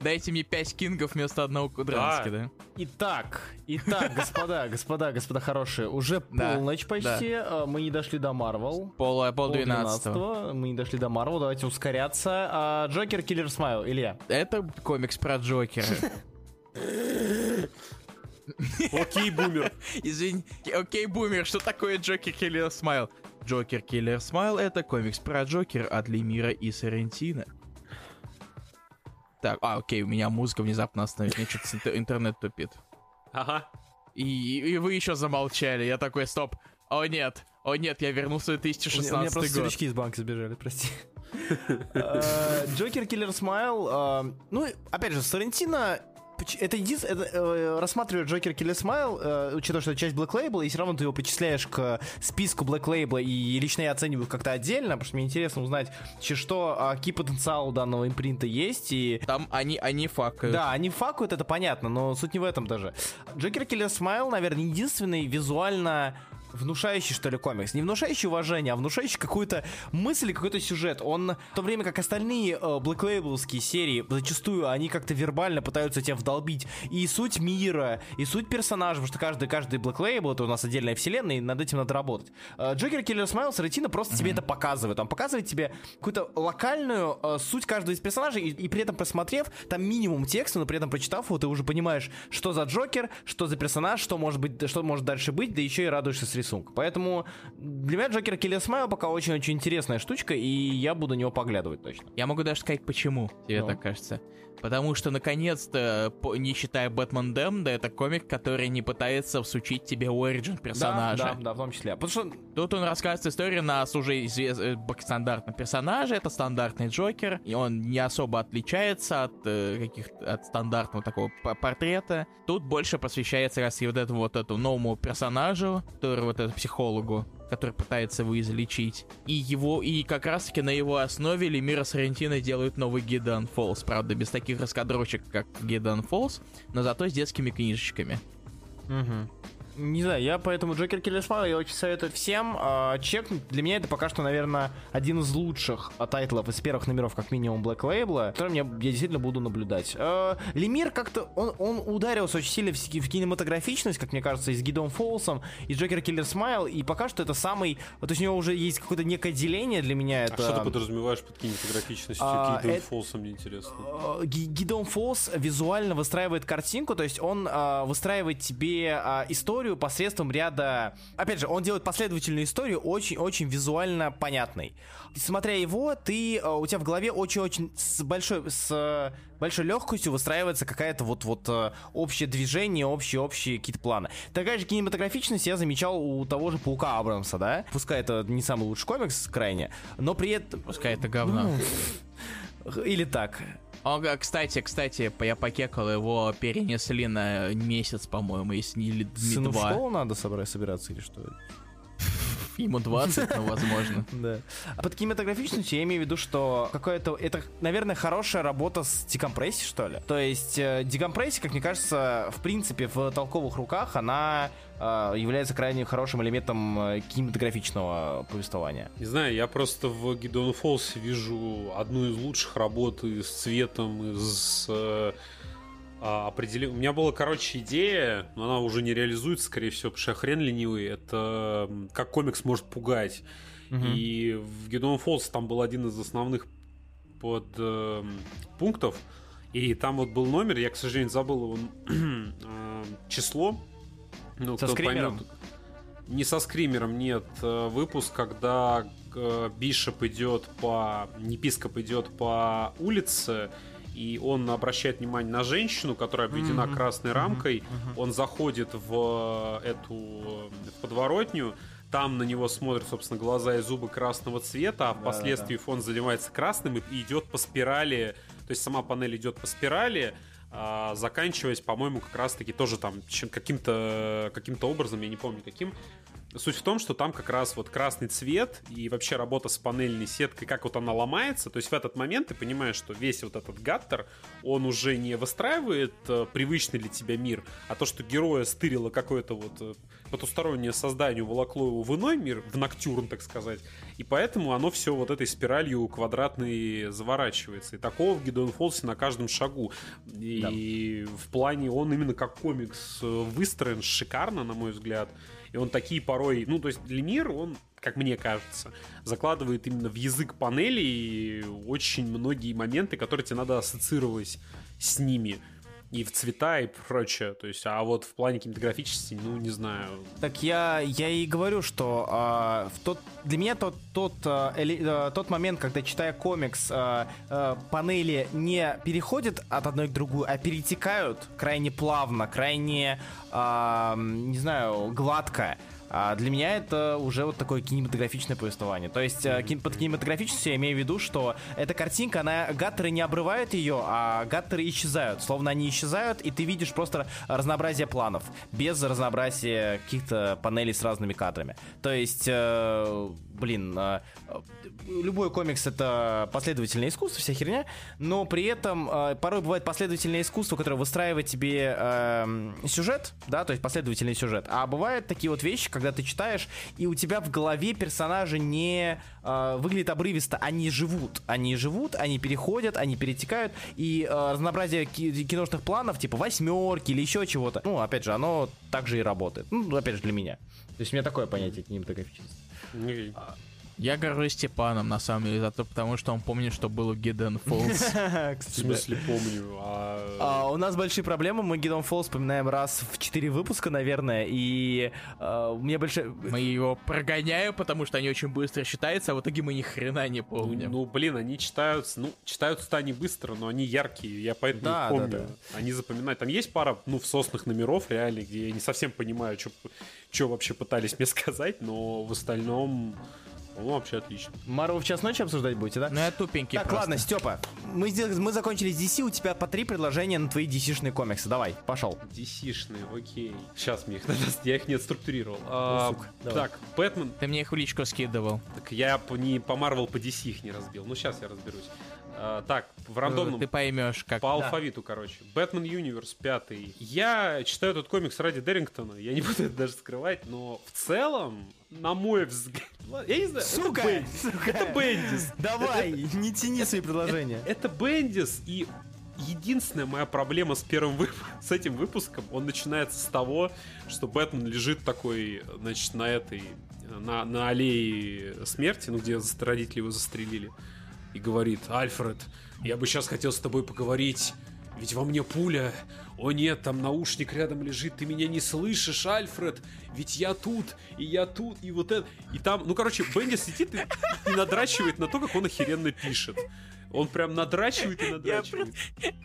Дайте мне пять кингов вместо одного Кудрански, да? Итак, итак, господа, господа, господа хорошие, уже Да, полночь почти, э, мы не дошли до Марвел. Пол, пол Пол двенадцатого. двенадцатого, мы не дошли до Марвел, давайте ускоряться. А, Joker, Killer Smile, Илья. Это комикс про Джокера. Okay, boomer. Извини, okay, boomer, что такое Joker Killer Smile? Joker Killer Smile это комикс про Джокера от Лемира и Сорентино. Так, а, окей, у меня музыка внезапно остановилась, мне что-то интернет тупит. Ага. И, и вы еще замолчали, я такой, стоп, о нет, о нет, я вернулся в У меня 2016 просто год. из банка сбежали, прости. Э, Joker, Killer Smile. э, Ну, опять же, Сорентино поч- это единственное, рассматривая Joker Killer Smile, э, учитывая, что это часть Black Label, и все равно ты его причисляешь к списку Black Label, и лично я оцениваю как-то отдельно, потому что мне интересно узнать, что, а, какие потенциал у данного импринта есть, и Там они, они факают. да, они факают, это понятно, но суть не в этом даже. Джокер Киллер Смайл, наверное, единственный визуально внушающий, что ли, комикс. Не внушающий уважение, а внушающий какую-то мысль, какой-то сюжет. Он, в то время как остальные э, Black Label'ские серии, зачастую они как-то вербально пытаются тебя вдолбить и суть мира, и суть персонажа, потому что каждый, каждый Black Label, это у нас отдельная вселенная, и над этим надо работать. Э, Joker Killer Smile Соррентино просто тебе это показывает. Он показывает тебе какую-то локальную э, суть каждого из персонажей, и, и при этом просмотрев, там минимум текста, но при этом прочитав его, ты уже понимаешь, что за Джокер, что за персонаж, что может быть, что может дальше быть, да еще и радуешься с рисунка. Поэтому для меня Joker Killer Smile пока очень-очень интересная штучка, и я буду на него поглядывать точно. Я могу даже сказать, почему тебе Ну. так кажется. Потому что, наконец-то, не считая Batman Damned, это комикс, который не пытается всучить тебе origin персонажа. Да, да, да, в том числе. Потому что Тут он рассказывает историю нас уже известного стандартного персонажа. Это стандартный Джокер, и он не особо отличается от э, каких от стандартного такого портрета. Тут больше посвящается раз и вот этому вот этому новому персонажу, который вот этому психологу, который пытается его излечить. И его, и как раз таки на его основе Лемир и Соррентино делают новый Gideon Falls. Правда, без таких раскадровочек, как Gideon Falls, но зато с детскими книжечками. Не знаю, я поэтому Joker Killer Smile я очень советую всем а, чекнуть. Для меня это пока что, наверное, один из лучших а, тайтлов из первых номеров, как минимум, Black Label, который я, я действительно буду наблюдать. А, Лемир как-то, он, он ударился очень сильно в, в кинематографичность, как мне кажется, и с Gideon Falls ом, и Joker Killer Smile, и пока что это самый... Вот, у него уже есть какое-то некое деление для меня. А Это, что ты подразумеваешь под кинематографичностью А, Кейден это- Фолсом, мне интересно. Э, Ги- Гидеон Фолс визуально выстраивает картинку, то есть он э, выстраивает тебе э, историю историю посредством ряда... Опять же, он делает последовательную историю очень-очень визуально понятной. Смотря его, ты, э, у тебя в голове очень-очень с большой, с большой легкостью выстраивается какая-то вот-вот э, общее движение, общие-общие какие-то планы. Такая же кинематографичность я замечал у того же Паука Абрамса, да? Пускай это не самый лучший комикс крайне, но при этом... Пускай это говно. Ну, или так. О, га- кстати, кстати, я покекал, его перенесли на месяц, по-моему, если не, или не Сыну в два. школу надо собрать, собираться или что? Ему 20, ну, возможно. Да. Под кинематографичностью я имею в виду, что какое-то... Это, наверное, хорошая работа с декомпрессией, что ли. То есть э, декомпрессия, как мне кажется, в принципе, в толковых руках, она э, является крайне хорошим элементом э, кинематографичного повествования. Не знаю, я просто в Гидеон Фолсе вижу одну из лучших работ и с цветом, и с э, а, определен- У меня была, короче, идея, но она уже не реализуется, скорее всего, потому что хрен ленивый. Это как комикс может пугать. И в Гидеон Фолс там был один из основных под эм, пунктов. И там вот был номер, я, к сожалению, забыл его э, число. Ну, Со кто скримером? поймет. Не со скримером, нет. Э, Выпуск, когда э, Бишоп идет по... Не Пископ идет по улице, и он обращает внимание на женщину, которая обведена Мгм. красной рамкой. Мгм. Он заходит в э, эту э, в подворотню, там на него смотрят, собственно, глаза и зубы красного цвета, а впоследствии фон заливается красным и идет по спирали, то есть сама панель идет по спирали, а, заканчиваясь, по-моему, как раз-таки тоже там чем- каким-то каким-то образом, я не помню каким. Суть в том, что там как раз вот красный цвет и вообще работа с панельной сеткой, как вот она ломается. То есть в этот момент ты понимаешь, что весь вот этот гаттер, он уже не выстраивает э, привычный для тебя мир, а то, что героя стырило какое-то вот э, потустороннее создание, уволокло его в иной мир, в ноктюрн, так сказать. И поэтому оно все вот этой спиралью квадратной заворачивается. И такого в Гидеон Фолсе на каждом шагу. И в плане он именно как комикс э, выстроен шикарно, на мой взгляд. И он такие порой... Ну, то есть Лемир, он, как мне кажется, закладывает именно в язык панелей очень многие моменты, которые тебе надо ассоциировать с ними. И в цвета, и прочее. То есть, а вот в плане кинематографичности, ну, не знаю. Так я, я и говорю, что а, в тот, для меня тот, тот, эли- а, тот момент, когда читая комикс, а, а, панели не переходят от одной к другой, а перетекают крайне плавно, крайне, а, не знаю, гладко. А для меня это уже вот такое кинематографичное повествование. То есть э, под кинематографичностью я имею в виду, что эта картинка, она гаттеры не обрывают ее, а гаттеры исчезают. Словно они исчезают, и ты видишь просто разнообразие планов, без разнообразия каких-то панелей с разными кадрами. То есть, э, блин, э, любой комикс это последовательное искусство, вся херня, но при этом э, порой бывает последовательное искусство, которое выстраивает тебе э, сюжет, да, то есть последовательный сюжет. А бывают такие вот вещи, когда ты читаешь, и у тебя в голове персонажи не э, выглядят обрывисто, они живут, они живут, они переходят, они перетекают, и э, разнообразие ки- киношных планов, типа восьмерки или еще чего-то, ну, опять же, оно также и работает. Ну, опять же, для меня. То есть у меня такое понятие кинематографичности. Я горжусь Степаном, на самом деле, зато потому, что он помнит, что был у Гиден Фолс. В смысле, помню. а- А, у нас большие проблемы, мы Гидон Фолл вспоминаем раз в 4 выпуска, наверное, и а, у меня большая... Мы его прогоняем, потому что они очень быстро считаются, а в итоге мы ни хрена не помним. ну, блин, они читаются, ну, читаются-то они быстро, но они яркие, я поэтому их помню. Они запоминают. Там есть пара, ну, всосных номеров, реально, где я не совсем понимаю, что вообще пытались мне сказать, но в остальном, вообще отлично. Марвел в час ночи обсуждать будете, да? Ну я тупенький Так, просто. ладно, Степа, мы, сделали- мы закончили с DC, у тебя по три предложения на твои DC-шные комиксы. Давай, пошел. DC-шные, окей. Сейчас мне их надо, я их не отструктурировал. А, сука, давай. так, Бэтмен, Ты мне их в личку скидывал. так я по- не по Marvel, по DC их не разбил. Ну, сейчас я разберусь. А, так, в рандомном... Ты поймешь, как... По алфавиту, короче. Бэтмен Юниверс пятый. Я читаю этот комикс ради Деррингтона. Я не буду это даже скрывать, но в целом, на мой взгляд... Я не знаю, Сука! это Бендис. Сука! Это Бендис. Давай, не тяни свои предложения. Это Бендис, и единственная моя проблема с первым вып- с этим выпуском, он начинается с того, что Бэтмен лежит такой, значит, на этой, на, на аллее смерти, ну, где родители его застрелили, и говорит, Альфред, я бы сейчас хотел с тобой поговорить ведь во мне пуля. О нет, там наушник рядом лежит, ты меня не слышишь, Альфред. Ведь я тут, и я тут, и вот это. И там, ну, короче, Бенди сидит и, и надрачивает на то, как он охеренно пишет. Он прям надрачивает и надрачивает.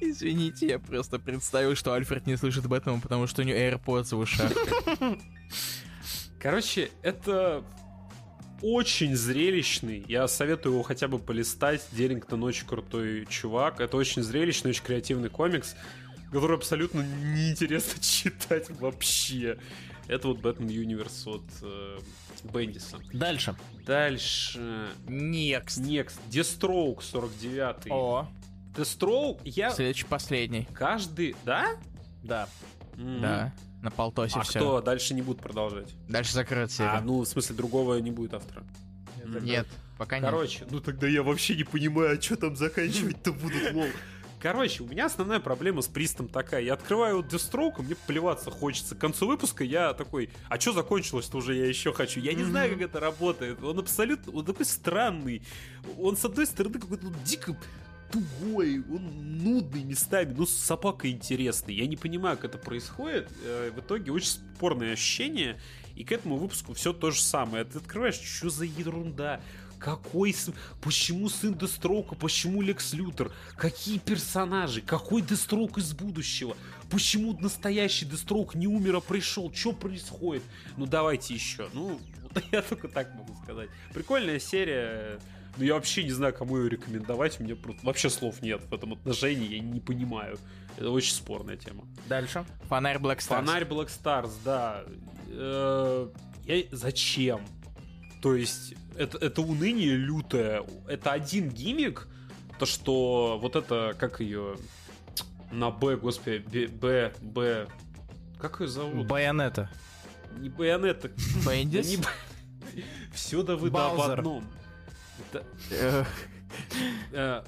Извините, я просто представил, что Альфред не слышит Бэтмена, потому что у него AirPods в ушах. Короче, это очень зрелищный. Я советую его хотя бы полистать. Дерингтон очень крутой чувак. Это очень зрелищный, очень креативный комикс, который абсолютно неинтересно читать вообще. Это вот Бэтмен Юниверс от э, Бендиса. Дальше. Дальше. Next. Next. Дестрок 49. О, Дестрок я Следующий последний. каждый... Да? да. М. Да. На полтосе А все. кто? Дальше не будут продолжать. Дальше закрыт А, серию. ну, в смысле, другого не будет автора. Нет, пока нет. Короче, ну тогда я вообще не понимаю, а что там заканчивать-то будут, лол. Короче, у меня основная проблема с Пристом такая. Я открываю вот Deathstroke, мне плеваться хочется. К концу выпуска я такой, а что закончилось-то уже, я еще хочу. Я не знаю, как это работает. Он абсолютно, он такой странный. Он, с одной стороны, какой-то ну, дико тугой, он нудный местами, но собака интересный. Я не понимаю, как это происходит. Э, В итоге очень спорные ощущения. И к этому выпуску все то же самое. Ты открываешь, что за ерунда? Какой... Почему сын Дестроука? Почему Лекс Лютер? Какие персонажи? Какой Дестроук из будущего? Почему настоящий Дестроук не умер, а пришел? Что происходит? Ну, давайте еще. Ну, я только так могу сказать. Прикольная серия. Но я вообще не знаю, кому ее рекомендовать. У меня просто вообще слов нет в этом отношении. Я не понимаю. Это очень спорная тема. Дальше. Фонарь Black Stars. Фонарь Black Stars, да. Э, я- Зачем? То есть, это, это уныние лютое. Это один гиммик, то что вот это, как ее на Б, господи, Б, Б, Б, как ее зовут? Байонета. Не Байонета. Бендис? Все да вы да об одном. Это, Э,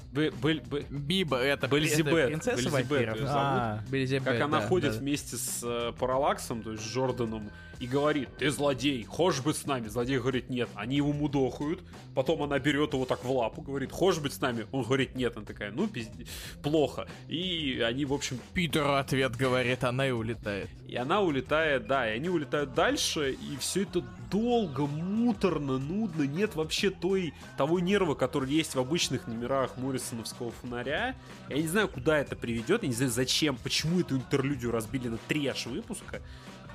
Биба, это, Бельзебет, это принцесса вампиров. А, как она ходит вместе с э, Параллаксом, то есть с Джорданом, и говорит, ты злодей, хочешь быть с нами? Злодей говорит, нет. Они его мудохают, потом она берет его так в лапу, говорит, хочешь быть с нами? Он говорит, нет. Она такая, ну, пизде... плохо. И они, в общем, Питеру ответ говорит, она и улетает. и она улетает, да, и они улетают дальше, и все это долго, муторно, нудно, нет вообще той, того нерва, который есть в обычных номерах Моррисоновского фонаря. Я не знаю, куда это приведет, я не знаю, зачем, почему эту интерлюдию разбили на три аж выпуска,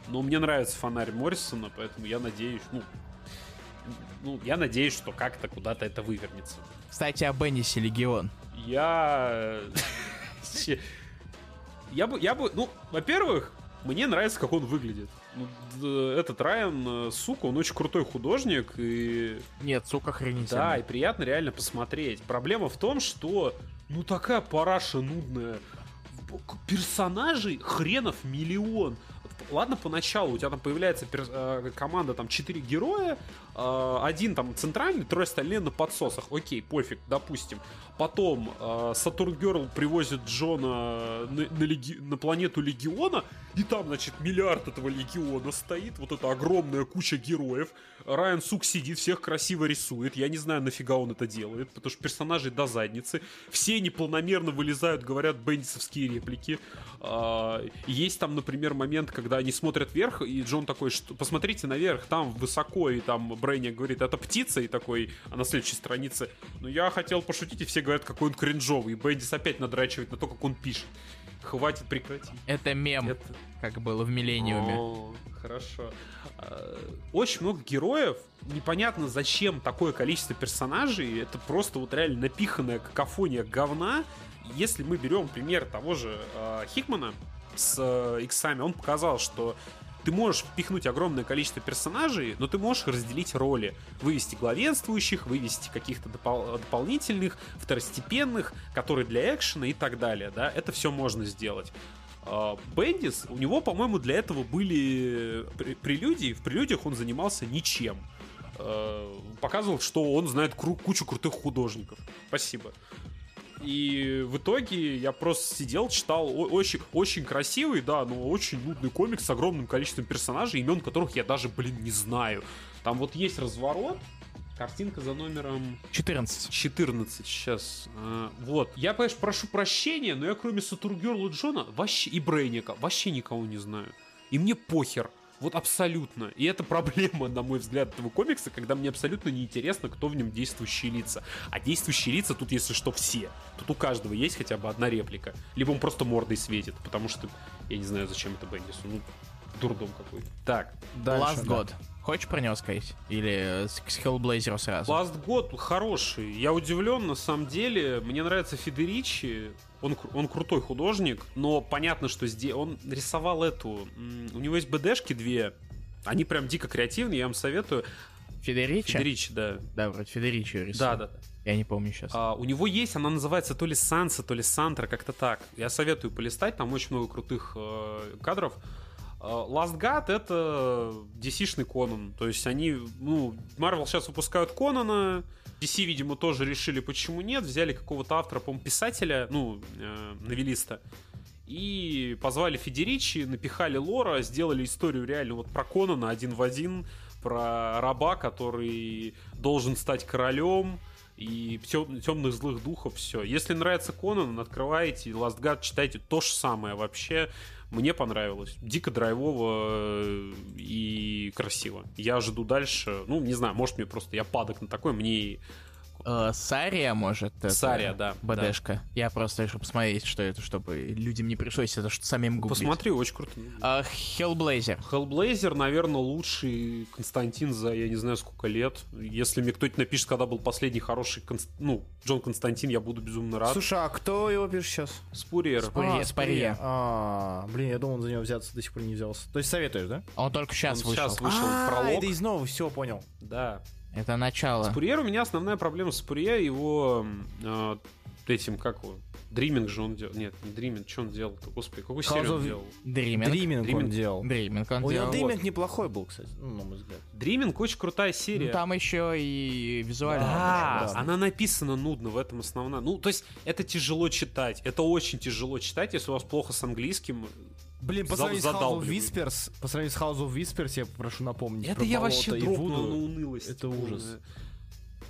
но мне нравится фонарь Моррисона, поэтому я надеюсь, ну, ну, я надеюсь, что как-то куда-то это вывернется. Кстати, о Беннисе Легион. Я... Че- Я бы, я бы, ну, во-первых, мне нравится, как он выглядит. Ну, этот Райан, э, сука, он очень крутой художник, и Нет, сука, охренительно. да, и приятно реально посмотреть. Проблема в том, что, ну, такая параша нудная. Персонажей хренов миллион. Ладно, поначалу у тебя там появляется э, команда, там, четыре героя, э, один там центральный, трое остальные на подсосах. Окей, пофиг, допустим. Потом э, Сатурн Герл привозит Джона на, на леги- на планету Легиона, и там, значит, миллиард этого Легиона стоит, вот эта огромная куча героев. Райан Сук сидит, всех красиво рисует. Я не знаю, нафига он это делает, потому что персонажи до задницы. Все непланомерно вылезают, говорят бендисовские реплики. А, Есть там, например, момент, когда они смотрят вверх, и Джон такой, что посмотрите наверх, там высоко, и там Брейник говорит, это птица, и такой, а на следующей странице, ну я хотел пошутить, и все говорят, какой он кринжовый. И Бендис опять надрачивает на то, как он пишет. Хватит прекратить. Это мем, Это... как было в Миллениуме. О, хорошо. А, Очень много героев. Непонятно, зачем такое количество персонажей. Это просто вот реально напиханная какофония говна. Если мы берем пример того же а, Хикмана с а, иксами, он показал, что ты можешь впихнуть огромное количество персонажей, но ты можешь разделить роли. Вывести главенствующих, вывести каких-то допол- дополнительных, второстепенных, которые для экшена и так далее. Да? Это все можно сделать. А, Бендис, у него, по-моему, для этого были пр- прелюдии. В прелюдиях он занимался ничем. Э, Показывал, что он знает кучу крутых художников. Спасибо. И в итоге я просто сидел, читал очень, очень красивый, да, но очень нудный комикс с огромным количеством персонажей, имен которых я даже, блин, не знаю. Там вот есть разворот, Картинка за номером 14. 14 сейчас. А, вот. Я, конечно, прошу прощения, но я кроме Сатургерла Джона вообще и Брейника вообще никого не знаю. И мне похер. Вот абсолютно. И это проблема, на мой взгляд, этого комикса, когда мне абсолютно неинтересно, кто в нем действующие лица. А действующие лица тут, если что, все. Тут у каждого есть хотя бы одна реплика. Либо он просто мордой светит, потому что я не знаю, зачем это Бендису. Ну, дурдом какой-то. Так, Last да. God. Хочешь про него сказать? Или с с Hellblazer сразу? Last God хороший. Я удивлен, на самом деле. Мне нравится Федеричи. Он, он крутой художник, но понятно, что здесь он рисовал эту. У него есть БДшки две. Они прям дико креативные, я вам советую. Федеричи? Федеричи, да. Да, вроде Федеричи рисует. Да, да. Я не помню сейчас. А, у него есть, она называется то ли Санса, то ли Сантра, как-то так. Я советую полистать, там очень много крутых э, кадров. А, Last God это DC-шный Конан. То есть они, ну, Marvel сейчас выпускают Конана, DC, видимо, тоже решили, почему нет, взяли какого-то автора, по-моему, писателя, ну, э, новелиста, и позвали Федеричи, напихали лора, сделали историю реально вот про Конана один в один, про раба, который должен стать королем, и темных злых духов, все. Если нравится Конан, открываете Last God, читайте то же самое вообще. Мне понравилось. Дико драйвово э, и красиво. Я жду дальше. Ну, не знаю, может мне просто я падок на такой, мне Э, Сария, может? Сария, да, БДшка. Я просто решил посмотреть, что это, чтобы людям не пришлось это что самим гуглить. Посмотри, очень круто. А, Hellblazer. Hellblazer, наверное, лучший Константин за я не знаю сколько лет. Если мне кто-нибудь напишет, когда был последний хороший, Конст- ну, Джон Константин, я буду безумно рад. Слушай, а кто его пишет сейчас? Спурьер. Спурье. Спарье. А, блин, я думал, он за него взяться до сих пор не взялся. То есть советуешь, да? Он только сейчас Он вышел. щас вышел а, пролог. это из нового, все, понял. Да. Это начало. Спурье, у меня основная проблема с Спурье, его э, этим, как его, Dreaming же он делал. Нет, не Dreaming, что он делал-то? Господи, какую House серию он делал? Dreaming. Dreaming он Dreaming. делал. Dreaming он У него делал. Dreaming неплохой был, кстати, ну, на мой взгляд. Dreaming очень крутая серия. Ну, там еще и визуально. Да, Да. она написана нудно, в этом основная. Ну, то есть, это тяжело читать. Это очень тяжело читать, если у вас плохо с английским. Блин, по сравнению с House of. Whispers, по сравнению с House of Whispers, я попрошу напомнить. Это я вообще дропнул на унылость. Это ужас. полная.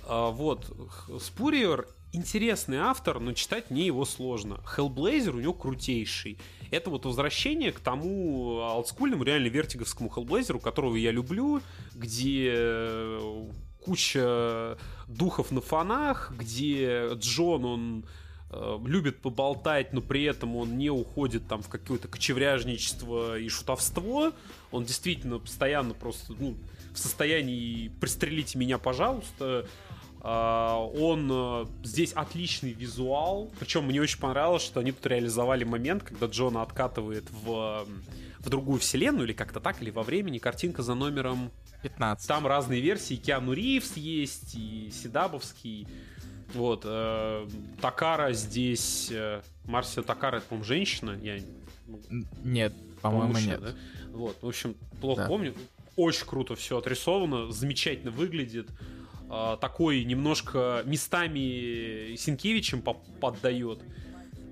А, вот, Спурьер интересный автор, но читать мне его сложно. Hellblazer у него крутейший. Это вот возвращение к тому олдскульному, реально вертиговскому Hellblazer, которого я люблю, где э, куча духов на фонах, где Джон, он э, любит поболтать, но при этом он не уходит там в какое-то кочевряжничество и шутовство. Он действительно постоянно просто ну, в состоянии «пристрелите меня, пожалуйста». А, Он э, здесь отличный визуал. Причем мне очень понравилось, что они тут реализовали момент, когда Джона откатывает в, в другую вселенную, или как-то так, или во времени. Картинка за номером 15. там разные версии. Киану Ривз есть, и Седабовский. Вот. э, Такара здесь... э, Марсия Такара, это, по-моему, женщина. Я, Нет, по-моему, мужчина, нет. да? Вот. В общем, плохо Да. помню. Очень круто все отрисовано, замечательно выглядит. А, такой немножко местами Синкевичем поддает.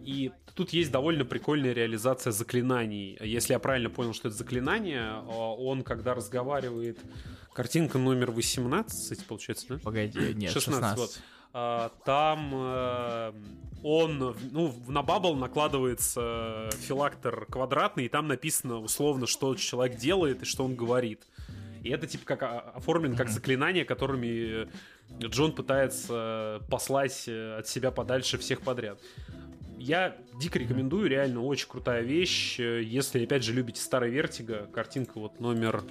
И тут есть довольно прикольная реализация заклинаний. Если я правильно понял, что это заклинание, а, он, когда разговаривает... Картинка номер 18, получается, да? Погоди, нет, 16, 16. вот. А, там э, он, ну, на бабл накладывается филактор квадратный, и там написано условно, что человек делает и что он говорит. И это типа как а, оформлено как заклинание, которыми э, Джон пытается послать э, от себя подальше всех подряд. Я дико рекомендую, реально очень крутая вещь. Э, Если, опять же, любите старый Вертиго, картинка вот номер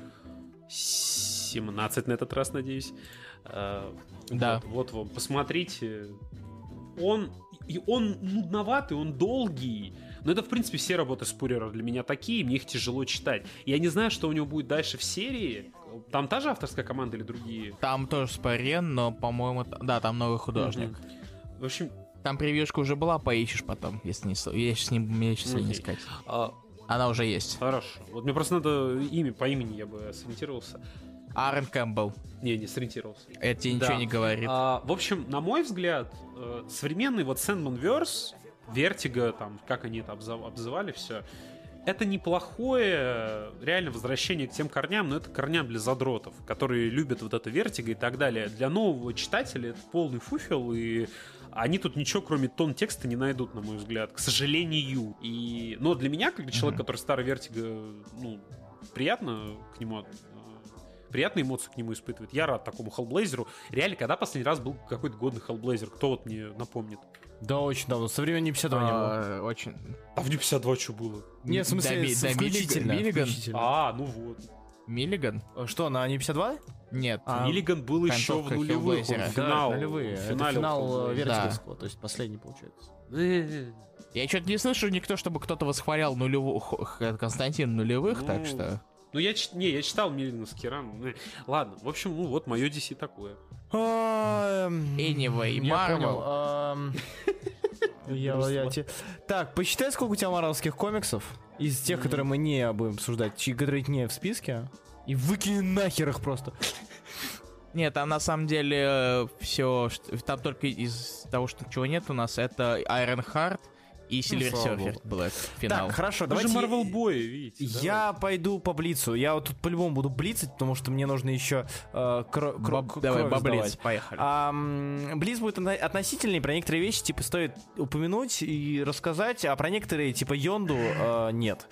17 на этот раз, надеюсь. Да. Вот, вот посмотрите. Он, и он нудноватый, он долгий. Но это, в принципе, все работы Спурера для меня такие, мне их тяжело читать. Я не знаю, что у него будет дальше в серии. Там та же авторская команда или другие? Там тоже Спарен, но, по-моему, да, там новый художник. Мгм. В общем, Там превьюшка уже была, поищешь потом, если не... Я сейчас не, я щас не Окей. искать. а, Она уже есть. хорошо. Вот мне просто надо имя, по имени я бы сориентировался. Аарон Кэмпбелл. Не, не сориентировался. Это тебе ничего Да. не говорит. А, в общем, на мой взгляд, э, современный вот Sandman Verse, Vertigo, там, как они это обзывали все, это неплохое реально возвращение к тем корням, но это корням для задротов, которые любят вот это вертиго и так далее. Для нового читателя это полный фуфел, и они тут ничего, кроме тон текста, не найдут, на мой взгляд, к сожалению. И... Но для меня, как для человека, который старый вертиго, ну, приятно к нему приятные эмоции к нему испытывает. Я рад такому Hellblazer. Реально, когда последний раз был какой-то годный Hellblazer? Кто вот мне напомнит? Да, очень давно. Со времени 52 не было. А, Очень. А в 52 что было? Нет, в смысле, с- до включительно, Миллиган-. А, ну вот. Миллиган? Что, на не 52? Нет. А, Миллиган был еще в нулевых. Он финал. Да, нулевые. в Это финале финал э, Вертиговского, то есть последний, получается. Э, Я что-то не слышу никто, чтобы кто-то восхвалял нулевых, Константин нулевых, так Ну, что... Ну, я, не, я читал Миллиновский ран. Э, Ладно, в общем, ну вот, мое DC такое. А, Anyway, Я Marvel. Я, я те- Так, посчитай, сколько у тебя марвелских комиксов из тех, которые мы не будем обсуждать, чьи- которые не в списке, и выкини нахер их просто. Нет, там на самом деле все, там только из того, что чего нет у нас, это Iron Heart и Silver Ну, Black финал. Так, хорошо, давайте... Марвел Бои, видите. Я пойду по блицу. Я вот тут по-любому буду блицать, потому что мне нужно еще э, кро- кро- Баб- кровь Давай, баблиц, поехали. А, Блиц будет отно- относительный, про некоторые вещи, типа, стоит упомянуть и рассказать, а про некоторые, типа, Йонду, э, нет.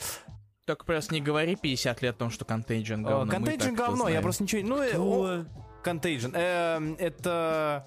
Только просто не говори 50 лет о том, что Contagion говно. Contagion говно, я просто ничего... Ну, э, Contagion. Эм, это...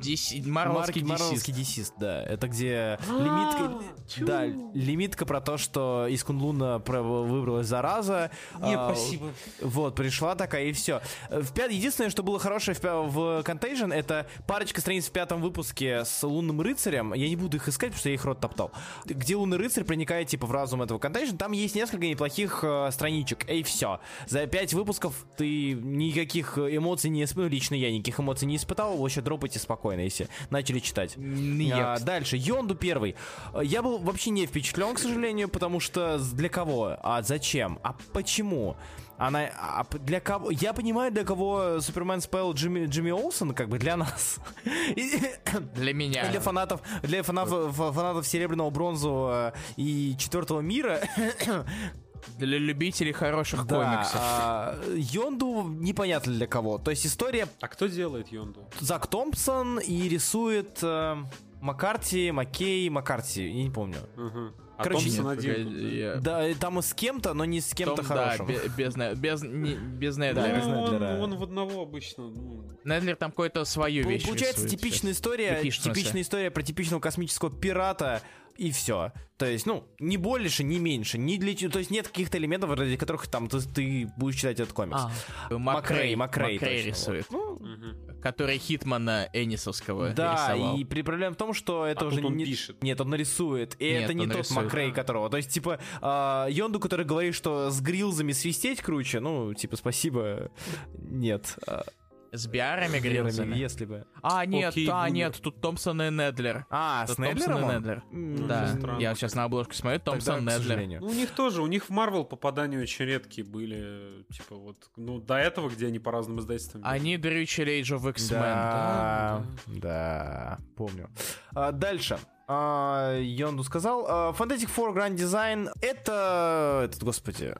DC Марвелский DC. десист, да. Это где А, лимитка... Да, лимитка про то, что из Кунлуна выбралась зараза. Не, А, спасибо. Вот, пришла такая, и все. В пят... Единственное, что было хорошее в, в Contagion, это парочка страниц в пятом выпуске с Лунным Рыцарем. Я не буду их искать, потому что я их рот топтал. Где Лунный Рыцарь проникает, типа, в разум этого Contagion. Там есть несколько неплохих э, страничек. И все. За пять выпусков ты никаких эмоций не испытал. Лично я никаких эмоций не испытал. Вообще дропайте спокойно, если начали читать. А, дальше, Йонду первый. Я был вообще не впечатлен, к сожалению, потому что для кого? А зачем? А почему? Она а для кого? Я понимаю, для кого Супермен спел Джимми, Джимми Олсен, как бы для нас. Для меня. Для фанатов, для фанатов, фа- фанатов Серебряного, Бронзового и Четвертого мира. Для любителей хороших Да, комиксов. а, Йонду непонятно для кого. То есть история А кто делает Йонду? Зак Томпсон и рисует э, Маккарти, Маккей, Маккарти, я не помню. Ага. А Короче, Томпсон Нет, один. я- Да, и там и с кем-то, но не с кем-то Том, хорошим. Да, бе- без, без, не- без Ну, Недлера. без Недлера. он, он в одного обычно. ну, Недлер там какую-то свою вещь Получается рисует типичная сейчас. история, типичная история про типичного космического пирата и все. То есть, ну, не больше, не меньше, не для то есть нет каких-то элементов, ради которых там ты, ты будешь читать этот комикс. А, Макрей, Макрей, Макрей, Макрей точно, рисует. Ну, мгм. Который Хитмана Энисовского да, рисовал. и при проблема в том, что это А уже тут он не... пишет. Нет, он нарисует. И Нет, это не тот рисует. Макрей, которого. То есть, типа, а, Йонду, который говорит, что с грилзами свистеть круче, ну, типа, спасибо. Нет. А, С биарами грилзами. Если бы. А, нет, Окей, а, Бумер. нет, тут Томпсон и Недлер. А, Тут с Недлером Томпсон и он? Недлер. М, Да, странно. я сейчас на обложку смотрю, тогда, Томпсон, к Недлер. сожалению. Ну, у них тоже, у них в Марвел попадания очень редкие были. Типа вот, ну, до этого, где они по разным издательствам. Они дрючили Age of X-Men. Да, да, помню. А, дальше. А, Йонду сказал. а, Fantastic Four Grand Design это... Этот, господи...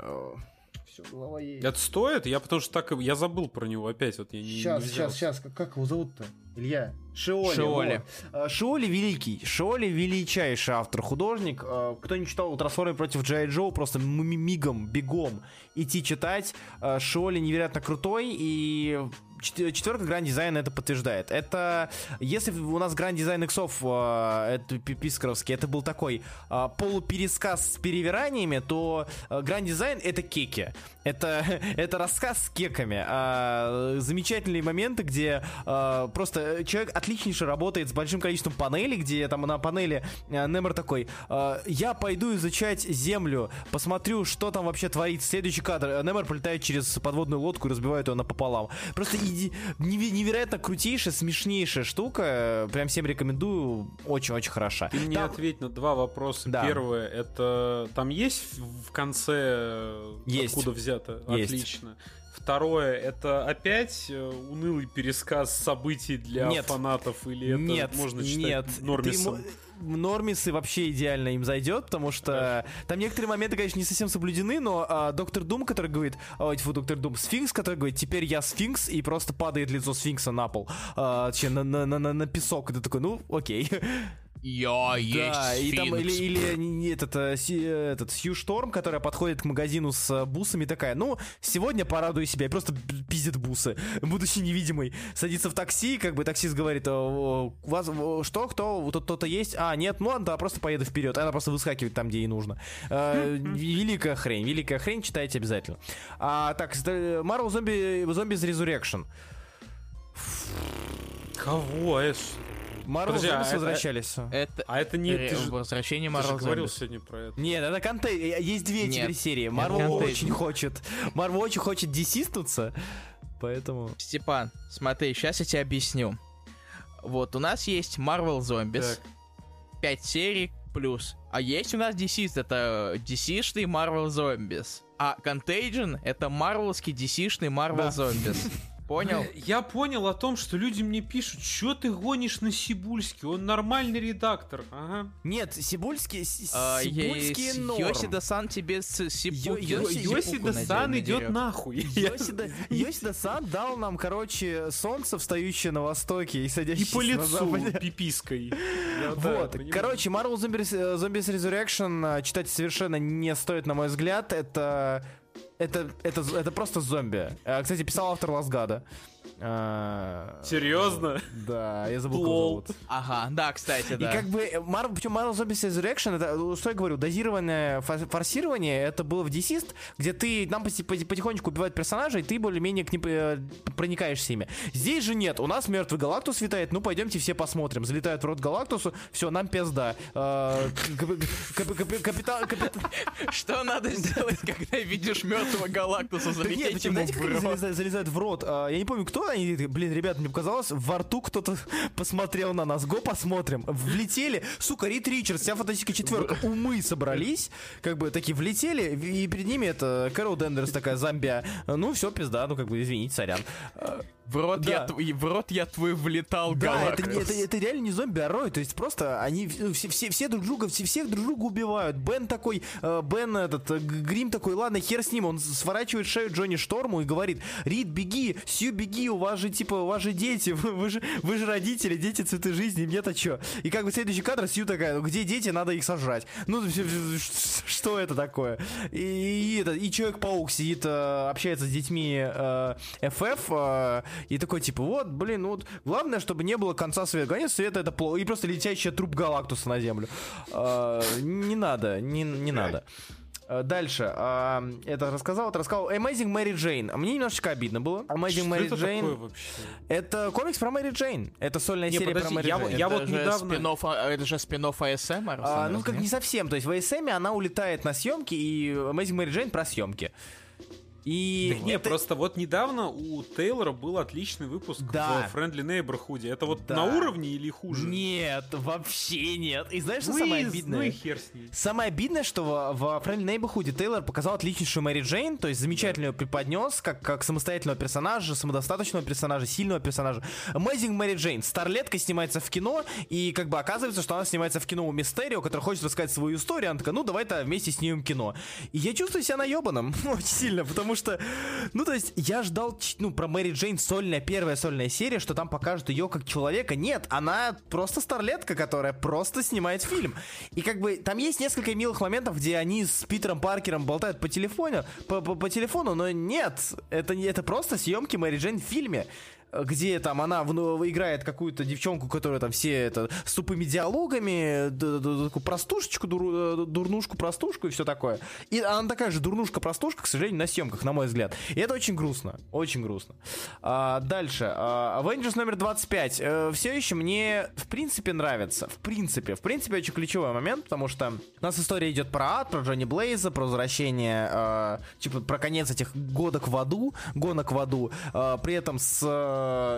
Голова едет. Это стоит? Я потому что так я забыл про него опять. Вот я не- не Сейчас, взял. сейчас, сейчас. Как, как его зовут-то? Илья. Шиоли. Шиоли. вот. А, Шиоли великий. Шиоли величайший автор-художник. А, Кто не читал Трансформеры против Джай Джо, просто мигом, бегом идти читать. А, Шиоли невероятно крутой и четверка Гранд Дизайн это подтверждает. Это, если у нас Гранд Дизайн иксов, а, это пи- пискаровский, это был такой а, полупересказ с перевираниями, то Гранд Дизайн это кеки. Это, это рассказ с кеками. А, замечательные моменты, где а, просто человек отличнейше работает с большим количеством панелей, где там на панели а, Немер такой, а, я пойду изучать землю, посмотрю, что там вообще творится. Следующий кадр. а Немер полетает через подводную лодку и разбивает ее напополам. Просто невероятно крутейшая, смешнейшая штука. Прям всем рекомендую. Очень-очень хороша. Ты мне Там- ответь на два вопроса. Да. Первое, это там есть в конце э, Есть. откуда взято? Есть. Отлично. Второе, это опять э, унылый пересказ событий для Нет. фанатов или это нет, можно считать нет. нормисом? Ты нормисы вообще идеально им зайдет, потому что там некоторые моменты, конечно, не совсем соблюдены, но а, доктор Дум, который говорит, ой, фу, доктор Дум, сфинкс, который говорит, теперь я сфинкс, и просто падает лицо сфинкса на пол, а, на, на, на, на песок, и ты такой, ну, окей. Я Да, есть и там, или, или этот, э, э, этот Сью Шторм, которая подходит к магазину с э, бусами, такая, ну, сегодня порадую себя, и просто пиздит бусы, будучи невидимой. Садится в такси, как бы таксист говорит, «Э, у вас что, кто, вот тут кто-то есть? А, нет, ну ладно, да, просто поеду вперед. Она просто выскакивает там, где ей нужно. Великая хрень, великая хрень, читайте обязательно. А, так, Marvel Zombie, Zombies Resurrection. Кого? Подожди, а Zombies это- возвращались. Это А это не... Ты же, возвращение ты же Marvel говорил сегодня про это. Нет, это контейнер. Есть две Нет. теперь серии. Марвел очень хочет. Марвел очень хочет десистнуться. Поэтому. Степан, смотри, сейчас я тебе объясню. Вот, у нас есть Marvel Zombies, Так. 5 серий плюс. А есть у нас DC, это DC-шный Marvel Zombies. А Contagion — это марвелский DC-шный Marvel Да. Zombies. Понял? Я понял о том, что люди мне пишут, что ты гонишь на Сибульский, он нормальный редактор. Ага. Нет, Сибульский. А, Сибульский норм. Йосида-сан тебе с сипу- Йо- Йо- сипуку Йосида-сан надерет. идет нахуй. Йосида, Йосида-сан дал нам, короче, солнце, встающее на востоке и И садящееся по на лицу западе. пипиской. Вот, короче, Marvel Zombies, э, Resurrection э, читать совершенно не стоит, на мой взгляд. Это, это, это, это просто зомби. Э, Кстати, писал автор Ласгада. Э, Серьезно? Да, я забыл, Лол. зовут. Ага, да, кстати, да. И как бы Marvel, причем Marvel Zombies Resurrection, это, ну, что я говорю, дозированное форсирование, это было в Deceased, где ты, нам поти- поти- потихонечку убивают персонажей, и ты более-менее к ним э, проникаешься ими. Здесь же нет, у нас мертвый Галактус витает, ну пойдемте все посмотрим. Залетают в рот Галактусу, все, нам пизда. Э, Капитан... капитан- Что надо сделать, когда видишь мертвого Галактуса залететь ему в рот? залезают, залезают в рот? А, я не помню, кто они. Блин, ребят, мне показалось, во рту кто-то посмотрел на нас. Го посмотрим. Влетели. Сука, Рит Ричардс, вся фантастическая четверка. Умы собрались. Как бы такие влетели. И перед ними это Кэрол Дендерс такая зомбия. Ну, все, пизда. Ну, как бы, извините, сорян. В рот, Да. я, в рот я твой влетал, Да, это, Галактус. это, это реально не зомби, а рой. То есть просто они ну, все, все, все друг друга, все, всех друг друга убивают. Бен такой, э, Бен этот, э, Грим такой, ладно, хер с ним. Он сворачивает шею Джонни Шторму и говорит, Рид, беги, Сью, беги, у вас же, типа, у вас же дети, вы, вы же, вы же родители, дети, цветы жизни, мне-то чё? И как бы следующий кадр, Сью такая, ну где дети, надо их сожрать. Ну, что это такое? И, и, это, и Человек-паук сидит, э, общается с детьми э, FF, э, и такой, типа, вот, блин, ну вот, главное, чтобы не было конца света. Конец света это плохо. И просто летящий труп Галактуса на Землю. Э, не надо, не, не надо. Э, Дальше. а, Это рассказал, это рассказал Amazing Mary Jane. Мне немножечко обидно было. Amazing Что Mary это Jane. такое вообще? Это комикс про Мэри Джейн. Это сольная Не, серия подожди, про Мэри я Джейн. я Это вот же недавно- спин-офф, а, это же спин-офф АСМ, А, ну, как не совсем. То есть в ASM она улетает на съемки, и Amazing Mary Jane про съемки. И Не, это- просто вот недавно у Тейлора был отличный выпуск Да. в Friendly Neighborhood. Это вот Да. на уровне или хуже? Нет, вообще нет. И знаешь, что Ну самое и- обидное? Ну и хер с ней. Самое обидное, что в, в Friendly Neighborhood Тейлор показал отличнейшую Мэри Джейн, то есть замечательно ее преподнес, как, как самостоятельного персонажа, самодостаточного персонажа, сильного персонажа. Amazing Мэри Джейн. Старлетка снимается в кино, и как бы оказывается, что она снимается в кино у Мистерио, который хочет рассказать свою историю, она такая, ну давай-то вместе снимем кино. И я чувствую себя наебанным очень сильно, потому что, ну то есть я ждал, ну про Мэри Джейн сольная, первая сольная серия, что там покажут ее как человека. Нет, она просто старлетка, которая просто снимает фильм. И как бы там есть несколько милых моментов, где они с Питером Паркером болтают по телефону, по, по- по телефону, но нет, это, это просто съемки Мэри Джейн в фильме где там она в- играет какую-то девчонку, которая там все это с тупыми диалогами, такую простушечку, дур- э, дурнушку, простушку и все такое. И она такая же дурнушка-простушка, к сожалению, на съемках, на мой взгляд. И это очень грустно, очень грустно. А, дальше. А, Avengers номер 25. все еще мне, в принципе, нравится. В принципе. В принципе, очень ключевой момент, потому что у нас история идет про ад, про Джонни Блейза, про возвращение, э, типа, про конец этих годок в аду, гонок в аду, э, при этом с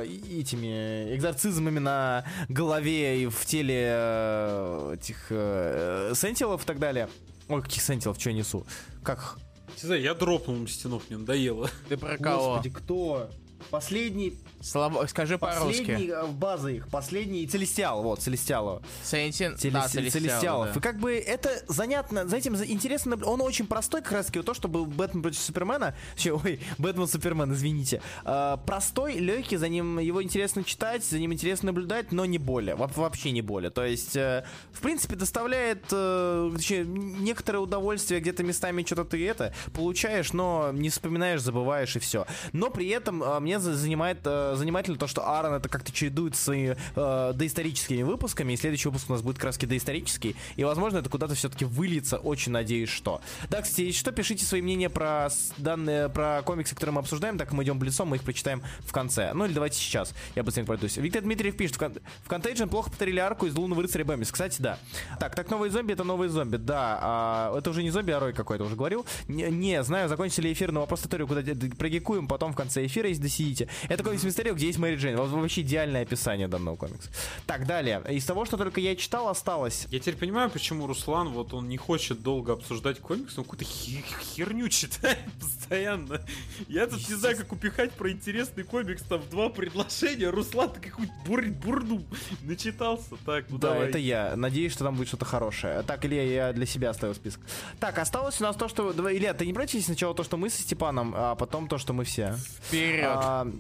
э, этими экзорцизмами на голове и в теле э, этих э, сентилов и так далее. Ой, каких сентилов, что я несу? Как? Не знаю, я дропнул Мстинов, мне надоело. Ты про кого? Господи, кто? Последний, Слабо... Скажи последний по-русски. э, база их, последний Целестиал, вот, Целестиала. Сентин... Телес- Да, Целестиал, Целестиалов. да. И как бы это занятно, за этим за- интересно, он очень простой, как раз таки, вот то, что был Бэтмен против Супермена, вообще, ой, Бэтмен Супермен, извините, А, простой, легкий, за ним его интересно читать, за ним интересно наблюдать, но не более, во- вообще не более. То есть, э, в принципе, доставляет э, точнее, некоторое удовольствие, где-то местами что-то ты это получаешь, но не вспоминаешь, забываешь и все. Но при этом э, мне за- занимает э, занимательно то, что Аарон это как-то чередует с э, доисторическими выпусками, и следующий выпуск у нас будет краски доисторический, и, возможно, это куда-то все-таки выльется, очень надеюсь, что. Да, кстати, что, пишите свои мнения про данные, про комиксы, которые мы обсуждаем, так мы идем блицом, мы их прочитаем в конце. Ну или давайте сейчас, я быстренько пройдусь. Виктор Дмитриев пишет, в, Кон- Contagion плохо повторили арку из Лунного рыцаря Бэмбис. Кстати, да. Так, так новые зомби, это новые зомби, да. а, это уже не зомби, а рой какой-то, уже говорил. Не, не, знаю, закончили эфир, но вопрос историю, куда д- прогикуем потом в конце эфира, если досидите. Это комикс Мистерио, где есть Мэри Джейн. Вот Вообще идеальное описание данного комикса. Так, далее. Из того, что только я читал, осталось. Я теперь понимаю, почему Руслан, вот он не хочет долго обсуждать комикс, он какую-то херню читает постоянно. Я тут не знаю, как упихать про интересный комикс, там в два предложения, Руслан какую-то бур бурду начитался. Так, ну Да, давай. это я. Надеюсь, что там будет что-то хорошее. Так, Илья, я для себя оставил список. Так, осталось у нас то, что... Илья, ты не против сначала то, что мы со Степаном, а потом то, что мы все? Вперед.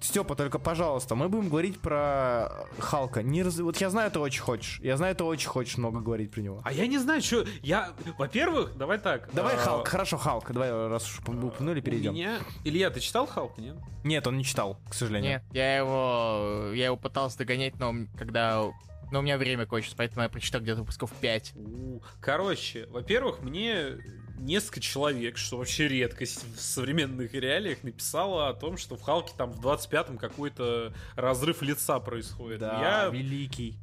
Степа, только, пожалуйста, мы будем говорить про Халка. Не раз... Вот я знаю, ты очень хочешь. Я знаю, ты очень хочешь много говорить про него. А я не знаю, что... Я... Во-первых, давай так. Давай а, Халк, хорошо, Халк. Давай, раз уж упомянули, У перейдем. меня... Илья, ты читал Халка, нет? Нет, он не читал, к сожалению. Нет, я его... Я его пытался догонять, но когда... Но у меня время кончилось, поэтому я прочитал где-то выпусков 5. У, Короче, во-первых, мне несколько человек, что вообще редкость в современных реалиях, написало о том, что в Халке там в 25-м какой-то разрыв лица происходит. Да, Я, великий.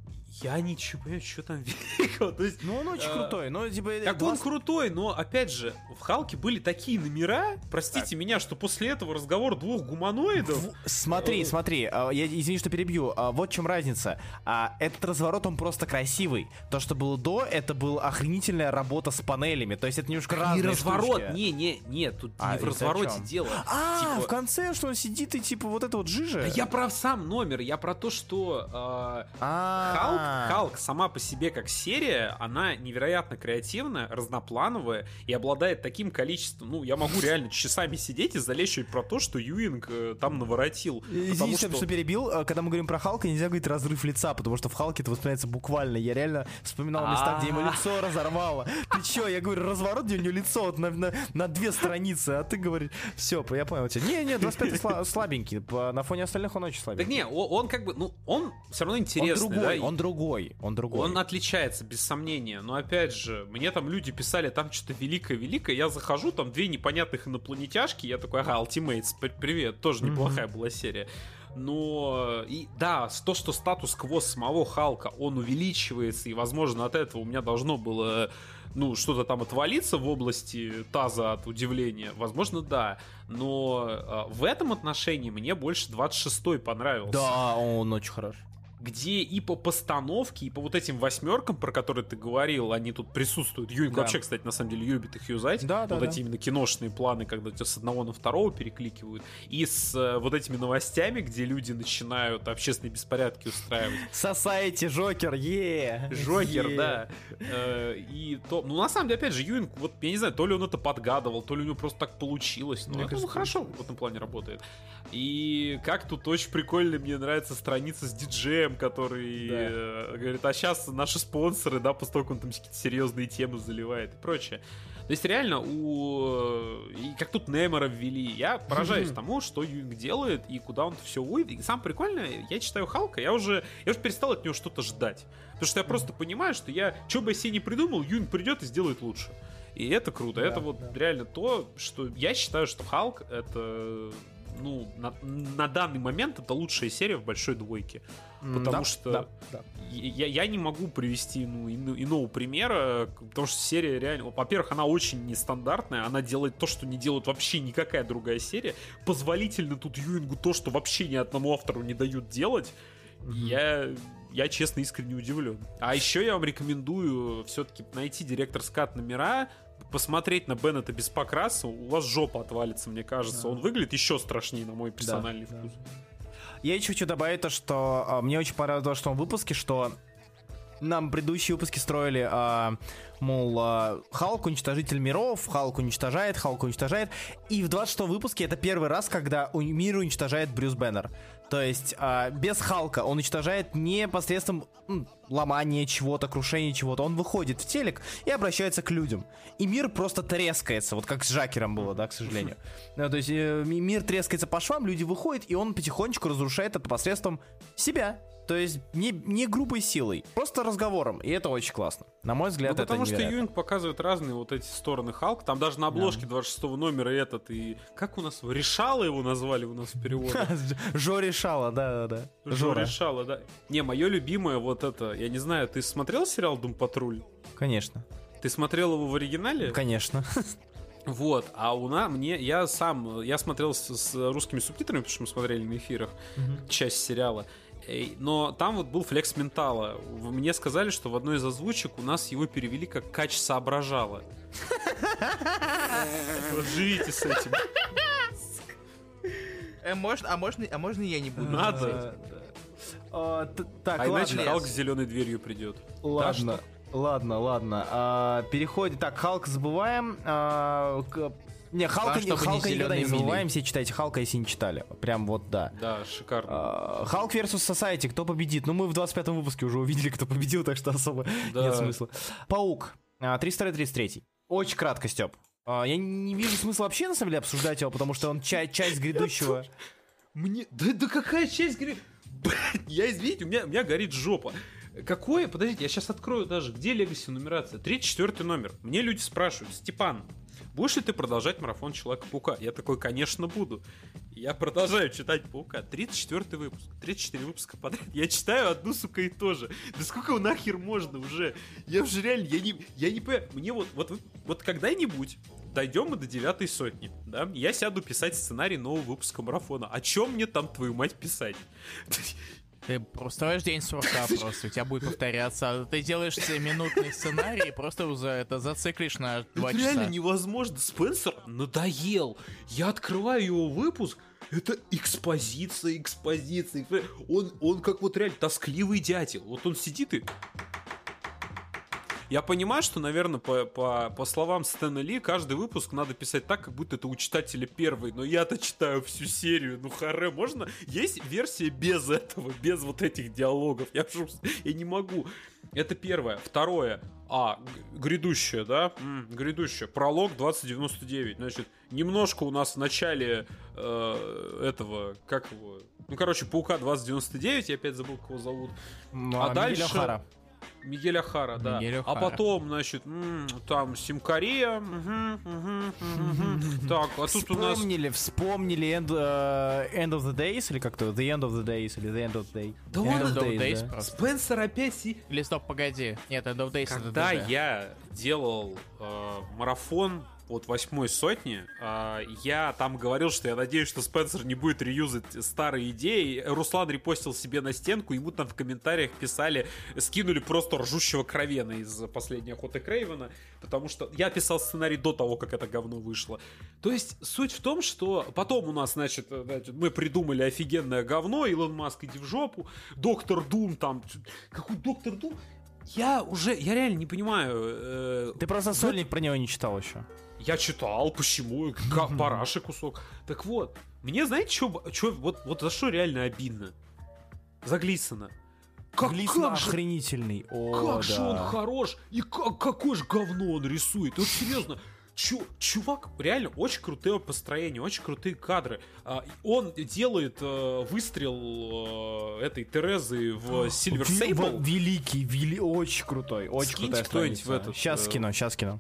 Я ничего понимаю, что там великого. То есть, Ну, он очень э, крутой, но типа... так глаз- он крутой, но опять же, в Халке были такие номера, простите меня, что после этого разговор двух гуманоидов. В- Смотри, Э. смотри, а, я извини, что перебью. а, Вот в чем разница. А, Этот разворот, он просто красивый. То, что было до, это была охренительная работа с панелями. То есть это немножко Не разные разворот, штучки. не, не, не, тут А, не в развороте дело. А, Типа- в конце, что он сидит и типа вот это вот жижа? Да я про сам номер, я про то, что э. Халк, Халк сама по себе как серия, она невероятно креативная, разноплановая и обладает таким количеством, ну, я могу реально часами сидеть и залечивать про то, что Юинг э, там наворотил. Извини, Потому что... перебил. А, Когда мы говорим про Халка, нельзя говорить разрыв лица, потому что в Халке это воспринимается буквально. Я реально вспоминал места, где ему лицо разорвало. Ты чё? Я говорю, разворот, где у него лицо вот на, на- на две страницы, а ты говоришь, все, я понял тебя. Не-не, 25 сла- слабенький. По- На фоне остальных он очень Так слабенький. не, о- он, как бы, ну, он все равно он интересный, другой, да, и- он другой, он другой. Он отличается, без сомнения. Но опять же, мне там люди писали, там что-то великое-великое. Я захожу, там две непонятных инопланетяшки. Я такой, ага, Ultimates, привет. Тоже неплохая была серия. Но и да, то, что статус-кво самого Халка, он увеличивается, и, возможно, от этого у меня должно было ну, что-то там отвалиться в области таза от удивления, возможно, да. Но э, в этом отношении мне больше 26-й понравился Да, он очень хорош. Где и по постановке, и по вот этим восьмеркам, про которые ты говорил, они тут присутствуют. Юинг Да. вообще, кстати, на самом деле любит их юзать. Да, да, вот да. эти именно киношные планы, когда тебя с одного на второго перекликивают. И с э, вот этими новостями, где люди начинают общественные беспорядки устраивать. Society, Жокер, е Жокер, да. Э, И то, ну на самом деле, опять же, Юинг, вот я не знаю, то ли он это подгадывал, то ли у него просто так получилось. Ну, хорошо в этом плане работает. И как тут очень прикольно, мне нравится страница с диджеем, который Да. э, говорит, а сейчас наши спонсоры, да, после того, как он там какие-то серьезные темы заливает и прочее. То есть реально у... И как тут Немора ввели, я поражаюсь тому, что Юинг делает и куда он все уводит. И самое прикольное, я читаю Халка, я уже, я уже перестал от него что-то ждать. Потому что я просто понимаю, что я, что бы я себе не придумал, Юинг придет и сделает лучше. И это круто. Да, это вот да. реально то, что я считаю, что Халк это ну, на, на данный момент это лучшая серия в большой двойке. Потому да, что да, да. я, я не могу привести ну, ино- иного примера, потому что серия реально... Во-первых, она очень нестандартная, она делает то, что не делает вообще никакая другая серия. Позволительно тут Юингу то, что вообще ни одному автору не дают делать. Я, я честно искренне удивлен. А еще я вам рекомендую все-таки найти директор скат номера, посмотреть на Беннета без покраса, у вас жопа отвалится, мне кажется. Он выглядит еще страшнее, на мой персональный Да, вкус. Я еще хочу добавить то, что а, мне очень понравилось в том выпуске, что нам предыдущие выпуски строили, а, мол, а, Халк уничтожитель миров, Халк уничтожает, Халк уничтожает. И в 26 выпуске это первый раз, когда мир уничтожает Брюс Беннер. То есть а, без Халка он уничтожает не посредством м, ломания чего-то, крушения чего-то. Он выходит в телек и обращается к людям. И мир просто трескается, вот как с Жакером было, да, к сожалению. Ну, то есть э, ми- мир трескается по швам, люди выходят, и он потихонечку разрушает это посредством себя. То есть не, не грубой силой, просто разговором. И это очень классно. На мой взгляд, Ну, это потому что невероятно. Юинг показывает разные вот эти стороны Халк. Там даже на обложке 26 номера этот и... Как у нас? Решала его назвали у нас в переводе. Жо решала, да-да-да. Жо решала, да. Не, мое любимое вот это... Я не знаю, ты смотрел сериал Дум Патруль? конечно, Ты смотрел его в оригинале? конечно. Вот, а у нас, мне, я сам, я смотрел с, с русскими субтитрами, потому что мы смотрели на эфирах часть сериала. Но там вот был флекс ментала. Мне сказали, что в одной из озвучек у нас его перевели как Кач соображала. Вот живите с этим. Э, можно, а можно, а можно я не буду? Надо. А, Так, А иначе. Халк с зеленой дверью придет. Ладно, ладно, ладно. А, переходит. Так, Халк забываем. А, к- Не, Халка, Главное, не- чтобы не Халка никогда не зелёные мили. забываем. Все читайте Халка, если не читали. Прям вот да. Да, шикарно. А, Халк versus Society, кто победит? Ну, мы в 25-м выпуске уже увидели, кто победил, так что особо Да. нет смысла. Паук, а, 32-33. Очень кратко, Степ. А, Я не вижу смысла вообще, на самом деле, обсуждать его, потому что он ча- часть грядущего... Мне... Да, да какая часть? Блядь, я, извините, у меня, у меня горит жопа. Какое? Подождите, я сейчас открою даже. Где Легаси нумерация? 34 номер. Мне люди спрашивают, Степан, будешь ли ты продолжать марафон Человека-паука? Я такой, конечно, буду. Я продолжаю читать Паука. 34 выпуск. 34 выпуска подряд. Я читаю одну, сука, и то же. Да сколько его нахер можно уже? Я уже реально, я не, я не понимаю. Мне вот, вот, вот когда-нибудь дойдем мы до девятой сотни, да, я сяду писать сценарий нового выпуска марафона. О чем мне там, твою мать, писать? Ты устроишь день сурка просто, у тебя будет повторяться. Ты делаешь себе минутный сценарий, и просто за это зациклишь на два часа. реально невозможно. Спенсер надоел. Я открываю его выпуск, это экспозиция, экспозиция. экспо- Он, он как вот реально тоскливый дятел. Вот он сидит и... Я понимаю, что, наверное, по, по, по словам Стэна Ли, каждый выпуск надо писать так, как будто это у читателя первый. Но я-то читаю всю серию. Ну, харе, можно? Есть версия без этого, без вот этих диалогов. Я, я не могу. Это первое. Второе. А, грядущее, да? М, грядущее. Пролог 2099. Значит, немножко у нас в начале э, этого, как его... Ну, короче, Паука 2099, я опять забыл, кого зовут. Ну, А Мигель дальше- Охара. Мигель Ахара, да. Мигель А потом, значит, там мгм. Так, а тут у нас... Вспомнили, вспомнили end, э, end of the Days, или как-то The End of the Days, или The End of the Day. Да End ладно, of End of Days да. Спенсер опять... Или стоп, погоди. Нет, End of Days Когда я делал э, марафон от восьмой сотни, э, я там говорил, что я надеюсь, что Спенсер не будет реюзать старые идеи. Руслан репостил себе на стенку, ему там в комментариях писали, скинули просто ржущего кровена из последней охоты Крейвена, потому что я писал сценарий до того, как это говно вышло. То есть суть в том, что потом у нас, значит, э, мы придумали офигенное говно, Илон Маск иди в жопу, Доктор Дум там, какой Доктор Дум? Я уже, я реально не понимаю. э, Ты просто сольник про него не читал еще. Я читал, почему, как параши кусок. Так вот, мне знаете, что, вот, вот за что реально обидно? За Глисона. Как, Глисон как же, охренительный. О, как же да. он хорош, и как, какое же говно он рисует. Вот серьезно, чу, чувак, реально очень крутое построение, очень крутые кадры. А, он делает э, выстрел э, этой Терезы в Silver Ви- Sable. Великий, вели... очень крутой, очень Скиньте крутая кто-нибудь в этот, Сейчас э, скину, сейчас скину.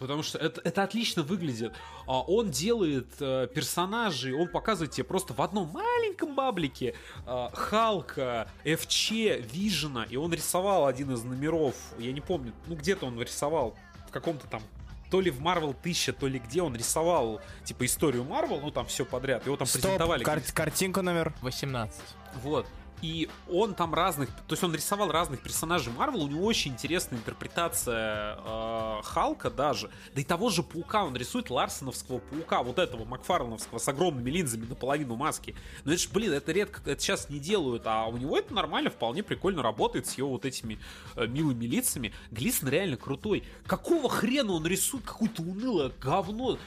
Потому что это, это отлично выглядит. А он делает э, персонажей, он показывает тебе просто в одном маленьком баблике э, Халка, ФЧ, Вижена, и он рисовал один из номеров, я не помню, ну где-то он рисовал, в каком-то там то ли в Marvel 1000, то ли где он рисовал, типа, историю Marvel, ну там все подряд, его там Стоп, презентовали. кар- картинка номер. 18. Вот. И он там разных, то есть он рисовал разных персонажей Марвел, у него очень интересная интерпретация э, Халка даже, да и того же Паука, он рисует Ларсоновского Паука, вот этого Макфарлоновского с огромными линзами наполовину маски. Но это ж, блин, это редко, это сейчас не делают, а у него это нормально, вполне прикольно работает с его вот этими э, милыми лицами. Глисон реально крутой. Какого хрена он рисует какое-то унылое говно?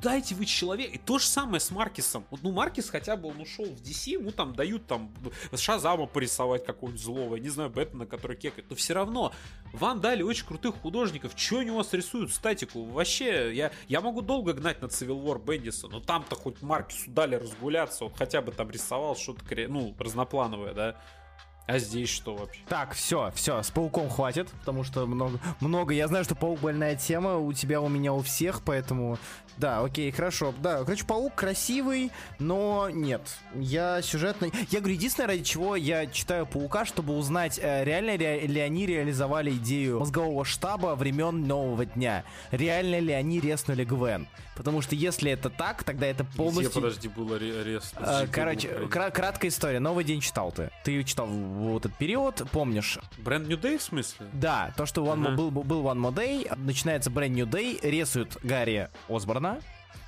Дайте вы человек. И то же самое с Маркисом. Вот, ну, Маркис хотя бы он ушел в DC, ему там дают там Шазама порисовать какого-нибудь злого, я не знаю, Бэтмена, который кекает. Но все равно, вам дали очень крутых художников. Че они у вас рисуют статику? Вообще, я, я могу долго гнать на Civil War Бендиса, но там-то хоть Маркису дали разгуляться, он хотя бы там рисовал что-то, ну, разноплановое, да. А здесь что вообще? Так, все, все, с пауком хватит, потому что много, много. Я знаю, что паук больная тема у тебя, у меня, у всех, поэтому да, окей, хорошо. Да, короче, паук красивый, но нет. Я сюжетный. Я говорю, единственное, ради чего я читаю паука, чтобы узнать, э, реально ли они реализовали идею мозгового штаба времен нового дня. Реально ли они реснули Гвен. Потому что если это так, тогда это полностью... Где, подожди, было рез... А, короче, кра- краткая история. Новый день читал ты. Ты ее читал в этот период, помнишь? Brand New Day в смысле? Да, то, что one, uh-huh. был, был One More Day, начинается Brand New Day, рисуют Гарри Осборна,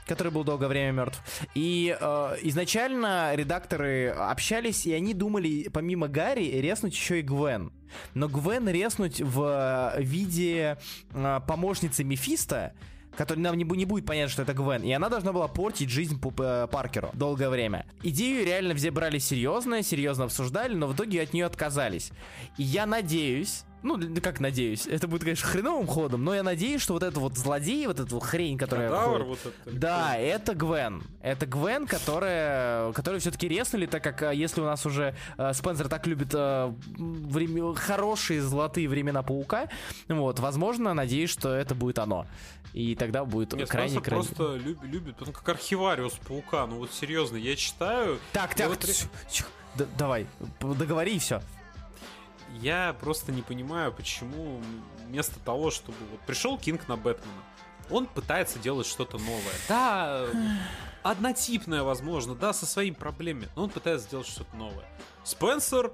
который был долгое время мертв. И э, изначально редакторы общались, и они думали, помимо Гарри, резнуть еще и Гвен. Но Гвен резнуть в виде э, помощницы Мефиста, который нам не, не будет понятно, что это Гвен. И она должна была портить жизнь э, Паркеру долгое время. Идею реально все брали серьезно, серьезно обсуждали, но в итоге от нее отказались. И я надеюсь, ну, как надеюсь. Это будет, конечно, хреновым ходом, но я надеюсь, что вот это вот злодей, вот эта вот хрень, которая... Кадавр, вот это, да, это Гвен. Это Гвен, которая, которую все-таки резнули, так как а, если у нас уже э, Спенсер так любит э, время, хорошие золотые времена Паука, вот, возможно, надеюсь, что это будет оно. И тогда будет Нет, крайне крайне. просто люб, любит, он как архивариус Паука, ну вот серьезно, я читаю... Так, так, вот... давай, договори и все я просто не понимаю, почему вместо того, чтобы вот пришел Кинг на Бэтмена, он пытается делать что-то новое. Да, однотипное, возможно, да, со своими проблемами, но он пытается сделать что-то новое. Спенсер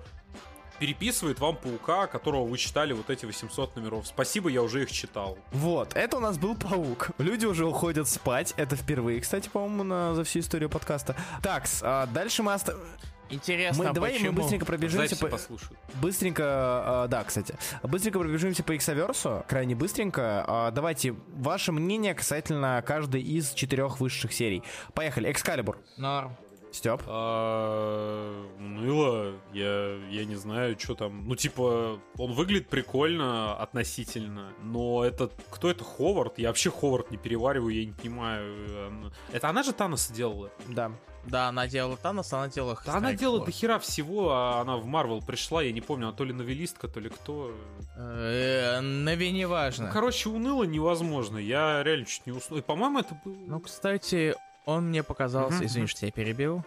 переписывает вам Паука, которого вы читали вот эти 800 номеров. Спасибо, я уже их читал. Вот, это у нас был Паук. Люди уже уходят спать. Это впервые, кстати, по-моему, на, за всю историю подкаста. Так, а дальше мы оставим... Интересно, мы, давай почему? мы быстренько пробежимся по... послушают. Быстренько, э, да, кстати. Быстренько пробежимся по Иксаверсу, крайне быстренько. Э, давайте, ваше мнение касательно каждой из четырех высших серий. Поехали, Экскалибур. Норм. Степ? А, ныло, я, я не знаю, что там. Ну, типа, он выглядит прикольно относительно, но это... Кто это Ховард? Я вообще Ховард не перевариваю, я не понимаю. Это она же Таноса делала? Да. Да, она делала Танос, она делала Да она делала до хера всего, а она в Марвел пришла, я не помню, она то ли новелистка, то ли кто. Э, Нави не важно. Ну, короче, уныло невозможно, я реально чуть не уснул. И, по-моему, это было... Ну, кстати, он мне показался, mm-hmm. извини, что я перебил.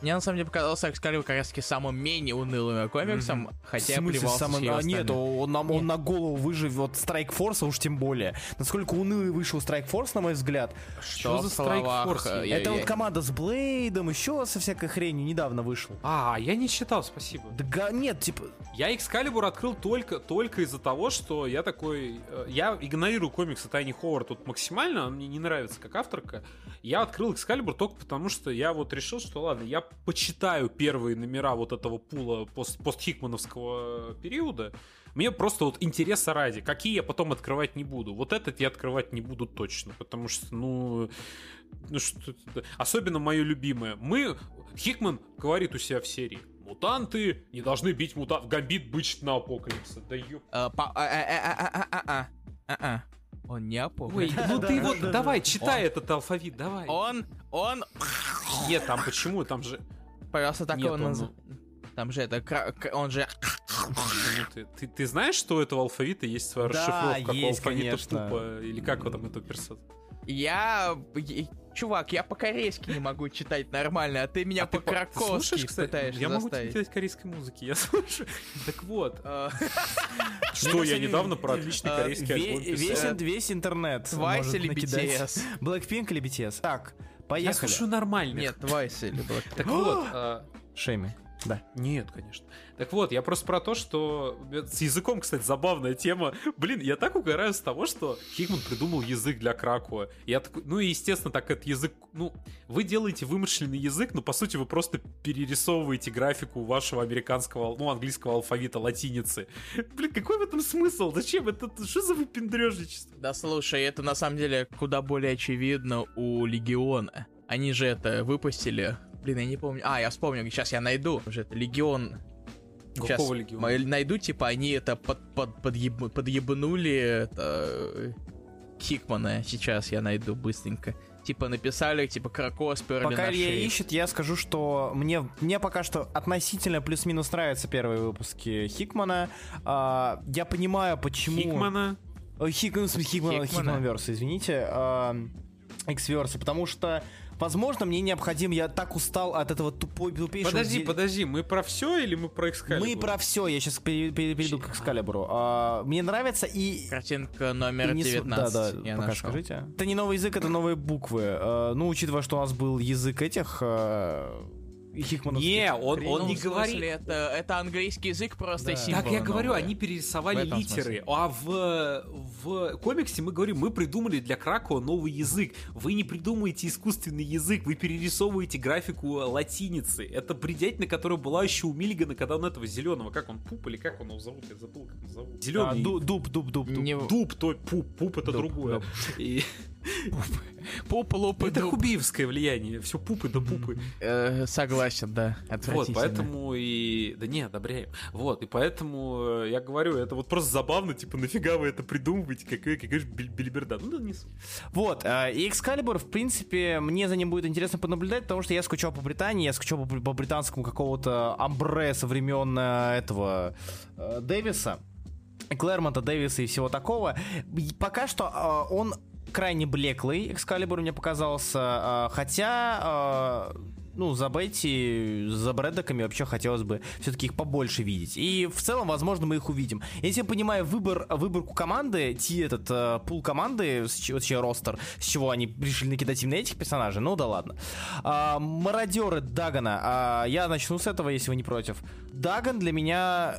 Мне на самом деле показался Экскалибур как раз таки самым менее унылым комиксом, mm-hmm. хотя в смысле, плевался самым... а, Нет, он, он, он на голову выжив вот Страйк Форса уж тем более. Насколько унылый вышел Страйк Форс, на мой взгляд. Что, за Страйк Форс? Это я, вот я... команда с Блейдом, еще со всякой хренью недавно вышел. А, я не читал, спасибо. Да нет, типа... Я Экскалибур открыл только, только из-за того, что я такой... Э, я игнорирую комиксы Тайни Ховард тут максимально, мне не нравится как авторка. Я открыл Экскалибур только потому, что я вот решил, что ладно, я почитаю первые номера вот этого пула пост постхикмановского периода. Мне просто вот интереса ради, какие я потом открывать не буду. Вот этот я открывать не буду точно, потому что, ну, ну что особенно мое любимое. Мы, Хикман говорит у себя в серии, мутанты не должны бить мутант. Гамбит бычит на апокалипса. Да ёп. Он не опомнил. Ой, ну ты вот, давай, читай этот алфавит, давай. Он, он... Нет, там почему, там же... Просто так его называют. Там же это, он же... Ну, ты, ты, ты знаешь, что у этого алфавита есть своя да, расшифровка, есть, алфавита конечно. тупо, или как его там это писать? Я... Чувак, я по-корейски не могу читать нормально, а ты меня а по-краковски пытаешься Я могу читать корейской музыки, я слушаю. Так вот. А, что, я недавно про отличный а, корейский альбом писал. Весь интернет Twice или BTS? Blackpink или BTS? Так, поехали. Я слушаю нормально. Нет, Twice или Blackpink. Так вот. Шейми. Да. Нет, конечно. Так вот, я просто про то, что с языком, кстати, забавная тема. Блин, я так угораю с того, что Хикман придумал язык для Кракоа. Я такой, ну и естественно, так этот язык, ну, вы делаете вымышленный язык, но по сути вы просто перерисовываете графику вашего американского, ну, английского алфавита латиницы. Блин, какой в этом смысл? Зачем это? Что за выпендрежничество? Да слушай, это на самом деле куда более очевидно у Легиона. Они же это выпустили. Блин, я не помню. А, я вспомнил, сейчас я найду. Уже это Легион. Сейчас Какого легиона? найду, типа, они это под, под, подъеб- подъебанули это, э, Хикмана. Сейчас я найду быстренько. Типа написали, типа, Крако сперли Пока Илья ищет, я скажу, что мне, мне пока что относительно плюс-минус нравятся первые выпуски Хикмана. А, я понимаю, почему... Хикмана? Ой, Хик, ну, смысле, Хикмана, Хикмана. Хикманверса, извините. а, X-верса, потому что, возможно, мне необходим, я так устал от этого тупой, тупейшего... Подожди, ди- подожди, мы про все или мы про Excalibur? Мы про все, я сейчас перейду к Экскалибру. А, мне нравится и... Картинка номер и не с- 19. Да, да, я пока нашел. скажите. Это не новый язык, это новые буквы. А, ну, учитывая, что у нас был язык этих... а, Хикмановских. Не, он, Ну, он не смысле, говорит... Это, это английский язык, просто Да. символы Так я говорю, новые. они перерисовали литеры. смысле. А в, в комиксе мы говорим, мы придумали для Кракоа новый язык. Вы не придумываете искусственный язык, вы перерисовываете графику латиницы. Это бредятина, которая была еще у Миллигана, когда он этого зеленого, как он, Дуп или как он его зовут, я забыл, как он зовут. А, Зеленый. ду- Дуп, Дуп, Дуп, Дуп. Не- Дуп, то Пуп, Пуп это Дуп, другое. Дуп. И- Пуп, луп и это хубиевское влияние, все пупы да пупы. Э, согласен, да. Вот, поэтому и... Да не, одобряем. Вот, и поэтому э, я говорю, это вот просто забавно, типа, нафига вы это придумываете, какая, же белиберда. Ну, да не. Вот, э, и Экскалибур, в принципе, мне за ним будет интересно понаблюдать, потому что я скучал по Британии, я скучал по, британскому какого-то амбре со времен этого Дэвиса, Клэрмонта, Дэвиса и всего такого. Пока что он крайне блеклый, Экскалибур мне показался, э, хотя... э, ну, за Бетти, за Брэддоками вообще хотелось бы все-таки их побольше видеть. И в целом, возможно, мы их увидим. Если я понимаю выбор, выборку команды, ти, этот э, пул команды, с точнее, ростер, с чего они решили накидать именно этих персонажей, ну да ладно. А, мародеры Дагана. А, я начну с этого, если вы не против. Даган для меня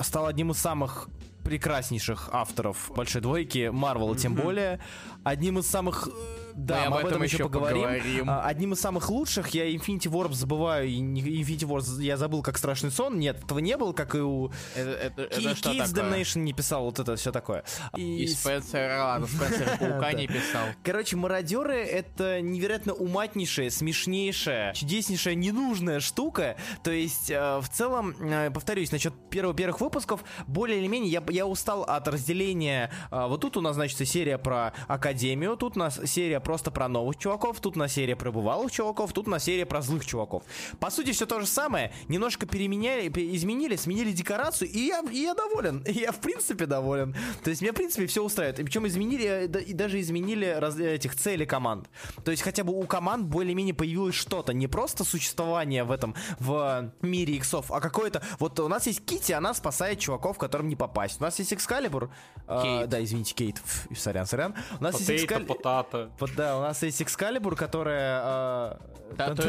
стал одним из самых прекраснейших авторов большой двойки Марвела, тем более одним из самых э, да, мы об этом еще поговорим. поговорим. А, Одним из самых лучших я Infinity Warp забываю. и Infinity Warp я забыл как страшный сон. Нет, этого не было, как и у Это, это, это Kids такое? Damnation не писал вот это все такое. И с- Спенсер, ладно, Спенсер Паука не писал. Короче, мародеры это невероятно уматнейшая, смешнейшая, чудеснейшая, ненужная штука. То есть, э, в целом, э, повторюсь, насчет первых, первых выпусков, более или менее я, я устал от разделения. э, вот тут у нас, значит, серия про Академию, тут у нас серия просто про новых чуваков, тут у нас серия про бывалых чуваков, тут у нас серия про злых чуваков. По сути, все то же самое, немножко переменяли, пе- изменили, сменили декорацию, и я, и я доволен. И я, в принципе, доволен. То есть, меня, в принципе, все устраивает. И причем изменили, э, и даже изменили раз- этих целей команд. То есть, хотя бы у команд более-менее появилось что-то. Не просто существование в этом, в мире иксов, а какое-то... Вот у нас есть Кити, она спасает чуваков, которым не попасть. У нас есть Экскалибур. э, да, извините, Кейт. Сорян, сорян. У нас есть Экскалибур... да, у нас есть Экскалибур, которая...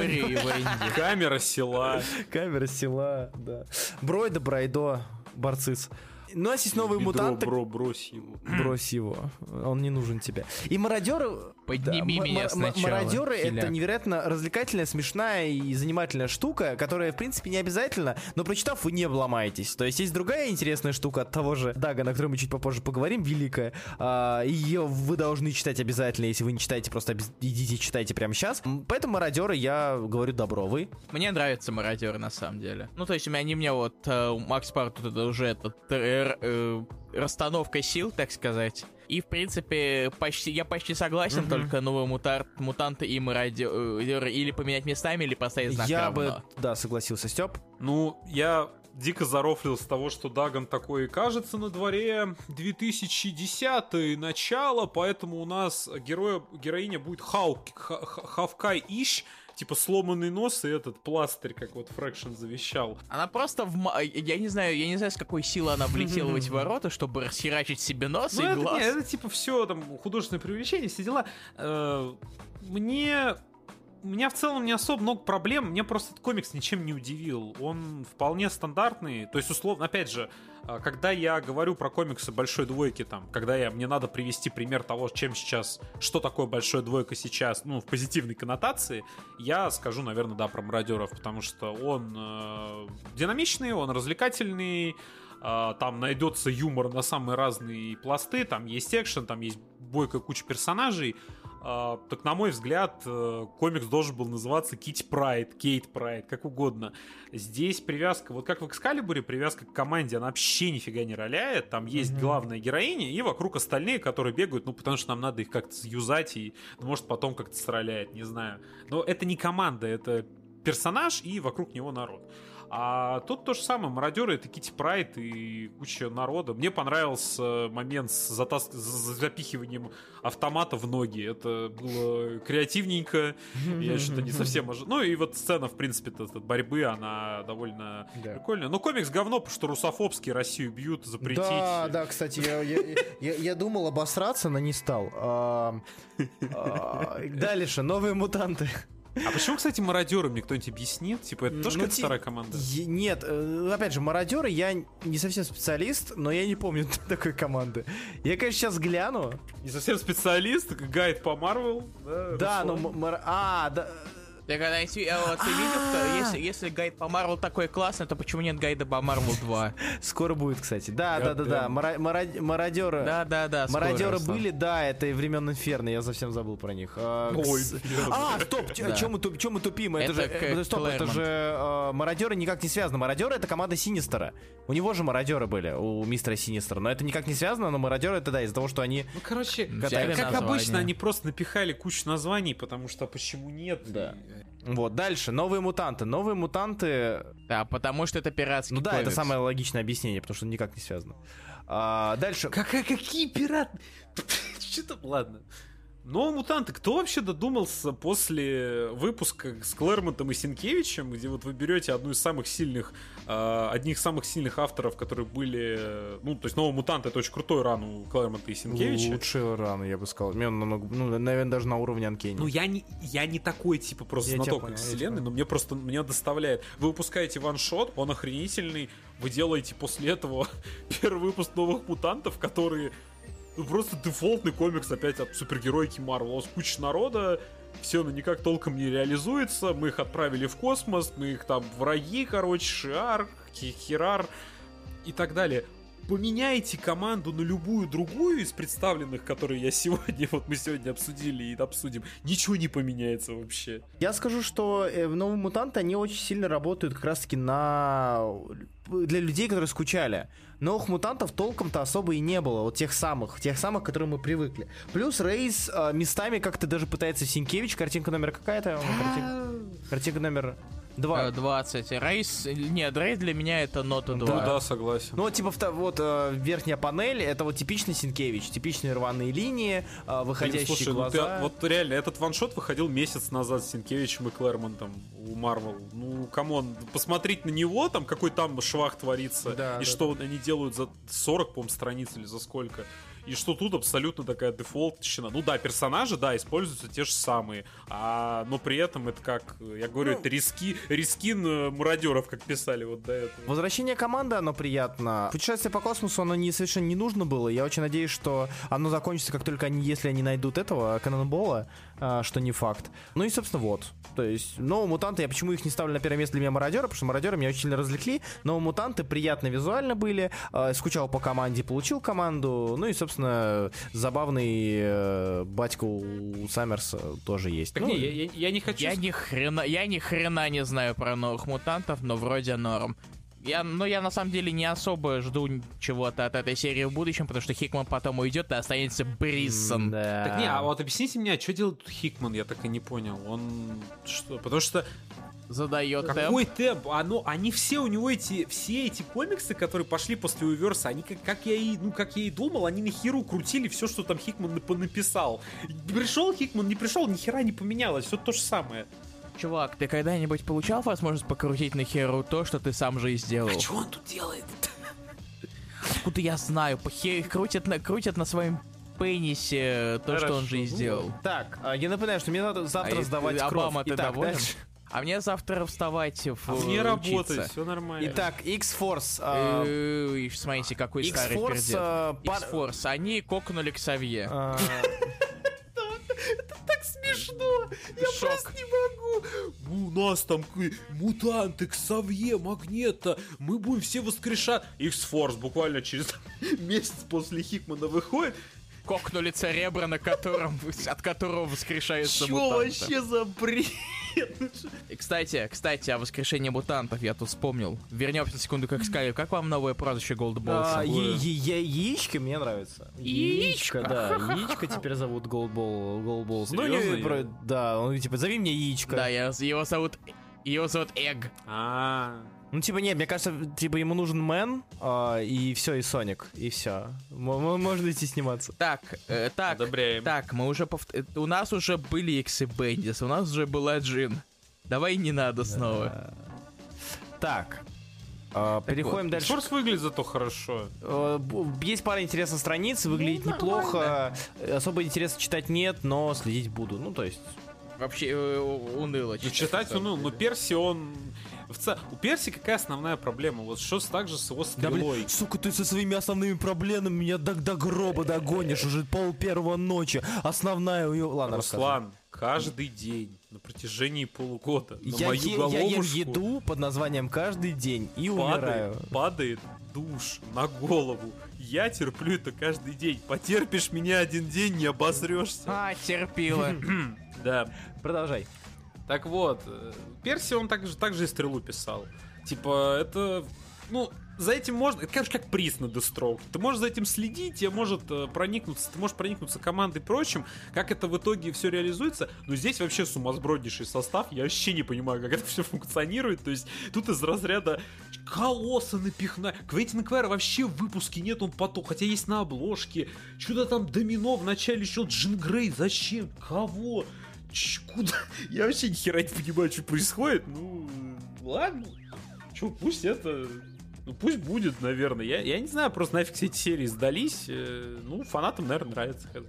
Венди. Камера села. Камера села, да. Бройда, Брайдо, Барцис. У нас есть новые Бедро, мутанты. бро, брось его. Брось его, он не нужен тебе. И мародеры... Подними м- меня м- сначала, Мародеры это невероятно развлекательная, смешная и занимательная штука, которая, в принципе, не обязательно, но прочитав, вы не обломаетесь. То есть есть другая интересная штука от того же Дага, на которой мы чуть попозже поговорим, великая. А, Ее вы должны читать обязательно, если вы не читаете, просто обез- идите читайте прямо сейчас. Поэтому мародеры, я говорю, добро. Вы? Мне нравятся мародеры на самом деле. Ну, то есть, у меня они мне вот э, Макс Пар тут это уже это, р- э, расстановка сил, так сказать. И, в принципе, почти, я почти согласен, только новые мутар, мутанты и мародеры или поменять местами, или поставить знак я равно. бы, да, согласился, Степ. Ну, я дико зарофлил с того, что Даган такой и кажется на дворе 2010 начало, поэтому у нас героя, героиня будет Хаук, Ха- Ха- Хавкай Ищ, типа сломанный нос и этот пластырь, как вот Фрэкшн завещал. Она просто в... Я не знаю, я не знаю, с какой силы она влетела в эти ворота, чтобы расхерачить себе нос Ну, и это, глаз. это типа все там художественное привлечение, все дела. Э, Мне у меня в целом не особо много проблем. Мне просто этот комикс ничем не удивил. Он вполне стандартный. То есть, условно, опять же, а, когда я говорю про комиксы большой двойки, там, когда я, мне надо привести пример того, чем сейчас, что такое большая двойка сейчас, ну, в позитивной коннотации, я скажу, наверное, да, про мародеров, потому что он э, динамичный, он развлекательный, э, там найдется юмор на самые разные пласты, там есть экшен, там есть бойкая куча персонажей, так, на мой взгляд, uh, комикс должен был называться Кит Прайд, Кейт Прайд, как угодно. Здесь привязка, вот как в Экскалибуре, привязка к команде, она вообще нифига не роляет. Там есть mm-hmm. главная героиня и вокруг остальные, которые бегают, ну, потому что нам надо их как-то юзать и, ну, может, потом как-то стреляет, не знаю. Но это не команда, это персонаж и вокруг него народ. А тут то же самое, мародеры это Кити Прайд и куча народа. Мне понравился момент с, затас... с запихиванием автомата в ноги. Это было креативненько. Я что-то не совсем ожидал. Ну и вот сцена, в принципе, борьбы, она довольно да. прикольная. Но комикс говно, потому что русофобские Россию бьют, запретить. Да, да, кстати, я, я, я, я думал обосраться, но не стал. А, а, дальше, новые мутанты. А почему, кстати, мародеры мне кто-нибудь объяснит? Типа, это тоже ну, какая-то старая команда? Нет, э, опять же, мародеры я не совсем специалист, но я не помню такой команды. Я, конечно, сейчас гляну. Не совсем специалист, гайд по Марвел. Да, да но... А, да, так, а, ты, вот, ты видел, что если, если гайд по Марвел такой классный, то почему нет гайда по Марвел 2? Скоро будет, кстати. Да, да, да, да. Мародеры. Да, да, да. Мародеры были, да, это и времен Инферно, я совсем забыл про них. А, Ой, А, стоп, чем мы тупим? Это же, стоп, это же а, мародеры никак не связаны. Мародеры это команда Синистера. У него же мародеры были, у мистера Синистера. Но это никак не связано, но мародеры это да, из-за того, что они... Ну, короче, как обычно, они просто напихали кучу названий, потому что почему нет? Да. Вот, дальше, новые мутанты. Новые мутанты... Да, потому что это пиратский Ну да, комикс. это самое логичное объяснение, потому что никак не связано. А, дальше... Как, какие пираты? Что-то... Ладно. Но мутанты, кто вообще додумался после выпуска с Клэрмонтом и Синкевичем, где вот вы берете одну из самых сильных, э, одних из самых сильных авторов, которые были, ну, то есть новый мутант это очень крутой ран у Клэрмонта и Синкевича. Лучший ран, я бы сказал. Мне намного, ну, наверное, даже на уровне Анкени. Ну, я не, я не такой, типа, просто я знаток понял, вселенной, но мне просто, меня доставляет. Вы выпускаете ваншот, он охренительный, вы делаете после этого первый выпуск новых мутантов, которые ну, просто дефолтный комикс опять от супергеройки Марвел. У нас куча народа, все но никак толком не реализуется. Мы их отправили в космос, мы их там враги, короче, Шиар, Хирар и так далее. Поменяйте команду на любую другую из представленных, которые я сегодня, вот мы сегодня обсудили и обсудим, ничего не поменяется вообще. Я скажу, что э, в Новые Мутанты, они очень сильно работают как раз-таки на для людей, которые скучали. Новых мутантов толком-то особо и не было, вот тех самых, тех самых, к которым мы привыкли. Плюс Рейс э, местами как-то даже пытается Синкевич, картинка номер какая-то? Картинка, картинка номер... Два. 20. Рейс... Нет, рейс для меня это нота 2. Ну да, согласен. Ну, типа, вот э, верхняя панель, это вот типичный Синкевич. Типичные рваные линии, э, выходящие Блин, слушай, глаза. Ну, ты, вот реально, этот ваншот выходил месяц назад с Синкевичем и Клэрмонтом у Марвел. Ну, come on, посмотреть на него, там, какой там швах творится, да, и да, что да. они делают за 40, по-моему, страниц или за сколько. И что тут абсолютно такая дефолтщина. Ну да, персонажи, да, используются те же самые. А, но при этом это как, я говорю, ну, это рескин, рескин мародеров, как писали вот до этого. Возвращение команды, оно приятно. Путешествие по космосу, оно не, совершенно не нужно было. Я очень надеюсь, что оно закончится, как только они, если они найдут этого, Канонбола, а, что не факт. Ну и, собственно, вот. То есть, новые мутанты, я почему их не ставлю на первое место для меня мародеры, потому что мародеры меня очень сильно развлекли. Новые мутанты приятно визуально были, э, скучал по команде, получил команду. Ну и, собственно, забавный э, батька у Саммерса тоже есть. Так ну, не, я, я не хочу... Я ни, хрена, я ни хрена не знаю про новых мутантов, но вроде норм. Я, но я на самом деле не особо жду чего-то от этой серии в будущем, потому что Хикман потом уйдет и останется Бриссон. Да. Так не, а вот объясните мне, а что делает Хикман, я так и не понял. Он что? Потому что задает Какой темп? темп? Оно, они все у него эти, все эти комиксы, которые пошли после Уверса, они как, как я и, ну, как я и думал, они на херу крутили все, что там Хикман написал. Пришел Хикман, не пришел, ни хера не поменялось, все то же самое. Чувак, ты когда-нибудь получал возможность покрутить на херу то, что ты сам же и сделал? А что он тут делает? Откуда я знаю? Похер... Крутят на, крутят на своем пенисе, то, что он же и Хорошо, ну сделал. Так, а, я напоминаю, что мне надо завтра А, сдавать кровь. Обама, ты Итак, доволен? дальше. А мне завтра вставать в А мне работать, все нормально. Итак, X-Force. а, Э, Смотрите, какой старый X-Force... пердед. а, пар- X-Force, они кокнули к Савье. А, так смешно! Я Шок. просто не могу! У нас там мутанты, Ксавье, Магнета, мы будем все воскрешать. X-Force буквально через месяц после Хикмана выходит. Кокнули церебра, на котором, от которого воскрешается Чё мутанты. вообще за бред? И, Кстати, кстати, о воскрешении мутантов я тут вспомнил. Вернемся на секунду к Скайю. Как вам новое прозвище е- Яички мне нравится. Яичко? да. Яичко теперь зовут Голдбол. Голдболс. Ну, не, да, он типа, зови меня яичко. Да, его зовут... Его зовут Эг. А, Ну, типа, нет, мне кажется, типа, ему нужен Мэн, а, и все, и Соник, и все. Можно идти сниматься. Так, э, так, одобряем. так, мы уже повт- э, У нас уже были Икс и Бендис, у нас уже была Джин. Давай не надо снова. Так, а, переходим вот, дальше. X-Force выглядит зато хорошо. Э, б- Есть пара интересных страниц, выглядит Ну, неплохо. Э, Особо интересно читать нет, но следить буду. Ну, то есть... Вообще э, уныло. Ну, читать, ну, но Перси, он... В ц... У Перси какая основная проблема? Вот что с- так же с его стрелой? сука, ты со своими основными проблемами меня до, до гроба догонишь уже пол первого ночи. Основная у нее... Ладно, Руслан, каждый день на протяжении полугода на Я, мою е- я ем головушку еду под названием каждый день и падает, умираю. падает душ на голову. Я терплю это каждый день. Потерпишь меня один день, не обосрешься. А, терпила. Да. Продолжай. Так вот, э, Перси, он также, также и стрелу писал. Типа, это... Ну, за этим можно... Это, конечно, как приз на Deathstroke. Ты можешь за этим следить, тебе может э, проникнуться, ты можешь проникнуться командой и прочим. Как это в итоге все реализуется. Но здесь вообще сумасброднейший состав. Я вообще не понимаю, как это все функционирует. То есть, тут из разряда колосса напихна. Квентина Квайра вообще в выпуске нет, он потом, хотя есть на обложке. Что-то там домино, в начале еще Джин Грей. Зачем? Кого? Куда? Я вообще ни хера не понимаю, что происходит. Ну, ладно. Че, пусть это... Ну, пусть будет, наверное. Я, я не знаю, просто нафиг все эти серии сдались. Э, Ну, фанатам, наверное, нравится. хз.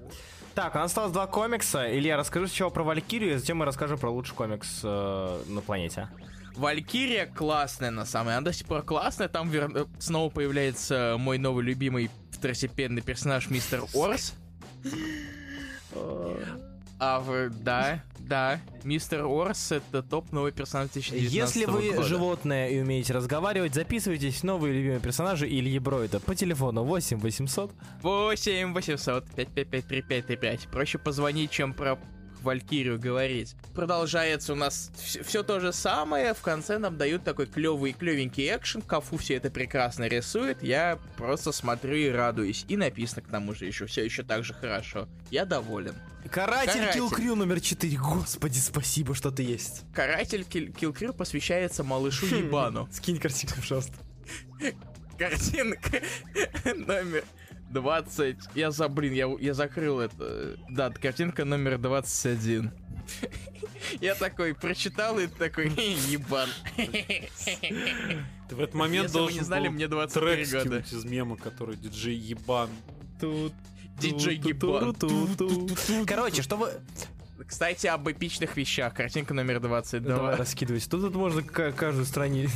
Так, у нас осталось два комикса. Илья, расскажи сначала про Валькирию, а затем мы расскажем про лучший комикс э, на планете. Валькирия классная на самом деле, она до сих пор классная. Там вер- э, снова появляется мой новый любимый второстепенный персонаж мистер Орс. А, в- да, да, мистер Орс это топ новый персонаж 2019 Если вы года. животное и умеете разговаривать, записывайтесь в новые любимые персонажи Ильи Бройда по телефону 8 800. 8 800 555 3535. Проще позвонить, чем про Валькирию говорить. Продолжается у нас все, то же самое. В конце нам дают такой клевый, клевенький экшен. Кафу все это прекрасно рисует. Я просто смотрю и радуюсь. И написано к тому же еще все еще так же хорошо. Я доволен. Каратель Каратель. Crew номер 4. Господи, спасибо, что ты есть. Каратель Кил- Киллкрю посвящается малышу Ебану. Скинь картинку, пожалуйста. Картинка номер 20. Я за, блин, я, я закрыл это. Да, картинка номер 21. Я такой прочитал и такой, ебан. Ты в этот момент Если вы должен не знали, мне 23 трек года. из мема, который диджей ебан. Тут. Диджей Ебан. Короче, что вы... Кстати, об эпичных вещах. Картинка номер Давай 22. раскидывайся. Тут, тут можно ка- каждую страницу.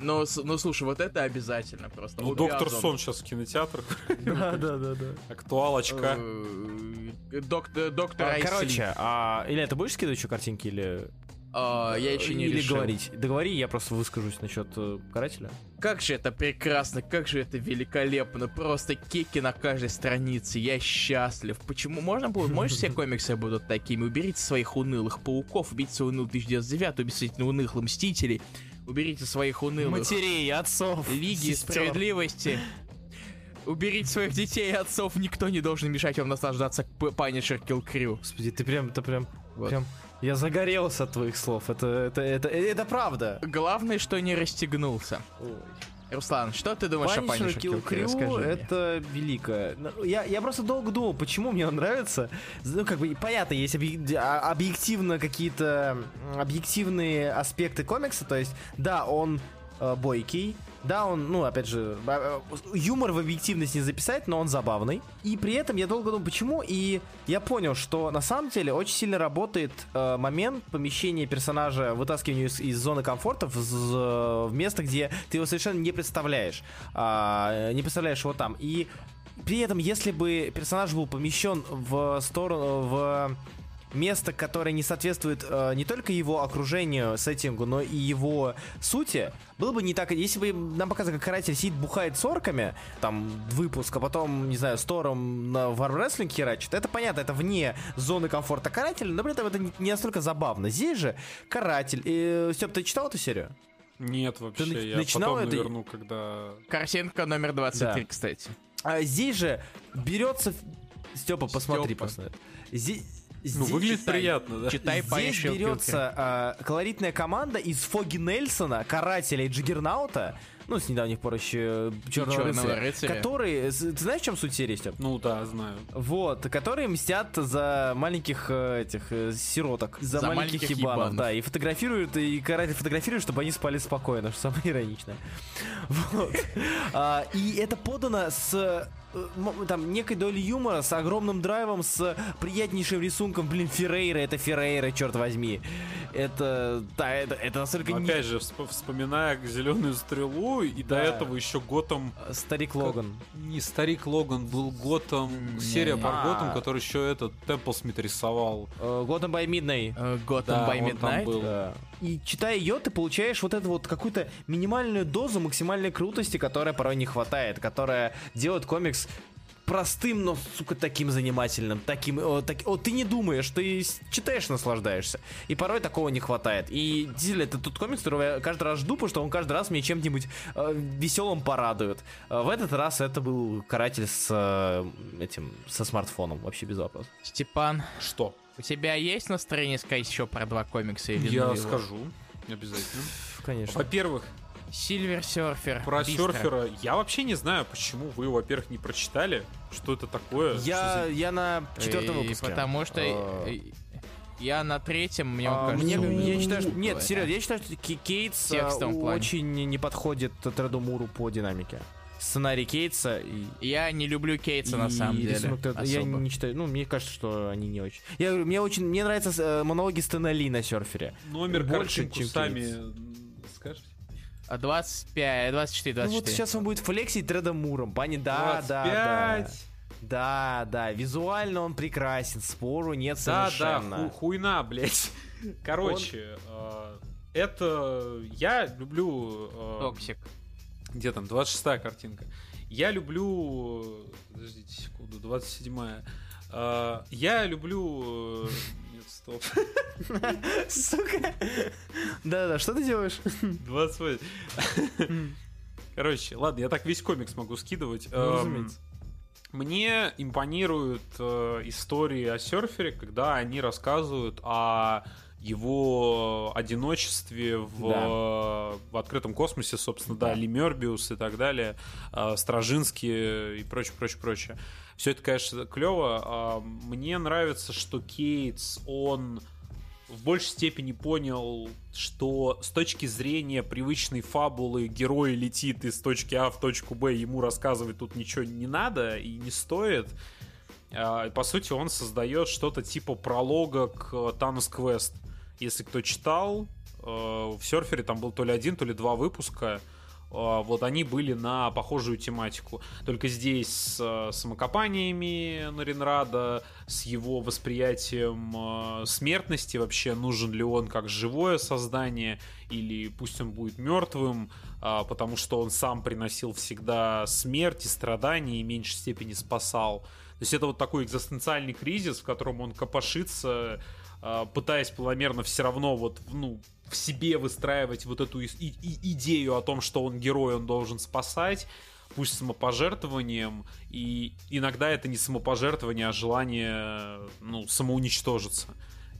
Ну, с- ну, слушай, вот это обязательно просто. Ну, Доктор. Сон сейчас в кинотеатрах. Да, да, да, да. Актуалочка. Э, Доктор, доктор А, Айсли. Короче, а, Илья, ты будешь скидывать еще картинки или... А, я еще не Или решил. говорить? Договори, я просто выскажусь насчет э, карателя. Как же это прекрасно, как же это великолепно. Просто кеки на каждой странице. Я счастлив. Почему можно было? Можешь все комиксы будут такими? Уберите своих унылых пауков, уберите свой унылый 1909, уберите унылых мстителей, уберите своих унылых Матерей, отцов, Лиги сестер. Справедливости. Уберите своих детей и отцов, никто не должен мешать вам наслаждаться Punisher Kill Crew. Господи, ты прям, ты прям, Вот. прям... Я загорелся от твоих слов. Это, это, это, это, правда. Главное, что не расстегнулся. Руслан, что ты думаешь о Punisher Punisher Kill Kill Crew? Расскажи Crew мне. это великое. Ну, Я, я просто долго думал, почему мне он нравится. Ну, как бы, понятно, есть а- объективно какие-то объективные аспекты комикса. То есть, да, он э, бойкий. Да, он, ну, опять же, а, э, юмор в объективность не записать, но он забавный. И при этом я долго думал, почему, и я понял, что на самом деле очень сильно работает э, момент помещения персонажа, вытаскивания из, из зоны комфорта в, в место, где ты его совершенно не представляешь. А, не представляешь его там. И при этом, если бы персонаж был помещен в сторону, в место, которое не соответствует э, не только его окружению, сеттингу, но и его сути, было бы не так. Если бы нам показывали, как каратель сидит, бухает с орками, там, выпуск, а потом, не знаю, с Тором на Wrestling херачит, это понятно, это вне зоны комфорта карателя, но при этом это не, настолько забавно. Здесь же каратель. И, Степ, ты читал эту серию? Нет, вообще, Ты я начинал потом это- наверну, когда... Картинка номер 23, Да. кстати. А здесь же берется... Степа, посмотри, Степа. посмотри. Здесь... Ну, здесь- выглядит читай. приятно, да? Читай Здесь берется а, колоритная команда из Фоги Нельсона, карателя и Джиггернаута, ну, с недавних пор еще Черного, Чёрного рыцаря, рыцаря. которые... Ты знаешь, в чем суть серии, Степ? Ну да, знаю. Вот, которые мстят за маленьких э, этих э, сироток, за, За маленьких, маленьких ебанов, ебанов. да, и фотографируют, и каратель фотографирует, чтобы они спали спокойно, что самое ироничное. Вот. А, и это подано с э, там некой долей юмора, с огромным драйвом, с приятнейшим рисунком, блин, Феррейра, это Феррейра, черт возьми. Это, да, это, это настолько не- Опять же, всп- вспоминая зеленую стрелу, и до Да. этого еще Готэм. Старик Логан. Не старик Логан, был Готэм. Серия про А. Готэм, который еще этот Темпл Смит рисовал. Готэм by Midnight. Э, Да, by Midnight. был. Да. И читая ее, ты получаешь вот эту вот какую-то минимальную дозу максимальной крутости, которая порой не хватает, которая делает комикс простым, но, сука, таким занимательным, таким, о, так- о, ты не думаешь, ты читаешь, наслаждаешься. И порой такого не хватает. И действительно, это тот комикс, которого я каждый раз жду, потому что он каждый раз меня чем-нибудь э, веселым порадует. Э, в этот раз это был каратель с э, этим, со смартфоном, вообще без вопросов. Степан, Что? у тебя есть настроение сказать еще про два комикса или Я скажу. Обязательно. Конечно. Во-первых, Silver Surfer. про быстро. серфера я вообще не знаю, почему вы, во-первых, не прочитали, что это такое. Я, что я на четвертом И выпуске. Потому что А, я на третьем, мне А, кажется, мне, уже я считаю, что, нет, серьезно, я считаю, что Кейтс а, плане. очень не подходит Треду Муру по динамике. Сценарий Кейтса и... Я не люблю Кейтса на и самом деле. рисунок Треда- Я особо. не читаю, ну, мне кажется, что они не очень. Я говорю, мне очень, мне нравятся э, монологи Стэна Ли на серфере. Номер больше, чем сами Кейтс. М, скажешь? А 25, 24, 24. Ну вот сейчас он будет флексить Тредом Муром, пани, да, да, да. 25. Да, да, визуально он прекрасен, спору нет Да, да, совершенно. ху- хуйна, блядь. Короче, э, это я люблю. э, Токсик. Где там? 26-я картинка. Я люблю... Подождите секунду, 27-я. Э, Я люблю... стоп. Сука. Да-да, что ты делаешь? 28. Короче, ладно, я так весь комикс могу скидывать. Ну, Эм, разумеется. Мне импонируют э, истории о серфере, когда они рассказывают о его одиночестве в, Да. в открытом космосе, собственно, да, Да. Ли Мёрбиус и так далее, э, Стражинский и прочее, прочее, прочее. Все это, конечно, клево. Мне нравится, что Кейтс, он в большей степени понял, что с точки зрения привычной фабулы герой летит из точки А в точку Б, ему рассказывать тут ничего не надо и не стоит. А, По сути, он создает что-то типа пролога к Thanos Quest. Если кто читал, э, в серфере там был то ли один, то ли два выпуска. Э, Вот они были на похожую тематику. Только здесь с э, самокопаниями Наринрада, с его восприятием э, смертности, вообще нужен ли он как живое создание, или пусть он будет мертвым, а, потому что он сам приносил всегда смерть и страдания и в меньшей степени спасал. То есть это вот такой экзистенциальный кризис, в котором он копошится, а, пытаясь планомерно все равно вот, ну, в себе выстраивать вот эту и- и- идею о том, что он герой, он должен спасать, пусть самопожертвованием, и иногда это не самопожертвование, а желание, ну, самоуничтожиться.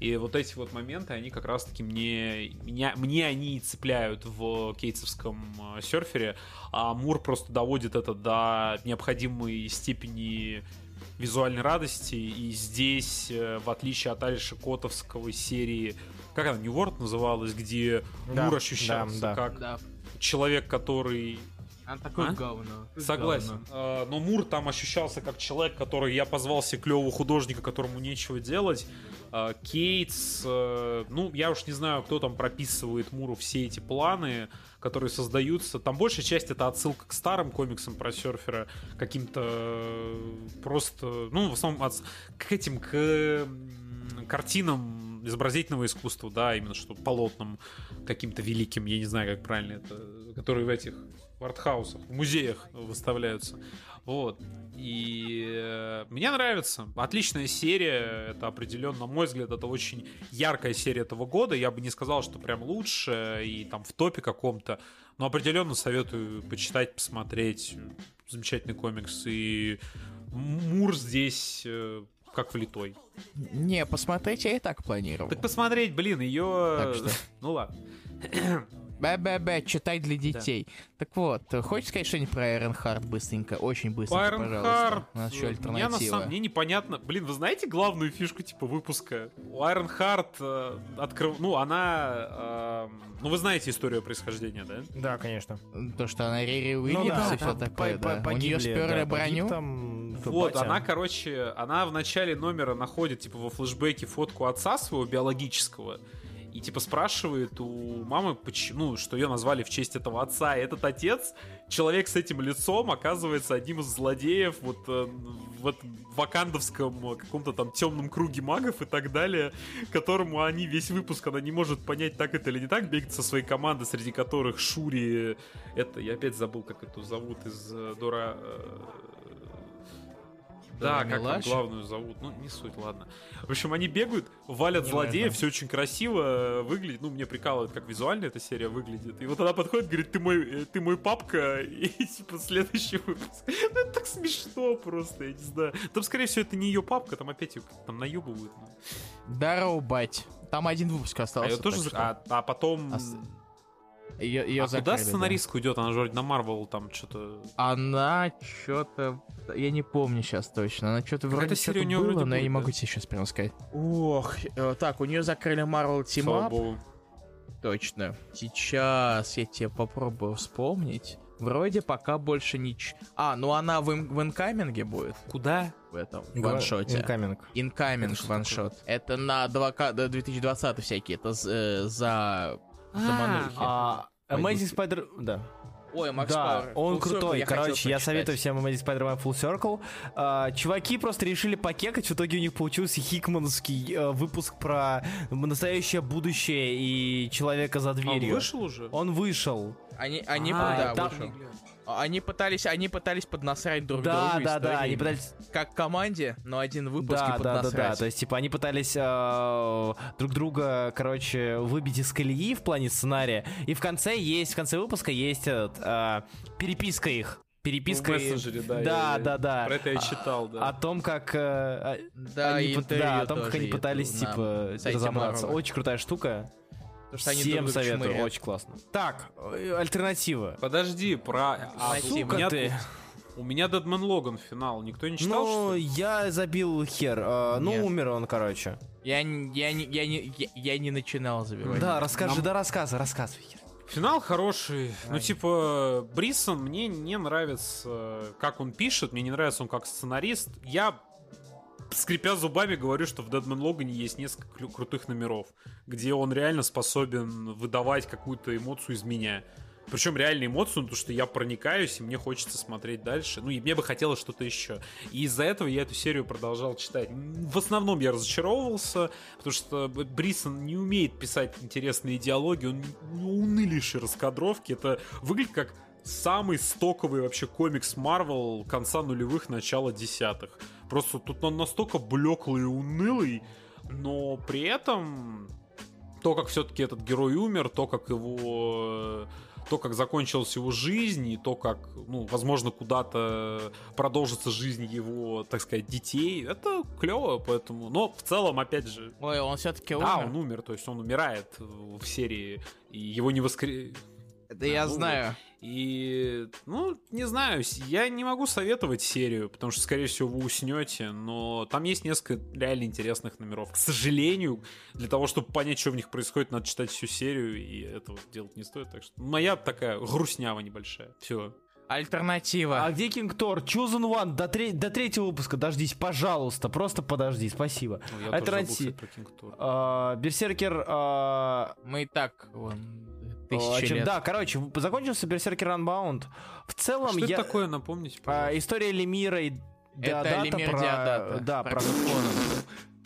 И вот эти вот моменты, они как раз-таки мне, меня, мне они и цепляют в кейтсовском э, серфере, а Мур просто доводит это до необходимой степени визуальной радости, и здесь, э, в отличие от Алиша Котовского серии, как она, New World называлась, где Да, Мур ощущался да, да. как Да. человек, который Он такой А? говно. Согласен. А, Но Мур там ощущался как человек, который я позвал себе клевого художника, которому нечего делать. А, Кейтс, э, ну, я уж не знаю, кто там прописывает Муру все эти планы, которые создаются. Там большая часть это отсылка к старым комиксам про серфера, каким-то э, просто, ну, в основном отс- к этим, к картинам изобразительного искусства, да, именно что полотнам каким-то великим, я не знаю, как правильно это, которые в этих в артхаусах, в музеях выставляются. Вот. И э, мне нравится. Отличная серия. Это определенно, на мой взгляд, это очень яркая серия этого года. Я бы не сказал, что прям лучше и там в топе каком-то. Но определенно советую почитать, посмотреть. Замечательный комикс. И Мур здесь э, как влитой. Не, посмотреть я и так планировал. Так посмотреть, блин, ее... Так что? Ну ладно. Бе-бе-бе, читай для детей. Так вот, хочешь сказать что-нибудь про Айронхард быстренько? Очень быстренько, Айронхард. пожалуйста. У нас еще Мне на альтернатива. самом мне непонятно. Блин, вы знаете главную фишку типа выпуска? У Айронхард э, открыв... Ну, она... э, ну, вы знаете историю происхождения, да? Да, конечно. То, что она Рири Ну Уильямс да, и все там такое, по- по- да. У погибли, нее сперли да, броню. погиб там Вот, батя. она, короче, она в начале номера находит, типа, во флешбеке фотку отца своего биологического. И, типа, спрашивает у мамы, почему, ну, что ее назвали в честь этого отца. И этот отец, человек с этим лицом, оказывается одним из злодеев вот э, в этом вакандовском э, каком-то там темном круге магов и так далее, которому они весь выпуск, она не может понять, так это или не так, бегает со своей командой, среди которых Шури, это, я опять забыл, как эту зовут из э, Дора... э, Да, как там главную зовут, ну не суть, ладно. В общем, они бегают, валят Не злодеев, все очень красиво э, выглядит. Ну, мне прикалывает, как визуально эта серия выглядит. И вот она подходит, говорит, ты мой, э, ты мой папка, и типа следующий выпуск. Ну, это так смешно просто, я не знаю. Там, скорее всего, это не ее папка, там опять ее там наебывают. ну. Здорово, бать. Там один выпуск А остался. ее тоже... А, а потом... Ос- Ее, ее а куда закрыли, да. сценаристка уйдет? Она же вроде на Марвел там что-то... Она что-то... Я не помню сейчас точно. Она что-то вроде что-то у неё было, вроде но я не будет, могу да? тебе сейчас прямо сказать. Ох, э, так, у нее закрыли Marvel Team Слава богу. Точно. Сейчас я тебе попробую вспомнить. Вроде пока больше нич... А, ну она в, ин- в инкаминге будет Куда? в этом ваншоте. Инкаминг что ваншот. Это на 2К, да, 2020 всякие. Это э, за... за манухи. А, Amazing Spider... Да. Ой, Макс да, Пауэр. он Full Circle крутой. я хотел Короче, я советую всем Amazing Spider-Man Full Circle. А, чуваки просто решили покекать, в итоге у них получился хикмановский э, выпуск про настоящее будущее и человека за А он дверью. вышел уже? Он вышел. Они, они, А, да, там- вышел. Они пытались, они пытались поднасрать друг Да, другу да, да, истории. они пытались... Как команде, но один выпуск Да, и да, да, да. поднасрать. То есть, типа, они пытались э, друг друга, короче, выбить из колеи в плане сценария. И в конце есть, в конце выпуска есть этот, э, переписка их. Переписка. В мессенджере, да. Да, я- я- да, да. Про это я А- читал, да. О том, как э, Да, они, да, о том, как они пытались, типа, разобраться. Очень крутая штука. Потому что они Всем друг советую, шмыряют. очень классно. Так, э, альтернатива. Подожди, про... А, Сука меня, ты. у меня Дедман Логан финал. Никто не читал, Ну, я забил хер. э, ну, Нет. умер он, короче. Я, не- я, не- я, не, я, я не начинал забивать. Да, расскажи, Нам- да рассказывай, рассказывай. Хер. Финал хороший. Ну, типа, Брисон мне не нравится, как он пишет, мне не нравится он как сценарист. Я, скрипя зубами, говорю, что в Дедман Логане есть несколько крутых номеров, где он реально способен выдавать какую-то эмоцию из меня. Причем реальную эмоцию, потому что я проникаюсь, и мне хочется смотреть дальше. Ну, и мне бы хотелось что-то еще. И из-за этого я эту серию продолжал читать. В основном я разочаровывался, потому что Брисон не умеет писать интересные диалоги, он унылейшие раскадровки. Это выглядит как самый стоковый вообще комикс Марвел конца нулевых, начала десятых. Просто тут он настолько блеклый и унылый, но при этом то, как все-таки этот герой умер, то, как его то, как закончилась его жизнь, и то, как, ну, возможно, куда-то продолжится жизнь его, так сказать, детей, это клево, поэтому... Но в целом, опять же, Ой, он все-таки да, умер. он умер, то есть он умирает в серии, и его не воскре... Да я ну вот. знаю. И, ну, не знаю, я не могу советовать серию, потому что, скорее всего, вы уснете, но там есть несколько реально интересных номеров. К сожалению, для того, чтобы понять, что в них происходит, надо читать всю серию, и этого делать не стоит. Так что моя такая грустнява небольшая. Все. Альтернатива. А Викинг Тор, Chosen One, до, тре- до третьего выпуска дождись, пожалуйста, просто подожди, спасибо. Ну, Альтернатива. А, Берсеркер... а, Мы и так вон, тысячи лет. Да, короче, закончился Берсеркер Unbound. В целом, Что я... это такое, напомните, а, пожалуйста. история Лемира и Это Диодата Лемир про... Диодата. Да, Про.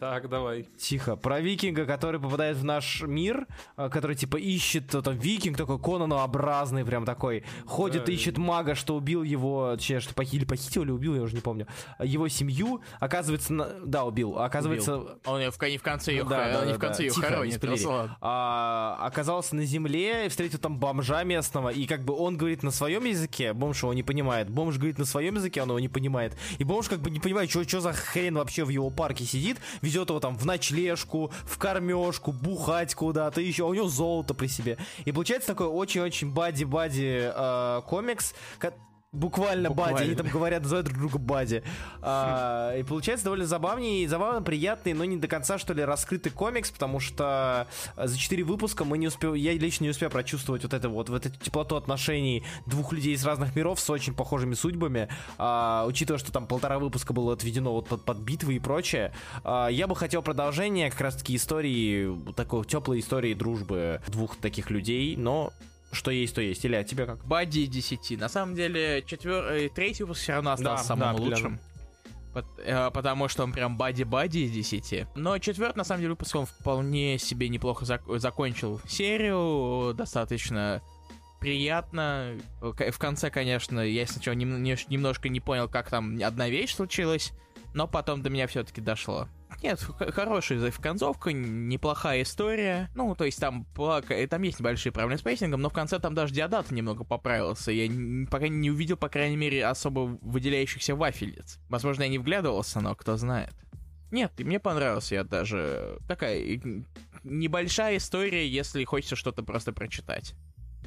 Так, давай. Тихо. Про викинга, который попадает в наш мир, а, который типа ищет, э, там, викинг такой Конанообразный, прям такой, ходит, Да, ищет мага, что убил его, точнее, что похитил, или похитил, или убил, я уже не помню, а, его семью, оказывается, на- да, убил, оказывается, Он её в, кон- не в конце ее, Да, да, он не да, в конце да. ее Тихо, не хоронит. а, оказался на земле, и встретил там бомжа местного, и как бы он говорит на своем языке, бомж его не понимает, бомж говорит на своем языке, он его не понимает, и бомж как бы не понимает, что за хрен вообще в его парке сидит, везет его там в ночлежку, в кормежку, бухать куда-то еще, у него золото при себе. И получается такой очень-очень бади-бади э, комикс, ко- Буквально, Буквально. Бади, они там говорят, называют друг друга Бади. А, и получается довольно забавнее, и забавно, приятный, но не до конца, что ли, раскрытый комикс, потому что за 4 выпуска мы не успел, я лично не успел прочувствовать вот это вот, вот эту теплоту отношений двух людей из разных миров с очень похожими судьбами, А, учитывая, что там полтора выпуска было отведено вот под, под битвы и прочее. А, я бы хотел продолжение как раз-таки истории, такой теплой истории дружбы двух таких людей, но что есть, то есть. Или а тебе как? Бади 10. На самом деле, четвер... э, третий выпуск все равно остался Да, самым да, лучшим. Э, Потому что он прям бади-бади из 10. Но четвертый, на самом деле, выпуск он вполне себе неплохо зак- закончил серию. Достаточно приятно. В конце, конечно, я сначала нем- не- немножко не понял, как там одна вещь случилась, но потом до меня все-таки дошло. Нет, хорошая концовка, неплохая история. Ну, то есть там, там есть небольшие проблемы с пейсингом, но в конце там даже Деодато немного поправился. Я пока не увидел, по крайней мере, особо выделяющихся вафельниц. Возможно, я не вглядывался, но кто знает. Нет, и мне понравился я даже. Такая небольшая история, если хочется что-то просто прочитать.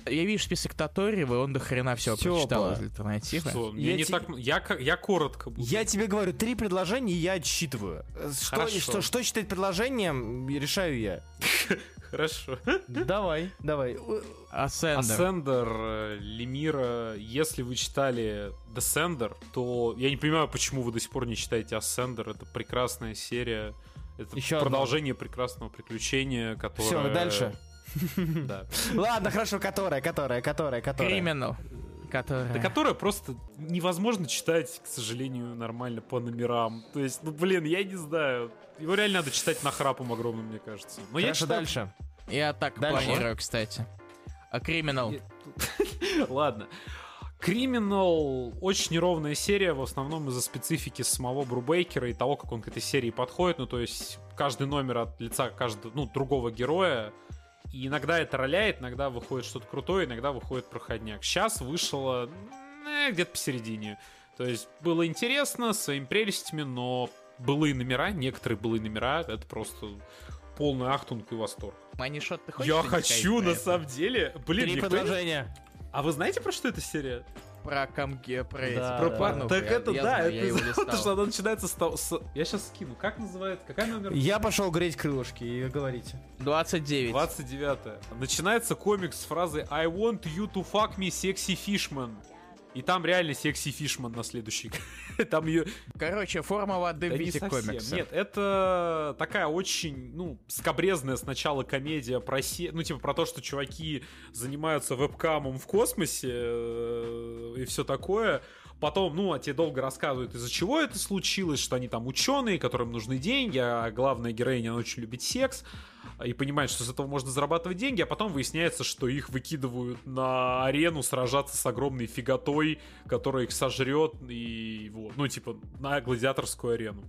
Я вижу список Таториева, и он до хрена все Стёпа. прочитал из альтернативы. Что, мне Я не те- так... Я, я коротко буду. Я тебе говорю, три предложения, и я отсчитываю. Э, Что, Хорошо. что, что считать предложением, решаю я. Хорошо. Давай, давай. Асцендер. Ascender, э, Лемира, если вы читали Descender, то я не понимаю, почему вы до сих пор не читаете Ascender. Это прекрасная серия. Это Еще продолжение прекрасного приключения, которое... Все, дальше. Да. Ладно, хорошо, которая, которая, которая, которая. Криминал. Которая... Да которое просто невозможно читать, к сожалению, нормально по номерам. То есть, ну, блин, я не знаю. Его реально надо читать на храпом огромным, мне кажется. Но я Хорошо, читаю- дальше. Я так Дальше. планирую, кстати. А Криминал. Ладно. Криминал очень неровная серия, в основном из-за специфики самого Брубейкера и того, как он к этой серии подходит. Ну, то есть, каждый номер от лица каждого, ну, другого героя. И иногда это роляет, иногда выходит что-то крутое, иногда выходит проходняк. Сейчас вышло э, где-то посередине. То есть, было интересно, своими прелестями, но былые номера, некоторые былые номера, это просто полный ахтунг и восторг. Манишот, ты хочешь Я хочу, на это? самом деле... Блин, Три никто не- предложения. А вы знаете, про что эта серия? Про камге, про эти, Да, про да, порнуху. так Я- это я да, знаю, это из-за того, что она начинается с того... с- Я сейчас скину. Как называется? Какая номер? Я пошел греть крылышки, и говорите. 29. 29 Начинается комикс с фразы I want you to fuck me, sexy fishman. И там реально секси фишман на следующий. Там ее... Короче, форма воды Да в виде комикса. Нет, это такая очень, ну, скобрезная сначала комедия про се... ну, типа, про то, что чуваки занимаются вебкамом в космосе э, и все такое. Потом, ну, а тебе долго рассказывают, из-за чего это случилось, что они там ученые, которым нужны деньги, а главная героиня, она очень любит секс, и понимает, что с этого можно зарабатывать деньги, а потом выясняется, что их выкидывают на арену сражаться с огромной фигатой, которая их сожрет, и вот, ну, типа, на гладиаторскую арену.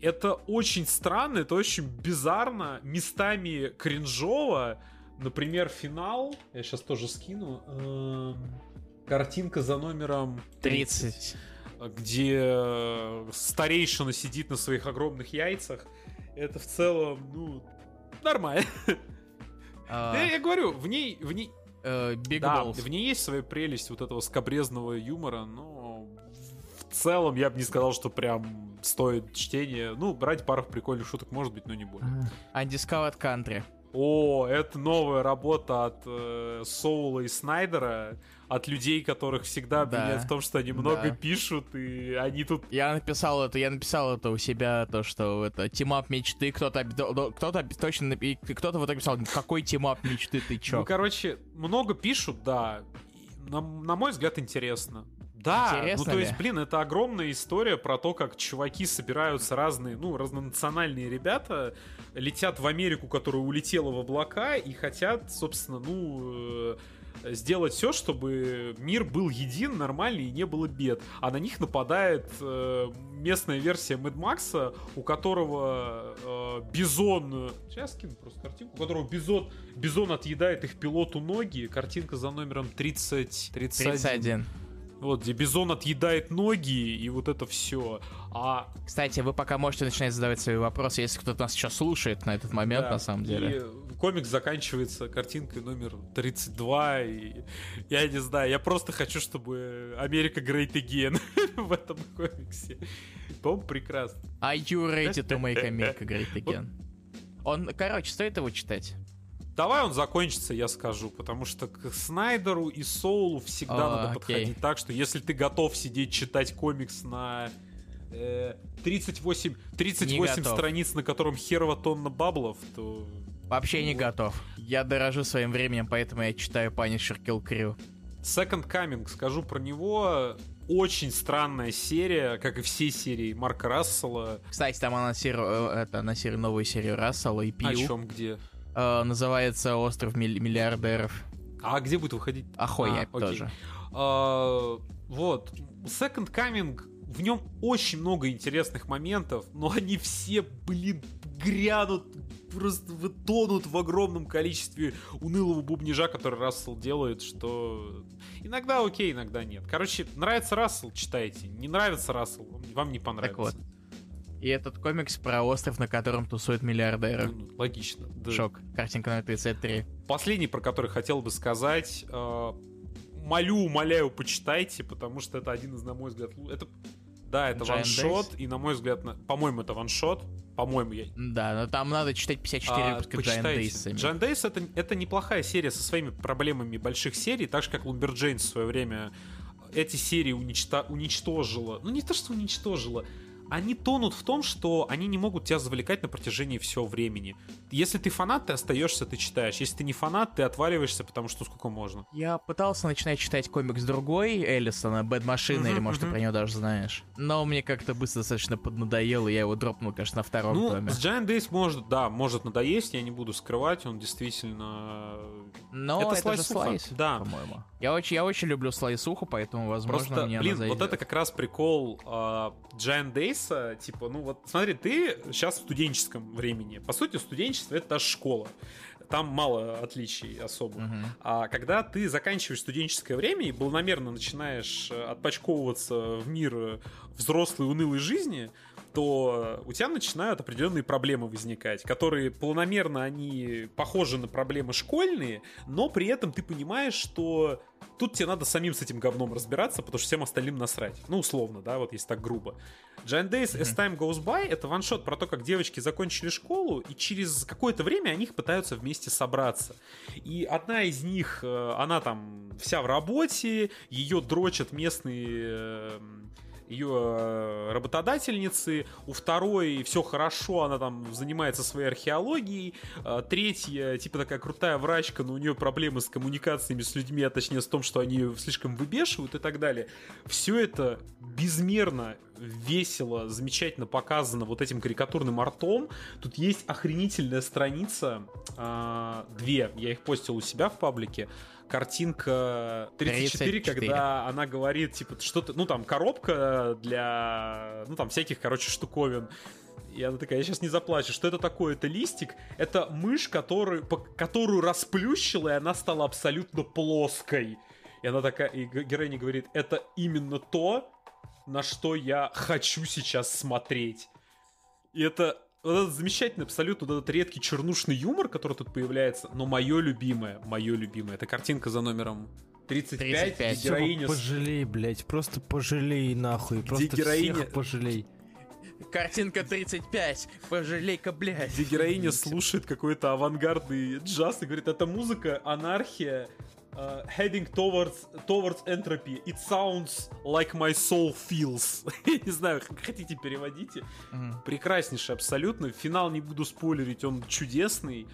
Это очень странно, это очень bizarно, местами кринжово. Например, финал, я сейчас тоже скину, эм, картинка за номером 30. где э, старейшина сидит на своих огромных яйцах. Это в целом, ну, нормально. А, Да, я говорю, в ней, в ней, Э, Big Да, Balls. в ней есть своя прелесть вот этого скабрезного юмора, но в целом я бы не сказал, что прям стоит чтения. Ну, брать пару прикольных шуток может быть, но не более. Undiscovered Country. О, это новая работа от э, Соула и Снайдера, от людей, которых всегда Да. обвиняют в том, что они много Да. пишут, и они тут... Я написал это, я написал это у себя, то, что это team-up мечты, кто-то, кто-то точно, кто-то вот написал, какой team-up мечты, ты чё? Ну, короче, много пишут, да. На, на мой взгляд, интересно. Да, Интересно ну то ли? есть, блин, это огромная история про то, как чуваки собираются разные, ну, разнонациональные ребята, летят в Америку, которая улетела в облака, и хотят, собственно, ну, э, сделать все, чтобы мир был един, нормальный и не было бед. А на них нападает э, местная версия Мэд Макса, у которого э, бизон... Сейчас скину просто картинку. У которого бизон, бизон отъедает их пилоту ноги. Картинка за номером 30... 31. 31. Вот, где бизон отъедает ноги, и вот это все. А Кстати, вы пока можете начинать задавать свои вопросы, если кто-то нас сейчас слушает на этот момент, Да, на самом деле. И комикс заканчивается картинкой номер 32, и я не знаю, я просто хочу, чтобы Америка Great Again в этом комиксе. По-моему, прекрасно. Are you ready to make America great again? Он, короче, стоит его читать? Давай он закончится, я скажу, потому что к Снайдеру и Соулу всегда А, надо окей. подходить так, что если ты готов сидеть читать комикс на э, 38, 38 готов. страниц, на котором херова тонна баблов, то Вообще не готов. Я дорожу своим временем, поэтому я читаю Punisher Kill Crew. Second Coming, скажу про него. Очень странная серия, как и все серии Марка Рассела. Кстати, там анонсировали, это, анонсировали новую серию Рассела и О Пью. чем где? Э, называется «Остров милли- миллиардеров». А где будет выходить? Ахуя А, тоже. А, вот. Second Coming, в нем очень много интересных моментов, но они все, блин, грянут, просто тонут в огромном количестве унылого бубнижа, который Рассел делает, что иногда окей, иногда нет. Короче, нравится Рассел, читайте. Не нравится Рассел, вам не понравится. вот. И этот комикс про остров, на котором тусуют миллиардеры. Ну, логично. да. Шок. Картинка номер 33. Последний, про который хотел бы сказать, э, молю, умоляю, почитайте, потому что это один из, на мой взгляд, это да, это Giant ваншот, и на мой взгляд, на- по-моему, это ваншот, по-моему, я Да, но там надо читать 54 А, выпуска Giant. Days. Giant Days это, это неплохая серия со своими проблемами больших серий, так же как Lumberjanes в свое время эти серии уничто- уничтожила. Ну не то, что уничтожила. Они тонут в том, что они не могут тебя завлекать на протяжении всего времени. Если ты фанат, ты остаешься, ты читаешь. Если ты не фанат, ты отваливаешься, потому что сколько можно. Я пытался начинать читать комикс другой Эллисона, Бэд Машина, или может ты про него даже знаешь. Но мне как-то быстро достаточно поднадоело, и я его дропнул, конечно, на втором Ну, томе. с Giant Days может, да, может надоесть, я не буду скрывать, он действительно... Но это это, же слайсуха, слайс, да. по-моему. Я очень, я очень люблю слайсуху, поэтому, возможно, Просто, мне блин, вот это как раз прикол а, Giant Days, типа, ну вот, смотри, ты сейчас в студенческом времени. По сути, студенчество — это та школа. Там мало отличий особо. Мгм. А когда ты заканчиваешь студенческое время и полномерно начинаешь э, отпочковываться в мир э, взрослой унылой жизни, то у тебя начинают определенные проблемы возникать, которые планомерно они похожи на проблемы школьные, но при этом ты понимаешь, что тут тебе надо самим с этим говном разбираться, потому что всем остальным насрать. Ну, условно, да, вот если так грубо. Giant Days As Time Goes By — это ваншот про то, как девочки закончили школу, и через какое-то время они пытаются вместе собраться. И одна из них, э, она там вся в работе, ее дрочат местные э, ее э, работодательницы, у второй все хорошо, она там занимается своей археологией, э, третья, типа такая крутая врачка, но у нее проблемы с коммуникациями с людьми, а точнее с том, что они ее слишком выбешивают и так далее. Все это безмерно весело, замечательно показано вот этим карикатурным артом. Тут есть охренительная страница, а, две, я их постил у себя в паблике. Картинка 34, 34. когда она говорит, типа, что-то, ну там, коробка для, ну там, всяких, короче, штуковин. И она такая, я сейчас не заплачу. Что это такое? Это листик. Это мышь, который, по- которую расплющила, и она стала абсолютно плоской. И она такая, и героиня говорит, это именно то, на что я хочу сейчас смотреть. И это вот этот замечательный, абсолютно вот этот редкий чернушный юмор, который тут появляется, но мое любимое, мое любимое, это картинка за номером 35, 35. где героиня, Пожалей, блядь, просто пожалей нахуй, просто героиня- всех пожалей. Картинка 35. Пожалей-ка, блядь. где героиня слушает какой-то авангардный джаз и говорит, это музыка, анархия, uh, heading towards, towards entropy. It sounds like my soul feels. Не знаю, хотите переводите. Мгм. Прекраснейший абсолютно. Финал не буду спойлерить, он чудесный.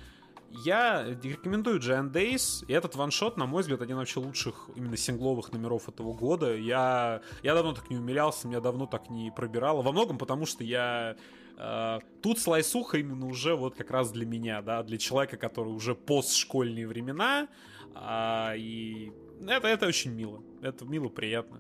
Я рекомендую Giant Days. И этот ваншот, на мой взгляд, один вообще лучших именно сингловых номеров этого года. Я, я давно так не умилялся, меня давно так не пробирало. Во многом потому, что я... э, тут слайсуха именно уже вот как раз для меня, да, для человека, который уже постшкольные времена. А, и это, это очень мило. Это мило, приятно.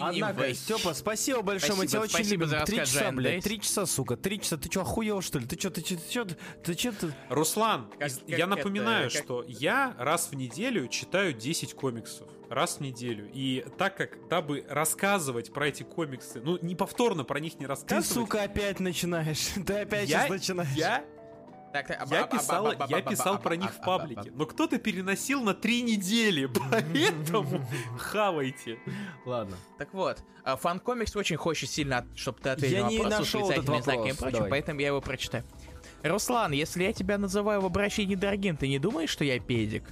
Однако, Anyway. Степа, спасибо большое, мы тебя очень любим. за Три часа, блядь, три часа, сука, три часа. Ты что, охуел, что ли? Ты что, ты что, ты что, ты что, ты Руслан, Как- из- как я напоминаю, это, как- что я раз в неделю читаю 10 комиксов. Раз в неделю. И так как, дабы рассказывать про эти комиксы, ну, не повторно про них не Ты, рассказывать, сука, опять начинаешь. Ты опять я, сейчас начинаешь. я, Так, так, я, писал, я писал про них в паблике, но кто-то переносил на три недели, поэтому хавайте. Ладно. Так вот, а, фан-комикс очень хочет сильно, чтобы ты ответил Я на не вопрос с нашел этот знаками и вопрос. прочим, Давай. поэтому я его прочитаю. Руслан, если я тебя называю в обращении дорогим, ты не думаешь, что я педик?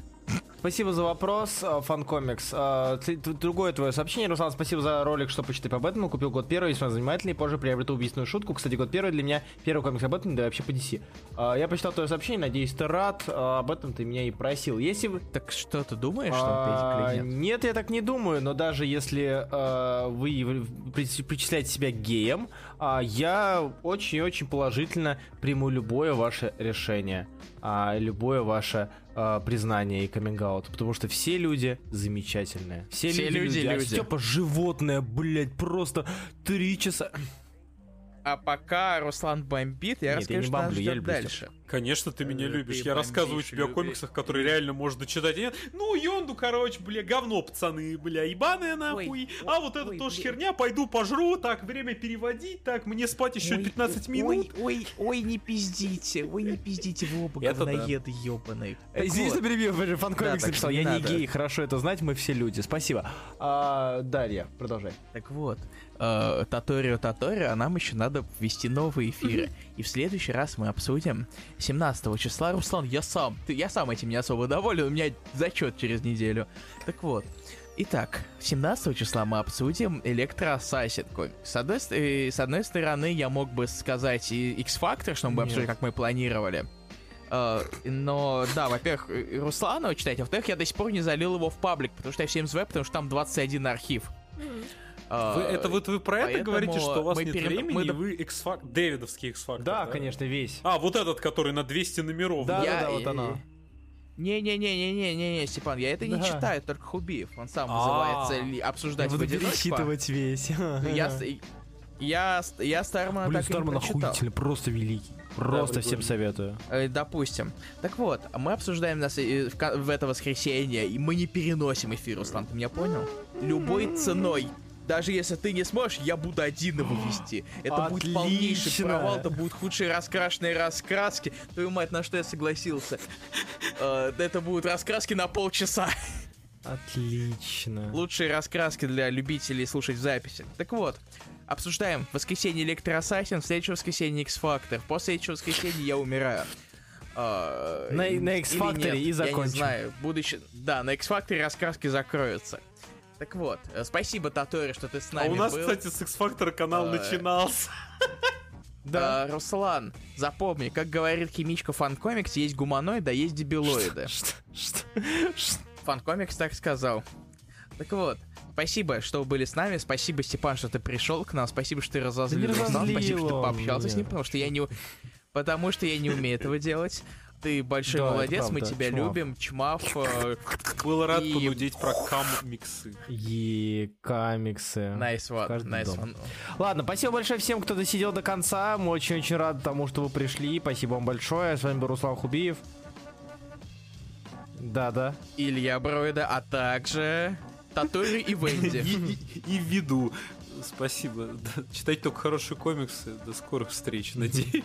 Спасибо за вопрос, э, фанкомикс. Э, Другое твое сообщение. Руслан, спасибо за ролик, что почитай по Бэтмену. Купил год первый, весьма занимательный. Позже приобрету убийственную шутку. Кстати, год первый для меня первый комикс об Бэтмене, да и вообще по DC. Э, Я почитал твое сообщение, надеюсь, ты рад. Об этом ты меня и просил. Если вы... Так что ты думаешь, что он А, педик нет? Нет, я так не думаю, но даже если вы причисляете себя геем, а, я очень-очень положительно приму любое ваше решение, а, любое ваше а, признание и каминг потому что все люди замечательные. Все, Все люди А люди. Степа животное, блядь, просто три часа. А пока Руслан бомбит, я Нет, я расскажу, не что нас бомблю, я ждет люблю дальше. Конечно, ты меня Э, любишь. ты Я рассказываю тебе о люби- комиксах, которые реально можно читать. И, Ну, Йонду, короче, бля, говно, пацаны, бля, ебаные нахуй. Ой, а вот это ой, тоже бля. херня, пойду пожру, так, время переводить, так, мне спать еще Ой, 15 ой, минут. Ой, ой, не пиздите, ой, не пиздите, вы оба Это да. говноеды ебаные. Э, Извини, что перебил, вы же фанкомикс Да, написал. не Я не надо. гей, хорошо это знать, мы все люди. Спасибо. А, Дарья, продолжай. Так вот, э, Таторио Таторио, а нам еще надо ввести новые эфиры. И в следующий раз мы обсудим 17 числа. Руслан, я сам, ты, я сам этим не особо доволен, у меня зачет через неделю. Так вот, Итак, 17 числа мы обсудим Электро Ассасин. С одной, э, с одной стороны, я мог бы сказать и X-Factor, что мы обсудили, как мы планировали. Э, но, да, во-первых, э, Руслана читать, а во-вторых, я до сих пор не залил его в паблик, потому что я всем звоню, потому что там 21 архив. Вы, это вот вы про это говорите, что у вас нет пере- времени, мы и вы X-Factor, Дэвидовский X-Factor, Да, конечно, весь. А, вот этот, который на 200 номеров. Да, Я- да, вот оно. Не-не-не-не-не-не, Степан, я это не Да. читаю, только Хубиев. Он сам А. вызывается ли обсуждать Буду в одиночку. пересчитывать весь. Ну, Я, я, я Стармана Блин, так и не Старман охуительный, просто великий. Просто всем прикольно. советую. Э, Допустим. Так вот, мы обсуждаем нас э, в, в это воскресенье, и мы не переносим эфир, Руслан, ты меня понял? Любой ценой. Даже если ты не сможешь, я буду один его вести. Это будет полнейший Отлично. провал, это будут худшие раскрашенные раскраски. Твою мать, на что я согласился? Э, Это будут раскраски на полчаса. Отлично. Лучшие раскраски для любителей слушать в записи. Так вот, обсуждаем воскресенье Электро Ассасин, в следующее воскресенье X-Factor. После следующего воскресенья я умираю. А, На- на X-Factor и Я не закончим. знаю. Будущее... Да, на X-Factor раскраски закроются. Так вот, э, спасибо, Татори, что ты с А нами у нас, был. кстати, с X-Factor канал А, начинался. Да. Руслан, запомни, как говорит химичка Фанкомикс, есть гуманоиды, а есть дебилоиды. Что? Что? Что? Фанкомикс так сказал. Так вот, спасибо, что вы были с нами. Спасибо, Степан, что ты пришел к нам. Спасибо, что ты разозлил Да не Руслана. Спасибо, что ты пообщался с меня. ним, потому что я не... Потому что я не умею этого делать. Ты большой Да, молодец, мы тебя Чмав. любим. Чмав. э, Был рад И- понудеть про кам-миксы. Е, комиксы. Nice one, дом. one. Ладно, спасибо большое всем, кто досидел до конца. Мы очень-очень рады тому, что вы пришли. Спасибо вам большое. С вами был Руслан Хубиев. Да-да. Илья Броида, а также... Татори и Венди. И, и, и виду. Спасибо. Да, Читать только хорошие комиксы. До скорых встреч, надеюсь.